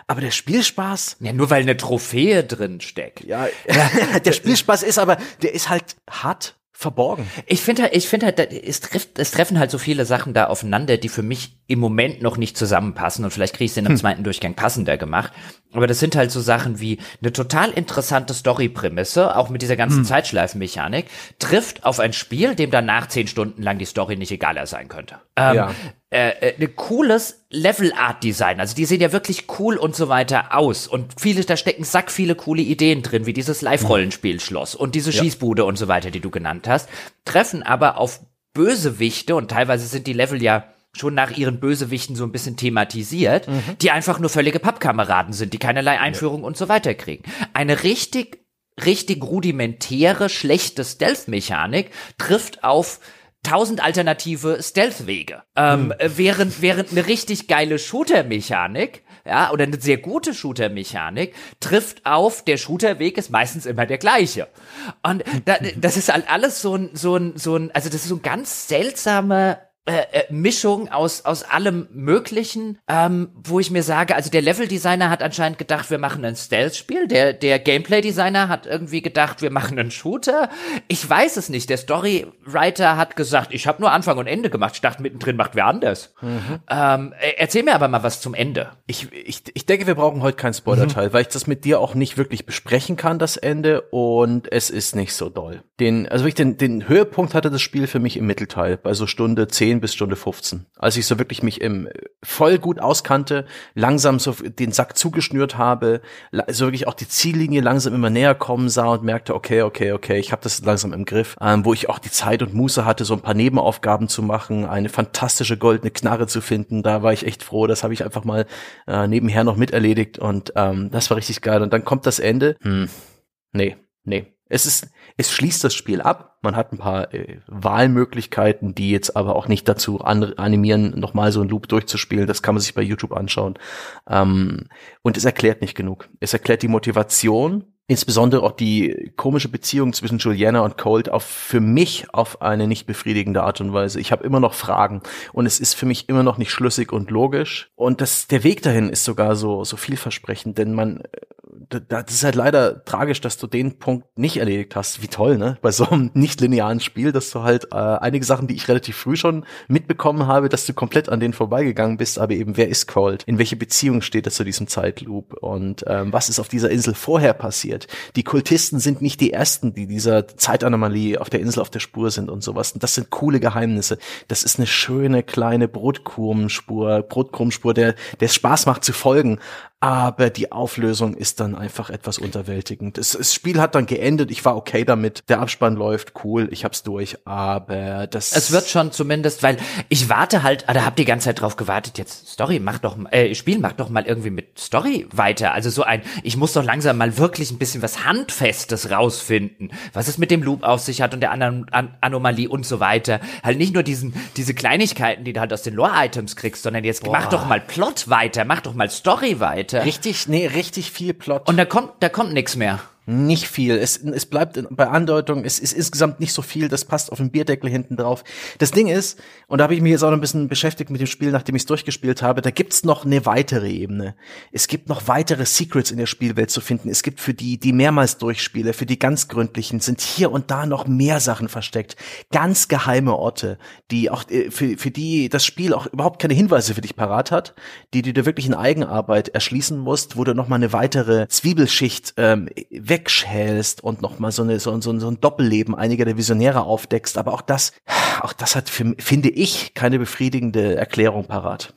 Aber der Spielspaß. Ja, nur weil eine Trophäe drin steckt. Ja, der Spielspaß ist aber, der ist halt hart verborgen. Ich finde halt, ich finde halt, es, trifft, es treffen halt so viele Sachen da aufeinander, die für mich im Moment noch nicht zusammenpassen und vielleicht kriege ich es in einem hm. zweiten Durchgang passender gemacht. Aber das sind halt so Sachen wie eine total interessante Story-Prämisse, auch mit dieser ganzen hm. Zeitschleifenmechanik, trifft auf ein Spiel, dem danach zehn Stunden lang die Story nicht egaler sein könnte. Ähm, ja. Äh, äh, ein cooles Level-Art-Design, also die sehen ja wirklich cool und so weiter aus und viele, da stecken sack viele coole Ideen drin, wie dieses Live-Rollenspiel-Schloss und diese ja. Schießbude und so weiter, die du genannt hast, treffen aber auf Bösewichte und teilweise sind die Level ja schon nach ihren Bösewichten so ein bisschen thematisiert, mhm. die einfach nur völlige Pappkameraden sind, die keinerlei Einführung ja. und so weiter kriegen. Eine richtig, richtig rudimentäre, schlechte Stealth-Mechanik trifft auf tausend alternative Stealth-Wege. Ähm, mhm. während, während eine richtig geile Shooter-Mechanik, ja, oder eine sehr gute Shooter-Mechanik trifft auf, der Shooter-Weg ist meistens immer der gleiche. Und da, das ist halt alles so ein, so ein, so ein, also das ist so ein ganz seltsamer äh, äh, Mischung aus aus allem Möglichen, ähm, wo ich mir sage, also der Level-Designer hat anscheinend gedacht, wir machen ein Stealth-Spiel, der der Gameplay-Designer hat irgendwie gedacht, wir machen einen Shooter. Ich weiß es nicht. Der Storywriter hat gesagt, ich habe nur Anfang und Ende gemacht. Ich dachte, mittendrin macht wer anders. Mhm. Ähm, äh, erzähl mir aber mal was zum Ende. Ich, ich, ich denke, wir brauchen heute keinen Spoiler-Teil, mhm. weil ich das mit dir auch nicht wirklich besprechen kann, das Ende, und es ist nicht so doll. Den, also ich den, den Höhepunkt hatte das Spiel für mich im Mittelteil, bei so Stunde 10 10 bis Stunde 15. Als ich so wirklich mich im voll gut auskannte, langsam so den Sack zugeschnürt habe, so wirklich auch die Ziellinie langsam immer näher kommen sah und merkte, okay, okay, okay, ich habe das langsam im Griff, ähm, wo ich auch die Zeit und Muße hatte, so ein paar Nebenaufgaben zu machen, eine fantastische goldene Knarre zu finden, da war ich echt froh, das habe ich einfach mal äh, nebenher noch miterledigt und ähm, das war richtig geil. Und dann kommt das Ende. Hm. Nee, nee. Es ist, es schließt das Spiel ab. Man hat ein paar äh, Wahlmöglichkeiten, die jetzt aber auch nicht dazu an, animieren, nochmal so einen Loop durchzuspielen. Das kann man sich bei YouTube anschauen. Ähm, und es erklärt nicht genug. Es erklärt die Motivation, insbesondere auch die komische Beziehung zwischen Juliana und Colt auf für mich auf eine nicht befriedigende Art und Weise. Ich habe immer noch Fragen und es ist für mich immer noch nicht schlüssig und logisch und das der Weg dahin ist sogar so so vielversprechend, denn man äh, das ist halt leider tragisch, dass du den Punkt nicht erledigt hast. Wie toll, ne? Bei so einem nicht linearen Spiel, dass du halt äh, einige Sachen, die ich relativ früh schon mitbekommen habe, dass du komplett an denen vorbeigegangen bist, aber eben wer ist Cold? In welche Beziehung steht er zu diesem Zeitloop? Und ähm, was ist auf dieser Insel vorher passiert? Die Kultisten sind nicht die ersten, die dieser Zeitanomalie auf der Insel auf der Spur sind und sowas. Und das sind coole Geheimnisse. Das ist eine schöne kleine Brotkrumenspur, Brotkrumenspur, der der Spaß macht zu folgen aber die Auflösung ist dann einfach etwas unterwältigend. Das, das Spiel hat dann geendet, ich war okay damit, der Abspann läuft, cool, ich hab's durch, aber das... Es wird schon zumindest, weil ich warte halt, da hab die ganze Zeit drauf gewartet, jetzt Story, mach doch, äh, Spiel, mach doch mal irgendwie mit Story weiter. Also so ein, ich muss doch langsam mal wirklich ein bisschen was Handfestes rausfinden, was es mit dem Loop auf sich hat und der anderen An Anomalie und so weiter. Halt nicht nur diesen, diese Kleinigkeiten, die du halt aus den Lore-Items kriegst, sondern jetzt Boah. mach doch mal Plot weiter, mach doch mal Story weiter. Richtig, nee, richtig viel Plot. Und da kommt, da kommt nix mehr. Nicht viel. Es, es bleibt bei Andeutung, es ist insgesamt nicht so viel, das passt auf den Bierdeckel hinten drauf. Das Ding ist, und da habe ich mich jetzt auch noch ein bisschen beschäftigt mit dem Spiel, nachdem ich es durchgespielt habe, da gibt's noch eine weitere Ebene. Es gibt noch weitere Secrets in der Spielwelt zu finden. Es gibt für die, die mehrmals durchspiele, für die ganz gründlichen, sind hier und da noch mehr Sachen versteckt. Ganz geheime Orte, die auch, äh, für, für die das Spiel auch überhaupt keine Hinweise für dich parat hat, die, du wirklich in Eigenarbeit erschließen musst, wo du noch mal eine weitere Zwiebelschicht ähm, wegschälst und noch mal so, eine, so, so, so ein Doppelleben einiger der Visionäre aufdeckst. Aber auch das, auch das hat, für, finde ich, keine befriedigende Erklärung parat.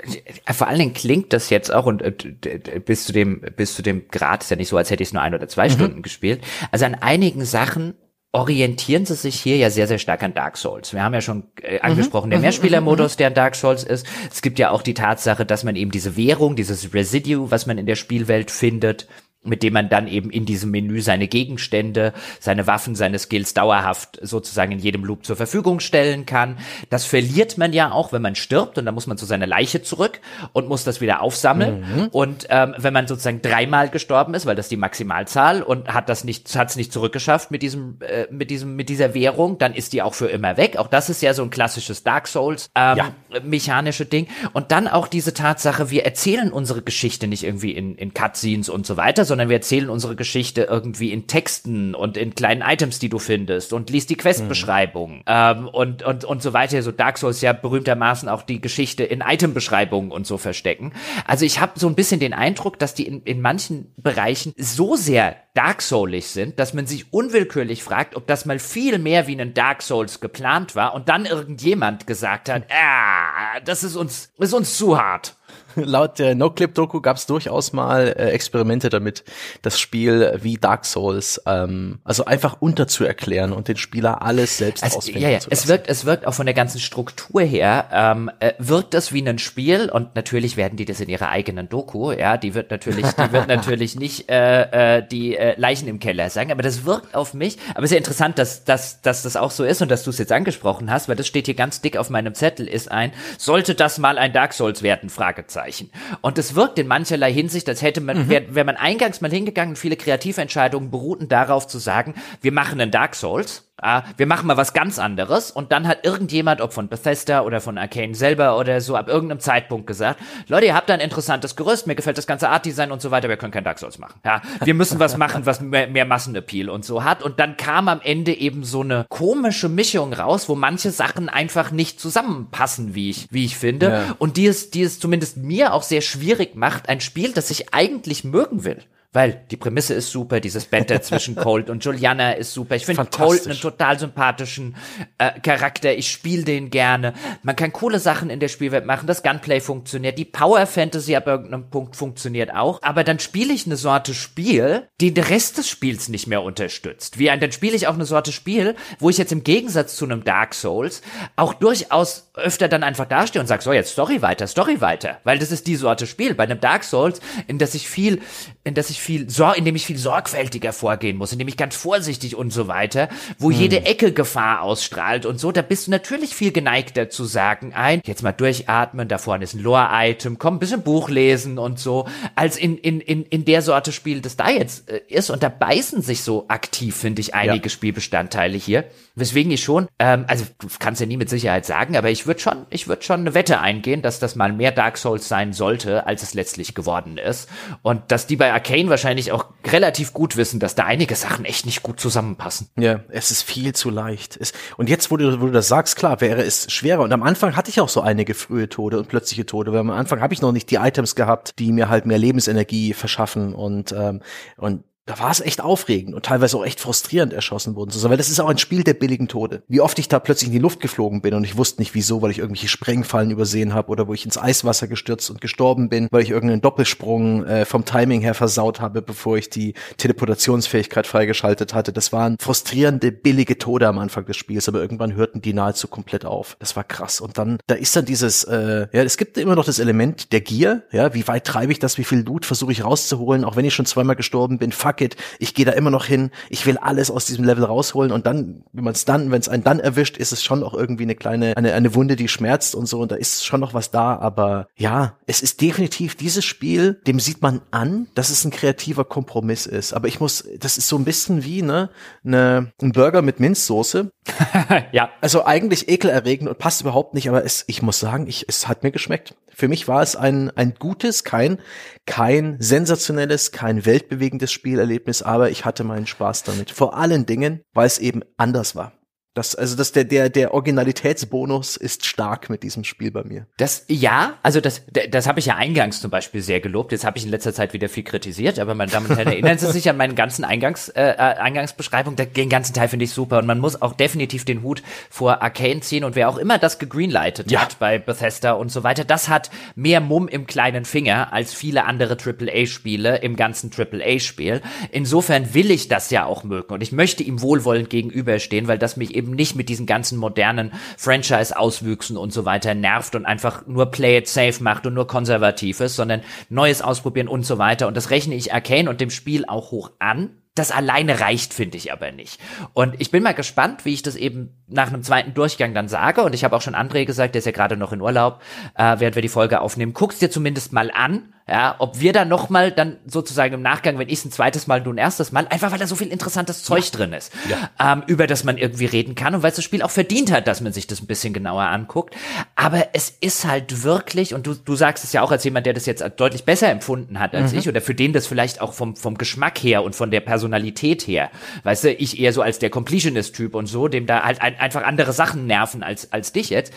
Vor allen Dingen klingt das jetzt auch und äh, bis zu dem, bis zu dem Grad ist ja nicht so, als hätte ich es nur ein oder zwei mhm. Stunden gespielt. Also an einigen Sachen orientieren sie sich hier ja sehr, sehr stark an Dark Souls. Wir haben ja schon äh, angesprochen, mhm. der mhm. Mehrspielermodus, mhm. der an Dark Souls ist. Es gibt ja auch die Tatsache, dass man eben diese Währung, dieses Residue, was man in der Spielwelt findet, mit dem man dann eben in diesem Menü seine Gegenstände, seine Waffen, seine Skills dauerhaft sozusagen in jedem Loop zur Verfügung stellen kann. Das verliert man ja auch, wenn man stirbt und dann muss man zu seiner Leiche zurück und muss das wieder aufsammeln. Mhm. Und ähm, wenn man sozusagen dreimal gestorben ist, weil das die Maximalzahl und hat das nicht, hat es nicht zurückgeschafft mit diesem, äh, mit diesem, mit dieser Währung, dann ist die auch für immer weg. Auch das ist ja so ein klassisches Dark Souls ähm, ja. mechanische Ding. Und dann auch diese Tatsache, wir erzählen unsere Geschichte nicht irgendwie in, in Cutscenes und so weiter, sondern wir erzählen unsere Geschichte irgendwie in Texten und in kleinen Items, die du findest und liest die Questbeschreibung mhm. ähm, und, und, und so weiter. So Dark Souls ja berühmtermaßen auch die Geschichte in Itembeschreibungen und so verstecken. Also ich habe so ein bisschen den Eindruck, dass die in, in manchen Bereichen so sehr Dark Soulig sind, dass man sich unwillkürlich fragt, ob das mal viel mehr wie ein Dark Souls geplant war und dann irgendjemand gesagt hat, ah, das ist uns, ist uns zu hart. laut der No-Clip-Doku gab es durchaus mal äh, Experimente damit, das Spiel wie Dark Souls, ähm, also einfach unterzuerklären und den Spieler alles selbst also, ausfinden ja, ja. zu lassen. Es wirkt, es wirkt auch von der ganzen Struktur her, ähm, äh, wirkt das wie ein Spiel und natürlich werden die das in ihrer eigenen Doku, ja, die wird natürlich, die wird natürlich nicht äh, äh, die äh, Leichen im Keller sagen, aber das wirkt auf mich, aber es ist ja interessant, dass, dass, dass das auch so ist und dass du es jetzt angesprochen hast, weil das steht hier ganz dick auf meinem Zettel, ist ein, sollte das mal ein Dark Souls werden, Fragezeichen. Fragezeichen. Und es wirkt in mancherlei Hinsicht, als hätte man, mhm. wäre wär man eingangs mal hingegangen, viele Kreativentscheidungen beruhten darauf zu sagen, wir machen einen Dark Souls ah, wir machen mal was ganz anderes und dann hat irgendjemand, ob von Bethesda oder von Arcane selber oder so, ab irgendeinem Zeitpunkt gesagt, Leute, ihr habt da ein interessantes Gerüst, mir gefällt das ganze Art-Design und so weiter, wir können kein Dark Souls machen. Ja, wir müssen was machen, was mehr, mehr Massenappeal und so hat und dann kam am Ende eben so eine komische Mischung raus, wo manche Sachen einfach nicht zusammenpassen, wie ich, wie ich finde ja. und die es, die es zumindest mir auch sehr schwierig macht, ein Spiel, das ich eigentlich mögen will weil die Prämisse ist super, dieses Banter zwischen Colt und Juliana ist super. Ich finde Colt einen total sympathischen äh, Charakter. Ich spiele den gerne. Man kann coole Sachen in der Spielwelt machen. Das Gunplay funktioniert. Die Power Fantasy ab irgendeinem Punkt funktioniert auch. Aber dann spiele ich eine Sorte Spiel, die den Rest des Spiels nicht mehr unterstützt. Wie ein, dann spiele ich auch eine Sorte Spiel, wo ich jetzt im Gegensatz zu einem Dark Souls auch durchaus öfter dann einfach dastehe und sage, so jetzt Story weiter, Story weiter. Weil das ist die Sorte Spiel. Bei einem Dark Souls, in das ich viel, in das ich viel, in dem ich viel sorgfältiger vorgehen muss, in dem ich ganz vorsichtig und so weiter, wo hm. jede Ecke Gefahr ausstrahlt und so, da bist du natürlich viel geneigter zu sagen, ein, jetzt mal durchatmen, da vorne ist ein Lore-Item, komm, ein bisschen Buch lesen und so, als in, in, in, in der Sorte Spiel, das da jetzt äh, ist. Und da beißen sich so aktiv, finde ich, einige ja. Spielbestandteile hier. Weswegen ich schon, ähm, also du kannst ja nie mit Sicherheit sagen, aber ich würde schon, ich würde schon eine Wette eingehen, dass das mal mehr Dark Souls sein sollte, als es letztlich geworden ist. Und dass die bei Arcane wahrscheinlich auch relativ gut wissen, dass da einige Sachen echt nicht gut zusammenpassen. Ja, es ist viel zu leicht. Es, und jetzt, wo du, wo du das sagst, klar, wäre es schwerer. Und am Anfang hatte ich auch so einige frühe Tode und plötzliche Tode, weil am Anfang habe ich noch nicht die Items gehabt, die mir halt mehr Lebensenergie verschaffen und, ähm, und da war es echt aufregend und teilweise auch echt frustrierend erschossen wurden. So, weil das ist auch ein Spiel der billigen Tode. Wie oft ich da plötzlich in die Luft geflogen bin und ich wusste nicht wieso, weil ich irgendwelche Sprengfallen übersehen habe oder wo ich ins Eiswasser gestürzt und gestorben bin, weil ich irgendeinen Doppelsprung äh, vom Timing her versaut habe, bevor ich die Teleportationsfähigkeit freigeschaltet hatte. Das waren frustrierende, billige Tode am Anfang des Spiels, aber irgendwann hörten die nahezu komplett auf. Das war krass. Und dann, da ist dann dieses, äh, ja, es gibt immer noch das Element der Gier, ja, wie weit treibe ich das, wie viel Loot versuche ich rauszuholen, auch wenn ich schon zweimal gestorben bin, fuck it, ich gehe da immer noch hin, ich will alles aus diesem Level rausholen und dann, wenn man es dann, wenn es einen dann erwischt, ist es schon auch irgendwie eine kleine, eine, eine Wunde, die schmerzt und so, und da ist schon noch was da, aber ja, es ist definitiv dieses Spiel, dem sieht man an, dass es ein kreativer Kompromiss ist, aber ich muss, das ist so ein bisschen wie, ne, ne ein Burger mit Minzsoße. ja. Also eigentlich ekelerregend und passt überhaupt nicht, aber es, ich muss sagen, ich, es hat mir geschmeckt. Für mich war es ein, ein gutes, kein, kein sensationelles, kein weltbewegendes Spielerlebnis, aber ich hatte meinen Spaß damit. Vor allen Dingen, weil es eben anders war. Das, also das, der, der, der Originalitätsbonus ist stark mit diesem Spiel bei mir. Das, ja, also das, das habe ich ja eingangs zum Beispiel sehr gelobt. Jetzt habe ich in letzter Zeit wieder viel kritisiert, aber meine Damen und Herren, erinnern Sie sich an meinen ganzen Eingangs, äh, äh Eingangsbeschreibung. Den ganzen Teil finde ich super und man muss auch definitiv den Hut vor Arcane ziehen und wer auch immer das gegreenlightet ja. hat bei Bethesda und so weiter, das hat mehr Mumm im kleinen Finger als viele andere AAA-Spiele im ganzen AAA-Spiel. Insofern will ich das ja auch mögen und ich möchte ihm wohlwollend gegenüberstehen, weil das mich eben eben nicht mit diesen ganzen modernen Franchise-Auswüchsen und so weiter nervt und einfach nur Play it safe macht und nur konservativ ist, sondern Neues ausprobieren und so weiter. Und das rechne ich Arcane und dem Spiel auch hoch an. Das alleine reicht, finde ich aber nicht. Und ich bin mal gespannt, wie ich das eben nach einem zweiten Durchgang dann sage. Und ich habe auch schon André gesagt, der ist ja gerade noch in Urlaub, äh, während wir die Folge aufnehmen. Guck's dir zumindest mal an ja, ob wir dann noch mal dann sozusagen im Nachgang, wenn ich ein zweites Mal, du ein erstes Mal, einfach weil da so viel interessantes Zeug ja. drin ist, ja. ähm, über das man irgendwie reden kann und weil das Spiel auch verdient hat, dass man sich das ein bisschen genauer anguckt. Aber es ist halt wirklich, und du, du sagst es ja auch als jemand, der das jetzt deutlich besser empfunden hat als mhm. ich, oder für den das vielleicht auch vom, vom Geschmack her und von der Personalität her, weißt du, ich eher so als der Completionist-Typ und so, dem da halt ein, einfach andere Sachen nerven als, als dich jetzt.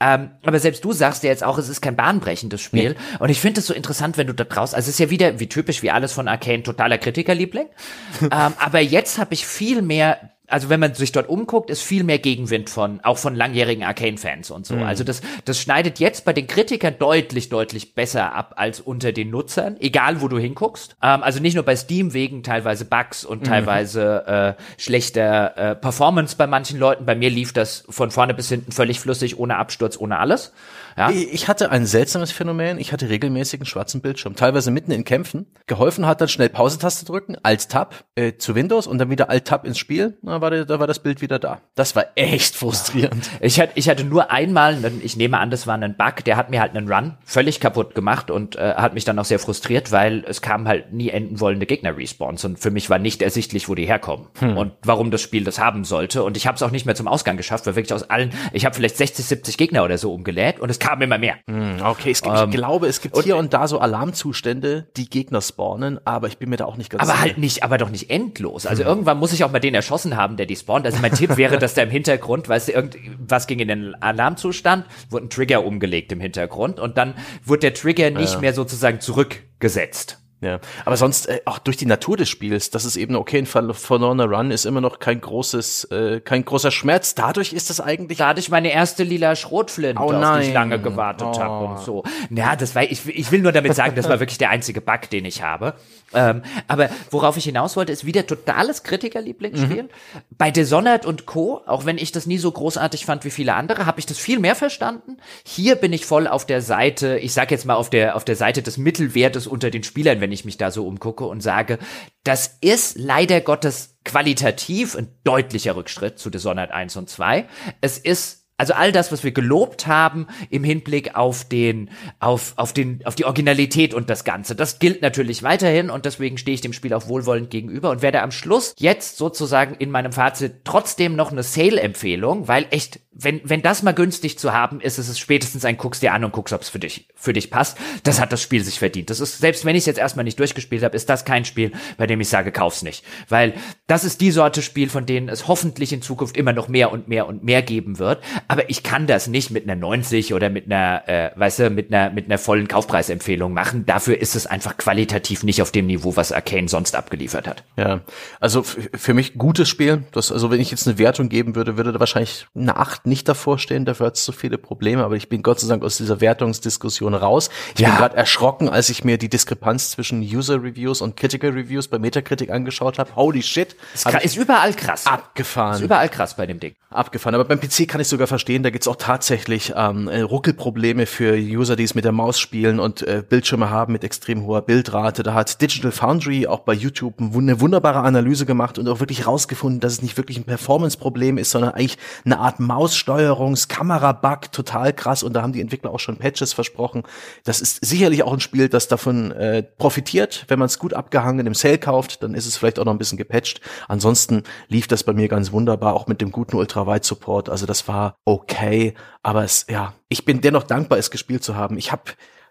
Ähm, aber selbst du sagst ja jetzt auch, es ist kein bahnbrechendes Spiel. Nee. Und ich finde es so interessant, interessant, wenn du da draußen, also es ist ja wieder, wie typisch, wie alles von Arcane, totaler Kritikerliebling. ähm, aber jetzt habe ich viel mehr also wenn man sich dort umguckt, ist viel mehr Gegenwind von, auch von langjährigen Arcane-Fans und so. Mhm. Also das, das schneidet jetzt bei den Kritikern deutlich, deutlich besser ab als unter den Nutzern, egal wo du hinguckst. Ähm, also nicht nur bei Steam wegen teilweise Bugs und mhm. teilweise äh, schlechter äh, Performance bei manchen Leuten. Bei mir lief das von vorne bis hinten völlig flüssig, ohne Absturz, ohne alles. Ja? Ich hatte ein seltsames Phänomen. Ich hatte regelmäßig einen schwarzen Bildschirm, teilweise mitten in Kämpfen. Geholfen hat dann schnell Pause-Taste drücken, Alt-Tab äh, zu Windows und dann wieder Alt-Tab ins Spiel. Da war, da war das Bild wieder da. Das war echt frustrierend. Ich hatte, ich hatte nur einmal, ich nehme an, das war ein Bug, der hat mir halt einen Run völlig kaputt gemacht und äh, hat mich dann auch sehr frustriert, weil es kamen halt nie enden wollende Gegner-Respawns und für mich war nicht ersichtlich, wo die herkommen hm. und warum das Spiel das haben sollte. Und ich habe es auch nicht mehr zum Ausgang geschafft, weil wirklich aus allen, ich habe vielleicht 60, 70 Gegner oder so umgelädt und es kam immer mehr. Hm, okay, es gibt, ähm, ich glaube, es gibt und, hier und da so Alarmzustände, die Gegner spawnen, aber ich bin mir da auch nicht ganz sicher. Aber halt nicht, aber doch nicht endlos. Also hm. irgendwann muss ich auch mal den erschossen haben, der die spawnt. Also mein Tipp wäre, dass da im Hintergrund, weißt du, irgendwas ging in den Alarmzustand, wurde ein Trigger umgelegt im Hintergrund und dann wurde der Trigger nicht ja. mehr sozusagen zurückgesetzt. Ja, aber sonst äh, auch durch die Natur des Spiels, das ist eben okay, ein verlorener Run ist immer noch kein großes, äh, kein großer Schmerz. Dadurch ist das eigentlich. Dadurch meine erste lila Schrotflinte, oh, auf die ich lange gewartet oh. habe und so. Ja, das war, ich, ich will nur damit sagen, das war wirklich der einzige Bug, den ich habe. Ähm, aber worauf ich hinaus wollte, ist wieder totales Kritikerlieblingsspiel. Mhm. Bei Dishonored und Co., auch wenn ich das nie so großartig fand wie viele andere, habe ich das viel mehr verstanden. Hier bin ich voll auf der Seite, ich sag jetzt mal auf der, auf der Seite des Mittelwertes unter den Spielern, wenn ich mich da so umgucke und sage, das ist leider Gottes qualitativ ein deutlicher Rückschritt zu Dishonored 1 und 2. Es ist also all das, was wir gelobt haben im Hinblick auf den, auf, auf den, auf die Originalität und das Ganze. Das gilt natürlich weiterhin und deswegen stehe ich dem Spiel auch wohlwollend gegenüber und werde am Schluss jetzt sozusagen in meinem Fazit trotzdem noch eine Sale-Empfehlung, weil echt wenn, wenn das mal günstig zu haben ist, ist es spätestens ein guckst dir an und guckst, ob es für dich, für dich passt. Das hat das Spiel sich verdient. Das ist, selbst wenn ich es jetzt erstmal nicht durchgespielt habe, ist das kein Spiel, bei dem ich sage, kauf's nicht. Weil das ist die Sorte Spiel, von denen es hoffentlich in Zukunft immer noch mehr und mehr und mehr geben wird. Aber ich kann das nicht mit einer 90 oder mit einer, äh, weißt du, mit einer, mit einer vollen Kaufpreisempfehlung machen. Dafür ist es einfach qualitativ nicht auf dem Niveau, was Arcane sonst abgeliefert hat. Ja, also für mich gutes Spiel. Das, also wenn ich jetzt eine Wertung geben würde, würde da wahrscheinlich eine 8 nicht davor stehen, dafür hat es zu viele Probleme, aber ich bin Gott sei Dank aus dieser Wertungsdiskussion raus. Ich ja. bin gerade erschrocken, als ich mir die Diskrepanz zwischen User Reviews und Critical Reviews bei Metacritic angeschaut habe. Holy shit. Ist, ist überall krass. Abgefahren. Ist überall krass bei dem Ding. Abgefahren. Aber beim PC kann ich sogar verstehen, da gibt's auch tatsächlich ähm, Ruckelprobleme für User, die es mit der Maus spielen und äh, Bildschirme haben mit extrem hoher Bildrate. Da hat Digital Foundry auch bei YouTube eine wunderbare Analyse gemacht und auch wirklich rausgefunden, dass es nicht wirklich ein Performance-Problem ist, sondern eigentlich eine Art Maussteuerungs-Kamera-Bug, total krass. Und da haben die Entwickler auch schon Patches versprochen. Das ist sicherlich auch ein Spiel, das davon äh, profitiert. Wenn man es gut abgehangen im Sale kauft, dann ist es vielleicht auch noch ein bisschen gepatcht. Ansonsten lief das bei mir ganz wunderbar, auch mit dem guten Ultrawide-Support. Also das war okay. Aber es, ja, ich bin dennoch dankbar, es gespielt zu haben. Ich habe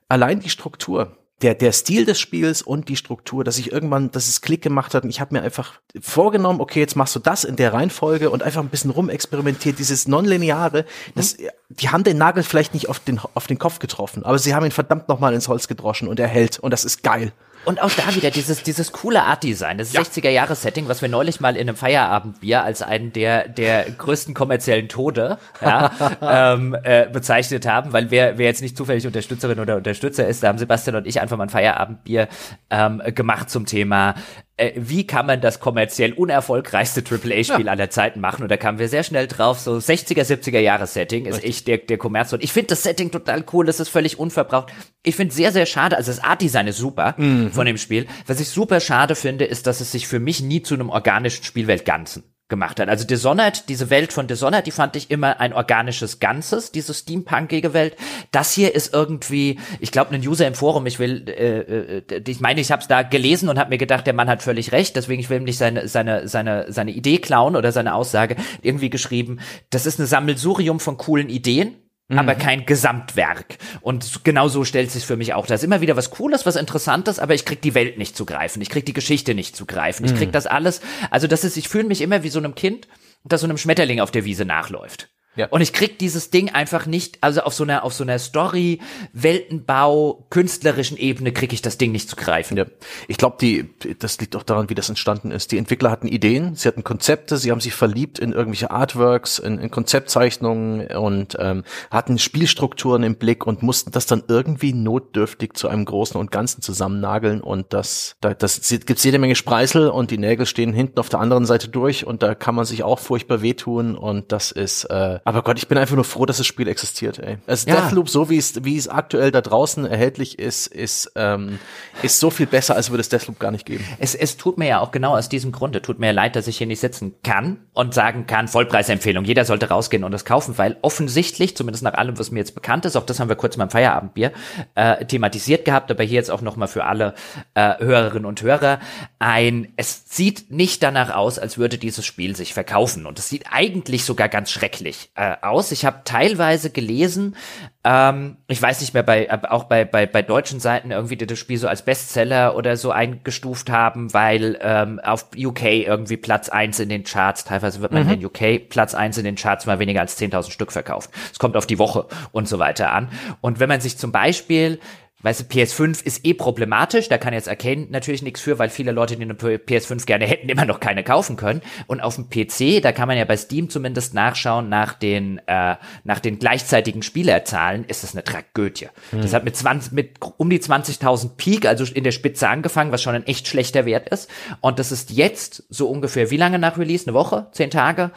allein die Struktur der, der Stil des Spiels und die Struktur, dass ich irgendwann, dass es Klick gemacht hat und ich habe mir einfach vorgenommen, okay, jetzt machst du das in der Reihenfolge und einfach ein bisschen rumexperimentiert. Dieses Nonlineare, das, die haben den Nagel vielleicht nicht auf den, auf den Kopf getroffen, aber sie haben ihn verdammt nochmal ins Holz gedroschen und er hält und das ist geil. Und auch da wieder dieses, dieses coole Art-Design, das ja. 60er-Jahres-Setting, was wir neulich mal in einem Feierabendbier als einen der, der größten kommerziellen Tode ja, ähm, äh, bezeichnet haben, weil wer, wer jetzt nicht zufällig Unterstützerin oder Unterstützer ist, da haben Sebastian und ich einfach mal ein Feierabendbier ähm, gemacht zum Thema äh, wie kann man das kommerziell unerfolgreichste AAA-Spiel ja. aller Zeiten machen? Und da kamen wir sehr schnell drauf, so 60er, 70er Jahre Setting ist echt der, der Kommerz. Und ich finde das Setting total cool, das ist völlig unverbraucht. Ich finde sehr, sehr schade, also das Art-Design ist super mhm. von dem Spiel. Was ich super schade finde, ist, dass es sich für mich nie zu einem organischen Spielweltganzen gemacht hat. Also Dishonored, diese Welt von Dishonored, die fand ich immer ein organisches Ganzes, diese steampunkige Welt. Das hier ist irgendwie, ich glaube, ein User im Forum, ich will, äh, äh, ich meine, ich habe es da gelesen und habe mir gedacht, der Mann hat völlig recht, deswegen ich will ihm nicht seine, seine, seine, seine Idee klauen oder seine Aussage, irgendwie geschrieben, das ist eine Sammelsurium von coolen Ideen, Mhm. aber kein Gesamtwerk. Und genau so stellt sich für mich auch. Da ist immer wieder was Cooles, was Interessantes, aber ich krieg die Welt nicht zu greifen. Ich krieg die Geschichte nicht zu greifen. Ich krieg mhm. das alles. Also das ist, ich fühle mich immer wie so einem Kind, das so einem Schmetterling auf der Wiese nachläuft. Ja. Und ich krieg dieses Ding einfach nicht, also auf so einer, auf so einer Story, Weltenbau, künstlerischen Ebene krieg ich das Ding nicht zu greifen. Ja. Ich glaube, die, das liegt auch daran, wie das entstanden ist. Die Entwickler hatten Ideen, sie hatten Konzepte, sie haben sich verliebt in irgendwelche Artworks, in, in Konzeptzeichnungen und ähm, hatten Spielstrukturen im Blick und mussten das dann irgendwie notdürftig zu einem Großen und Ganzen zusammennageln und das, da, das gibt's jede Menge Spreißel und die Nägel stehen hinten auf der anderen Seite durch und da kann man sich auch furchtbar wehtun und das ist äh, aber Gott, ich bin einfach nur froh, dass das Spiel existiert, ey. Also ja. Deathloop, so wie es, wie es aktuell da draußen erhältlich ist, ist, ähm, ist so viel besser, als würde es Deathloop gar nicht geben. Es, es tut mir ja auch genau aus diesem Grunde, tut mir leid, dass ich hier nicht sitzen kann und sagen kann, Vollpreisempfehlung, jeder sollte rausgehen und das kaufen, weil offensichtlich, zumindest nach allem, was mir jetzt bekannt ist, auch das haben wir kurz beim Feierabendbier äh, thematisiert gehabt, aber hier jetzt auch nochmal für alle äh, Hörerinnen und Hörer, ein, es sieht nicht danach aus, als würde dieses Spiel sich verkaufen und es sieht eigentlich sogar ganz schrecklich äh, aus. Ich habe teilweise gelesen, ähm, ich weiß nicht mehr, bei auch bei, bei, bei deutschen Seiten irgendwie, die das Spiel so als Bestseller oder so eingestuft haben, weil ähm, auf UK irgendwie Platz eins in den Charts, teilweise wird man mhm. in UK Platz eins in den Charts mal weniger als 10.000 Stück verkauft. Es kommt auf die Woche und so weiter an. Und wenn man sich zum Beispiel Weißt du, PS5 ist eh problematisch, da kann jetzt Arcane natürlich nichts für, weil viele Leute, die eine PS5 gerne hätten, immer noch keine kaufen können. Und auf dem PC, da kann man ja bei Steam zumindest nachschauen, nach den, äh, nach den gleichzeitigen Spielerzahlen, ist es eine Tragödie. Mhm. Das hat mit 20, mit um die 20.000 Peak, also in der Spitze angefangen, was schon ein echt schlechter Wert ist. Und das ist jetzt so ungefähr, wie lange nach Release? Eine Woche? Zehn Tage?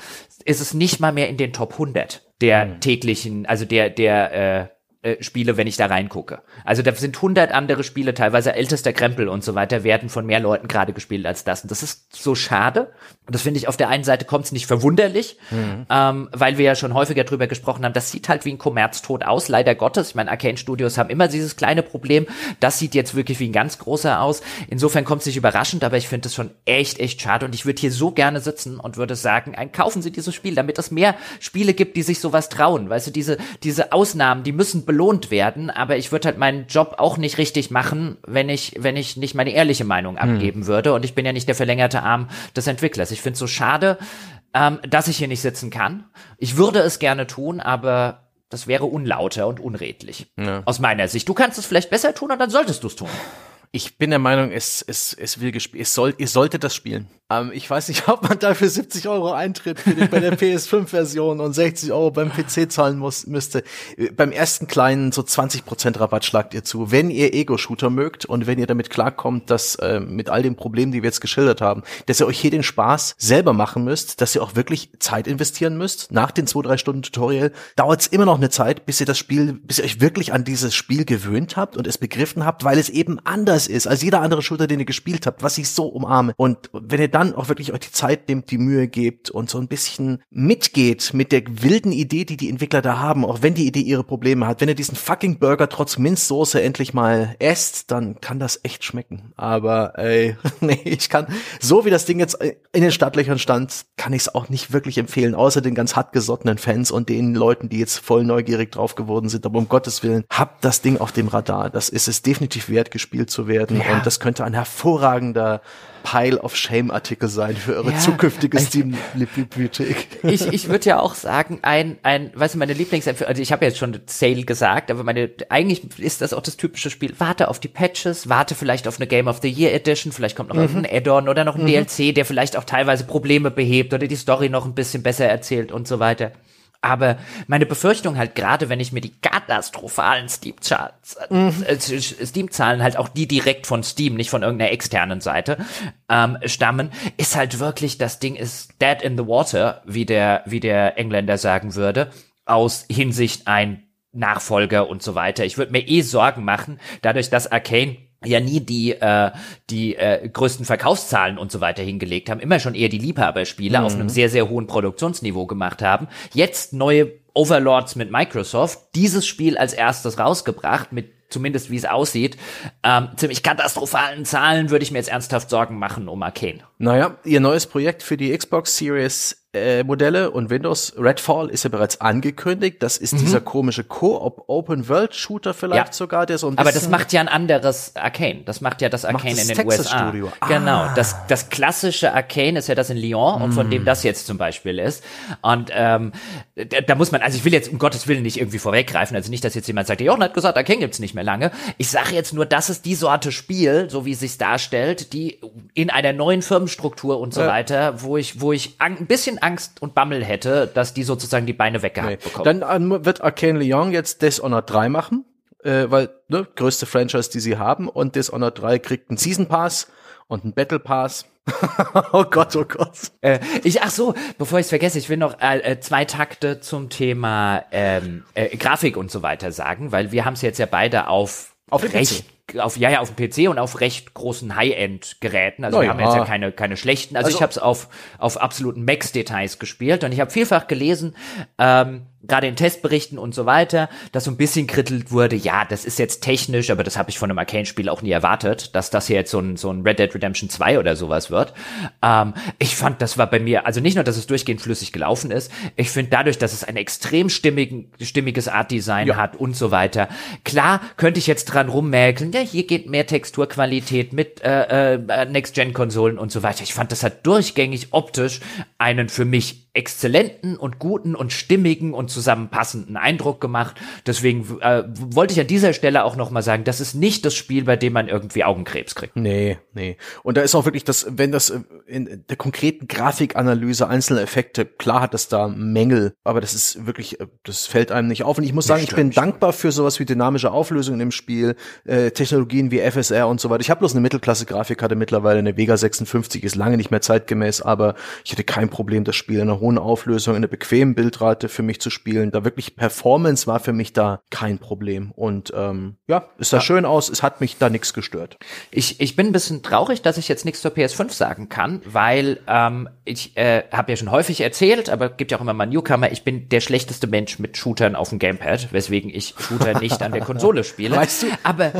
Ist es nicht mal mehr in den Top 100 der mhm. täglichen, also der, der, äh, äh, Spiele, wenn ich da reingucke. Also da sind hundert andere Spiele, teilweise ältester Krempel und so weiter, werden von mehr Leuten gerade gespielt als das. Und das ist so schade. Und das finde ich auf der einen Seite kommt es nicht verwunderlich, mhm. ähm, weil wir ja schon häufiger drüber gesprochen haben, das sieht halt wie ein Kommerztod aus, leider Gottes. Ich meine, Arcane Studios haben immer dieses kleine Problem. Das sieht jetzt wirklich wie ein ganz großer aus. Insofern kommt es nicht überraschend, aber ich finde es schon echt, echt schade. Und ich würde hier so gerne sitzen und würde sagen, ein, kaufen Sie dieses Spiel, damit es mehr Spiele gibt, die sich sowas trauen. Weißt du, diese, diese Ausnahmen, die müssen belohnt werden, aber ich würde halt meinen Job auch nicht richtig machen, wenn ich, wenn ich nicht meine ehrliche Meinung hm. abgeben hm. würde. Und ich bin ja nicht der verlängerte Arm des Entwicklers. Ich finde es so schade, ähm, dass ich hier nicht sitzen kann. Ich würde es gerne tun, aber das wäre unlauter und unredlich. Ja. Aus meiner Sicht. Du kannst es vielleicht besser tun und dann solltest du es tun. Ich bin der Meinung, es, es, es will gespielt, es soll, ihr solltet das spielen. Ähm, ich weiß nicht, ob man dafür 70 Euro Eintritt für den, bei der PS5-Version und 60 Euro beim PC zahlen muss, müsste. Beim ersten kleinen so 20% Rabatt schlagt ihr zu. Wenn ihr Ego-Shooter mögt und wenn ihr damit klarkommt, dass äh, mit all den Problemen, die wir jetzt geschildert haben, dass ihr euch hier den Spaß selber machen müsst, dass ihr auch wirklich Zeit investieren müsst. Nach den zwei, drei Stunden Tutorial dauert es immer noch eine Zeit, bis ihr das Spiel, bis ihr euch wirklich an dieses Spiel gewöhnt habt und es begriffen habt, weil es eben anders anders ist als jeder andere Shooter, den ihr gespielt habt, was ich so umarme. Und wenn ihr dann auch wirklich euch die Zeit nehmt, die Mühe gebt und so ein bisschen mitgeht mit der wilden Idee, die die Entwickler da haben, auch wenn die Idee ihre Probleme hat, wenn ihr diesen fucking Burger trotz Minzsoße endlich mal esst, dann kann das echt schmecken. Aber ey, nee, ich kann, so wie das Ding jetzt in den Stadtlöchern stand, kann ich es auch nicht wirklich empfehlen, außer den ganz hartgesottenen Fans und den Leuten, die jetzt voll neugierig drauf geworden sind. Aber um Gottes Willen, habt das Ding auf dem Radar. Das ist es definitiv wert, gespielt zu werden werden. Ja. Und das könnte ein hervorragender Pile of Shame Artikel sein für eure ja, zukünftige Steam Bibliothek. Ich, ich würde ja auch sagen, ein, ein, weißt du, meine Lieblingsempfehlung, also ich habe jetzt schon Sale gesagt, aber meine, eigentlich ist das auch das typische Spiel. Warte auf die Patches, warte vielleicht auf eine Game of the Year Edition, vielleicht kommt noch mhm. ein Add-on oder noch ein mhm. DLC, der vielleicht auch teilweise Probleme behebt oder die Story noch ein bisschen besser erzählt und so weiter. Aber meine Befürchtung halt gerade, wenn ich mir die katastrophalen Steam-Charts, mhm. äh, Steam-Zahlen halt auch die direkt von Steam, nicht von irgendeiner externen Seite, ähm, stammen, ist halt wirklich, das Ding ist dead in the water, wie der, wie der Engländer sagen würde, aus Hinsicht ein Nachfolger und so weiter. Ich würde mir eh Sorgen machen, dadurch, dass Arcane ja nie die äh, die äh, größten Verkaufszahlen und so weiter hingelegt haben, immer schon eher die Liebhaberspiele mhm. auf einem sehr sehr hohen Produktionsniveau gemacht haben. Jetzt neue Overlords mit Microsoft, dieses Spiel als erstes rausgebracht mit zumindest wie es aussieht, ähm, ziemlich katastrophalen Zahlen würde ich mir jetzt ernsthaft Sorgen machen um Arcane. Naja, ihr neues Projekt für die Xbox Series äh, Modelle und Windows. Redfall ist ja bereits angekündigt. Das ist mhm. dieser komische Co-op Open World Shooter vielleicht ja. sogar, der so ein bisschen Aber das macht ja ein anderes Arcane. Das macht ja das Arcane das in den Texas USA. Studio. Ah. Genau. Das, das klassische Arcane ist ja das in Lyon mm. und von dem mhm. das jetzt zum Beispiel ist. Und ähm, da, da, muss man, also ich will jetzt um Gottes Willen nicht irgendwie vorweggreifen, also nicht, dass jetzt jemand sagt, Jochen hat gesagt, Arcane gibt's nicht mehr lange. Ich sage jetzt nur, das ist die Sorte Spiel, so wie es sich darstellt, die in einer neuen Firmenstruktur und so ja. weiter, wo ich, wo ich ein bisschen Angst und Bammel hätte, dass die sozusagen die Beine weggehackt nee. bekommen. Dann ähm, wird Arcane Lyon jetzt Dishonored 3 machen, äh, weil, ne, größte Franchise, die sie haben und Dishonored 3 kriegt einen Season Pass und einen Battle Pass. oh Gott, oh Gott. Äh, ich, ach so, bevor ich es vergesse, ich will noch äh, äh, zwei Takte zum Thema ähm, äh, Grafik und so weiter sagen, weil wir haben es jetzt ja beide auf, auf recht auf ja ja auf dem PC und auf recht großen High-End-Geräten. Also oh, wir haben jetzt ja keine keine schlechten. Also, also ich habe es auf auf absoluten Max-Details gespielt und ich habe vielfach gelesen, ähm, gerade in Testberichten und so weiter, dass so ein bisschen krittelt wurde, ja, das ist jetzt technisch, aber das habe ich von einem Arcane-Spiel auch nie erwartet, dass das hier jetzt so ein, so ein Red Dead Redemption 2 oder sowas wird. Ähm, ich fand, das war bei mir, also nicht nur, dass es durchgehend flüssig gelaufen ist, ich finde dadurch, dass es ein extrem stimmigen, stimmiges Art-Design ja. hat und so weiter. Klar, könnte ich jetzt dran rummäkeln, ja, hier geht mehr Texturqualität mit äh, äh, Next-Gen-Konsolen und so weiter. Ich fand, das hat durchgängig optisch einen für mich exzellenten und guten und stimmigen und zusammenpassenden Eindruck gemacht. Deswegen äh, wollte ich an dieser Stelle auch noch mal sagen, das ist nicht das Spiel, bei dem man irgendwie Augenkrebs kriegt. Nee, nee. Und da ist auch wirklich das, wenn das, in der konkreten Grafikanalyse einzelner Effekte, klar hat das da Mängel, aber das ist wirklich, äh, das fällt einem nicht auf. Und ich muss sagen, ich bin dankbar für sowas wie dynamische Auflösungen im Spiel, äh, Technologien wie FSR und so weiter. Ich habe bloß eine Mittelklasse-Grafikkarte mittlerweile, eine Vega 56 ist lange nicht mehr zeitgemäß, aber ich hatte kein Problem, das Spiel in einer hohen Auflösung, in einer bequemen Bildrate für mich zu spielen. Da wirklich Performance war für mich da kein Problem. Und ähm, ja, es sah ja. schön aus, es hat mich da nichts gestört. Ich, ich bin ein bisschen traurig, dass ich jetzt nichts zur PS5 sagen kann, weil ähm, ich äh, habe ja schon häufig erzählt, aber gibt ja auch immer mal Newcomer, ich bin der schlechteste Mensch mit Shootern auf dem Gamepad, weswegen ich Shooter nicht an der Konsole spiele. Weißt du? Aber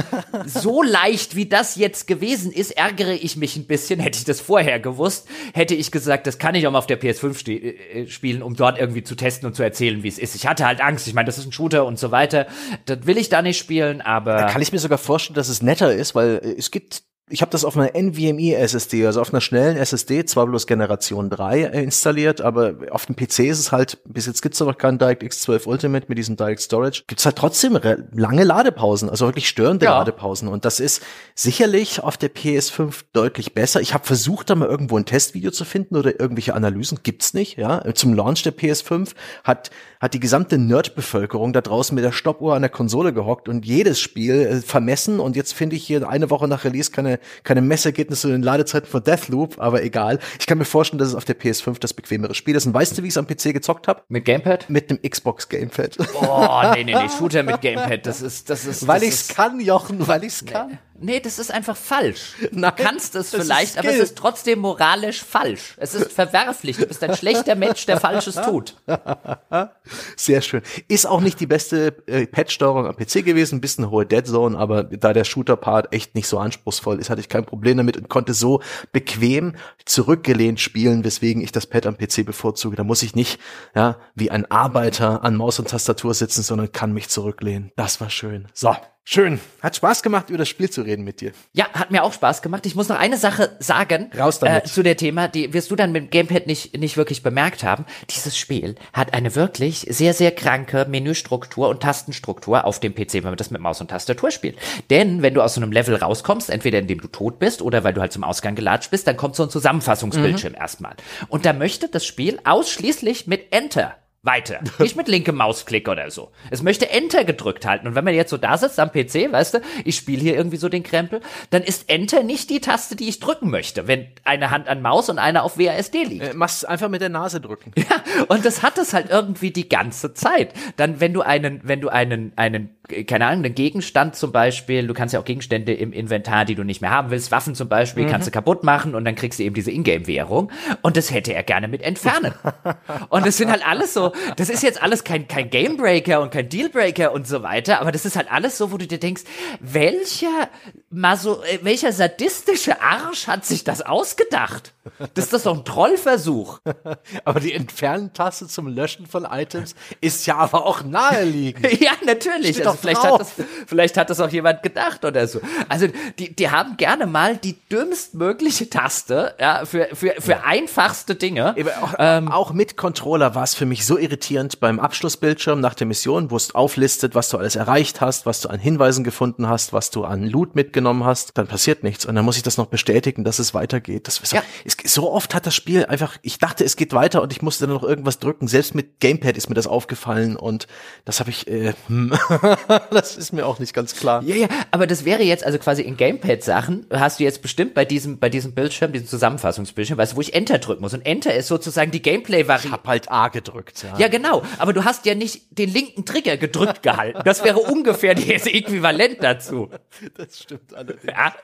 so leicht wie das jetzt gewesen ist, ärgere ich mich ein bisschen. Hätte ich das vorher gewusst, hätte ich gesagt, das kann ich auch mal auf der PS5 äh, spielen, um dort irgendwie zu testen und zu erzählen, wie es ist. Ich hatte halt Angst. Ich meine, das ist ein Shooter und so weiter. Das will ich da nicht spielen, aber. Da kann ich mir sogar vorstellen, dass es netter ist, weil äh, es gibt ich habe das auf einer NVMe SSD, also auf einer schnellen SSD, zwar bloß Generation 3 äh, installiert, aber auf dem PC ist es halt, bis jetzt gibt's noch keinen DirectX 12 Ultimate mit diesem Direct Storage, gibt's halt trotzdem lange Ladepausen, also wirklich störende ja. Ladepausen und das ist sicherlich auf der PS5 deutlich besser. Ich habe versucht, da mal irgendwo ein Testvideo zu finden oder irgendwelche Analysen, gibt's nicht, ja. Zum Launch der PS5 hat hat die gesamte Nerd-Bevölkerung da draußen mit der Stoppuhr an der Konsole gehockt und jedes Spiel äh, vermessen und jetzt finde ich hier eine Woche nach Release keine keine Messergebnisse in den Ladezeiten von Deathloop, aber egal. Ich kann mir vorstellen, dass es auf der PS5 das bequemere Spiel ist. Und weißt du, wie ich es am PC gezockt habe? Mit Gamepad? Mit dem Xbox Gamepad. Oh, nee, nee, nee, Shooter mit Gamepad, das ist, das ist. Weil ich's kann, Jochen, weil ich's nee. kann. Nee, das ist einfach falsch. Nein, du kannst es vielleicht, aber es ist trotzdem moralisch falsch. Es ist verwerflich. Du bist ein schlechter Mensch, der Falsches tut. Sehr schön. Ist auch nicht die beste äh, Patch-Steuerung am PC gewesen, ein bisschen hohe Dead Zone, aber da der Shooter-Part echt nicht so anspruchsvoll ist, hatte ich kein Problem damit und konnte so bequem zurückgelehnt spielen, weswegen ich das Pad am PC bevorzuge. Da muss ich nicht, ja, wie ein Arbeiter an Maus und Tastatur sitzen, sondern kann mich zurücklehnen. Das war schön. So. Schön. Hat Spaß gemacht, über das Spiel zu reden mit dir. Ja, hat mir auch Spaß gemacht. Ich muss noch eine Sache sagen. Raus damit. Äh, zu der Thema, die wirst du dann mit dem Gamepad nicht, nicht wirklich bemerkt haben. Dieses Spiel hat eine wirklich sehr, sehr kranke Menüstruktur und Tastenstruktur auf dem PC, wenn man das mit Maus und Tastatur spielt. Denn wenn du aus so einem Level rauskommst, entweder indem du tot bist oder weil du halt zum Ausgang gelatscht bist, dann kommt so ein Zusammenfassungsbildschirm mhm. erstmal. Und da möchte das Spiel ausschließlich mit Enter weiter. Nicht mit linkem Mausklick oder so. Es möchte Enter gedrückt halten. Und wenn man jetzt so da sitzt am PC, weißt du, ich spiele hier irgendwie so den Krempel, dann ist Enter nicht die Taste, die ich drücken möchte, wenn eine Hand an Maus und eine auf WASD liegt. Äh, machst einfach mit der Nase drücken. Ja, und das hat es halt irgendwie die ganze Zeit. Dann, wenn du einen, wenn du einen, einen, keine Ahnung, einen Gegenstand zum Beispiel, du kannst ja auch Gegenstände im Inventar, die du nicht mehr haben willst, Waffen zum Beispiel, mhm. kannst du kaputt machen und dann kriegst du eben diese Ingame-Währung. Und das hätte er gerne mit entfernen. und das sind halt alles so, das ist jetzt alles kein, kein Gamebreaker und kein Dealbreaker und so weiter, aber das ist halt alles so, wo du dir denkst, welcher, Maso, äh, welcher sadistische Arsch hat sich das ausgedacht? Das ist doch ein Trollversuch. aber die Entfernen-Taste zum Löschen von Items ist ja aber auch naheliegend. ja, natürlich. Also vielleicht, hat das, vielleicht hat das auch jemand gedacht oder so. Also die, die haben gerne mal die dümmstmögliche Taste ja, für, für, für ja. einfachste Dinge. Auch, ähm, auch mit Controller war es für mich so irritierend beim Abschlussbildschirm nach der Mission, wo es auflistet, was du alles erreicht hast, was du an Hinweisen gefunden hast, was du an Loot mitgenommen hast. Dann passiert nichts. Und dann muss ich das noch bestätigen, dass es weitergeht. Das, ja. es, so oft hat das Spiel einfach, ich dachte, es geht weiter und ich musste dann noch irgendwas drücken. Selbst mit Gamepad ist mir das aufgefallen und das habe ich, äh, hm. das ist mir auch nicht ganz klar. Ja, ja, aber das wäre jetzt also quasi in Gamepad-Sachen, hast du jetzt bestimmt bei diesem, bei diesem Bildschirm, diesem Zusammenfassungsbildschirm, weißt du, wo ich Enter drücken muss. Und Enter ist sozusagen die Gameplay-Variante. Ich hab halt A gedrückt, ja. Ja, genau. Aber du hast ja nicht den linken Trigger gedrückt gehalten. Das wäre ungefähr das Äquivalent dazu. Das stimmt allerdings. Ja.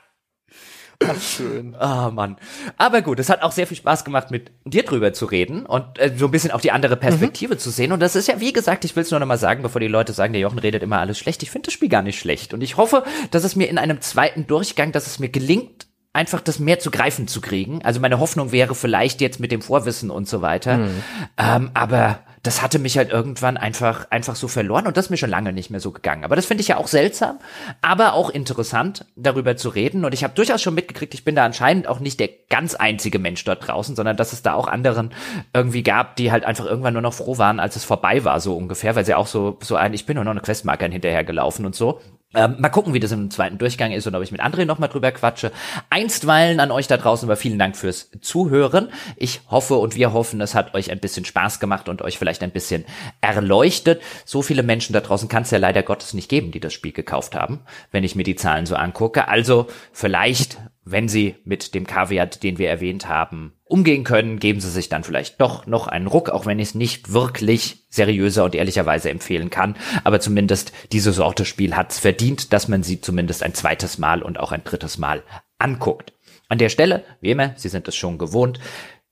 Ach, schön. Ah, oh, Mann. Aber gut, es hat auch sehr viel Spaß gemacht, mit dir drüber zu reden und äh, so ein bisschen auch die andere Perspektive mhm. zu sehen. Und das ist ja, wie gesagt, ich will es nur noch mal sagen, bevor die Leute sagen, der Jochen redet immer alles schlecht. Ich finde das Spiel gar nicht schlecht. Und ich hoffe, dass es mir in einem zweiten Durchgang, dass es mir gelingt, einfach das mehr zu greifen zu kriegen. Also meine Hoffnung wäre vielleicht jetzt mit dem Vorwissen und so weiter. Mhm. Ähm, aber das hatte mich halt irgendwann einfach, einfach so verloren und das ist mir schon lange nicht mehr so gegangen. Aber das finde ich ja auch seltsam, aber auch interessant, darüber zu reden. Und ich habe durchaus schon mitgekriegt, ich bin da anscheinend auch nicht der ganz einzige Mensch dort draußen, sondern dass es da auch anderen irgendwie gab, die halt einfach irgendwann nur noch froh waren, als es vorbei war, so ungefähr, weil sie auch so, so ein, ich bin nur noch eine Questmarkerin hinterher gelaufen und so. Ähm, mal gucken, wie das im zweiten Durchgang ist und ob ich mit André nochmal drüber quatsche. Einstweilen an euch da draußen, aber vielen Dank fürs Zuhören. Ich hoffe und wir hoffen, es hat euch ein bisschen Spaß gemacht und euch vielleicht ein bisschen erleuchtet. So viele Menschen da draußen kann es ja leider Gottes nicht geben, die das Spiel gekauft haben, wenn ich mir die Zahlen so angucke. Also vielleicht wenn Sie mit dem Kaviat, den wir erwähnt haben, umgehen können, geben Sie sich dann vielleicht doch noch einen Ruck, auch wenn ich es nicht wirklich seriöser und ehrlicherweise empfehlen kann. Aber zumindest diese Sorte Spiel hat es verdient, dass man sie zumindest ein zweites Mal und auch ein drittes Mal anguckt. An der Stelle, wie immer, Sie sind es schon gewohnt,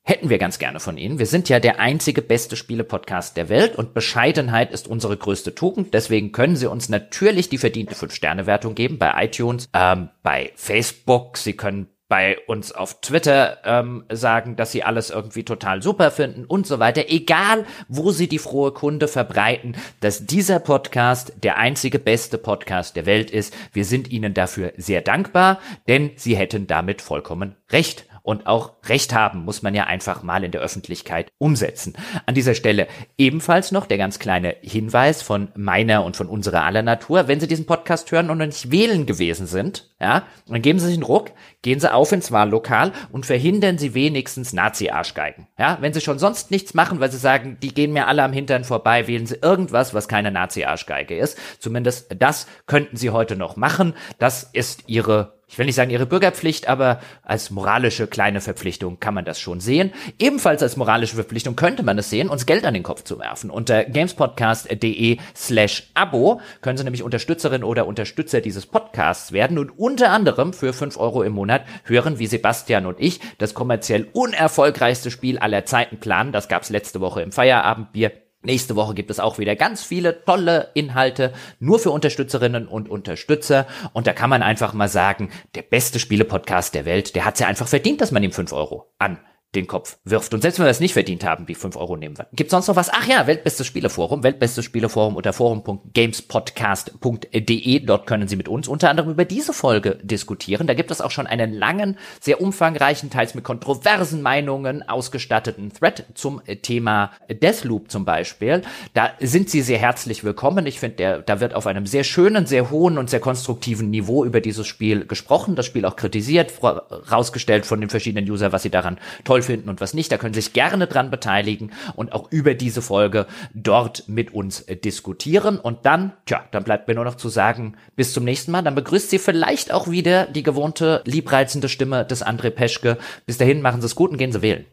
hätten wir ganz gerne von Ihnen. Wir sind ja der einzige beste Spiele-Podcast der Welt und Bescheidenheit ist unsere größte Tugend. Deswegen können Sie uns natürlich die verdiente 5-Sterne-Wertung geben bei iTunes, ähm, bei Facebook. Sie können bei uns auf Twitter ähm, sagen, dass sie alles irgendwie total super finden und so weiter. Egal, wo sie die frohe Kunde verbreiten, dass dieser Podcast der einzige beste Podcast der Welt ist. Wir sind ihnen dafür sehr dankbar, denn sie hätten damit vollkommen recht und auch Recht haben, muss man ja einfach mal in der Öffentlichkeit umsetzen. An dieser Stelle ebenfalls noch der ganz kleine Hinweis von meiner und von unserer aller Natur. Wenn Sie diesen Podcast hören und noch nicht wählen gewesen sind, ja, dann geben Sie sich einen Ruck, gehen Sie auf ins Wahllokal und verhindern Sie wenigstens Nazi-Arschgeigen. Ja, wenn Sie schon sonst nichts machen, weil Sie sagen, die gehen mir alle am Hintern vorbei, wählen Sie irgendwas, was keine Nazi-Arschgeige ist. Zumindest das könnten Sie heute noch machen. Das ist Ihre ich will nicht sagen ihre Bürgerpflicht, aber als moralische kleine Verpflichtung kann man das schon sehen. Ebenfalls als moralische Verpflichtung könnte man es sehen, uns Geld an den Kopf zu werfen. Unter gamespodcast.de slash Abo können Sie nämlich Unterstützerin oder Unterstützer dieses Podcasts werden und unter anderem für fünf Euro im Monat hören, wie Sebastian und ich das kommerziell unerfolgreichste Spiel aller Zeiten planen. Das gab's letzte Woche im Feierabendbier. Nächste Woche gibt es auch wieder ganz viele tolle Inhalte, nur für Unterstützerinnen und Unterstützer. Und da kann man einfach mal sagen, der beste Spiele-Podcast der Welt, der hat es ja einfach verdient, dass man ihm fünf Euro an den Kopf wirft. Und selbst wenn wir es nicht verdient haben, wie fünf Euro nehmen wir. Gibt sonst noch was? Ach ja, Weltbestes Spieleforum. Weltbestes Spieleforum unter forum.gamespodcast.de. Dort können Sie mit uns unter anderem über diese Folge diskutieren. Da gibt es auch schon einen langen, sehr umfangreichen, teils mit kontroversen Meinungen ausgestatteten Thread zum Thema Deathloop zum Beispiel. Da sind Sie sehr herzlich willkommen. Ich finde, da wird auf einem sehr schönen, sehr hohen und sehr konstruktiven Niveau über dieses Spiel gesprochen, das Spiel auch kritisiert, rausgestellt von den verschiedenen User, was sie daran toll finden und was nicht. Da können Sie sich gerne dran beteiligen und auch über diese Folge dort mit uns äh, diskutieren. Und dann, tja, dann bleibt mir nur noch zu sagen, bis zum nächsten Mal. Dann begrüßt Sie vielleicht auch wieder die gewohnte liebreizende Stimme des André Peschke. Bis dahin, machen Sie es gut und gehen Sie wählen.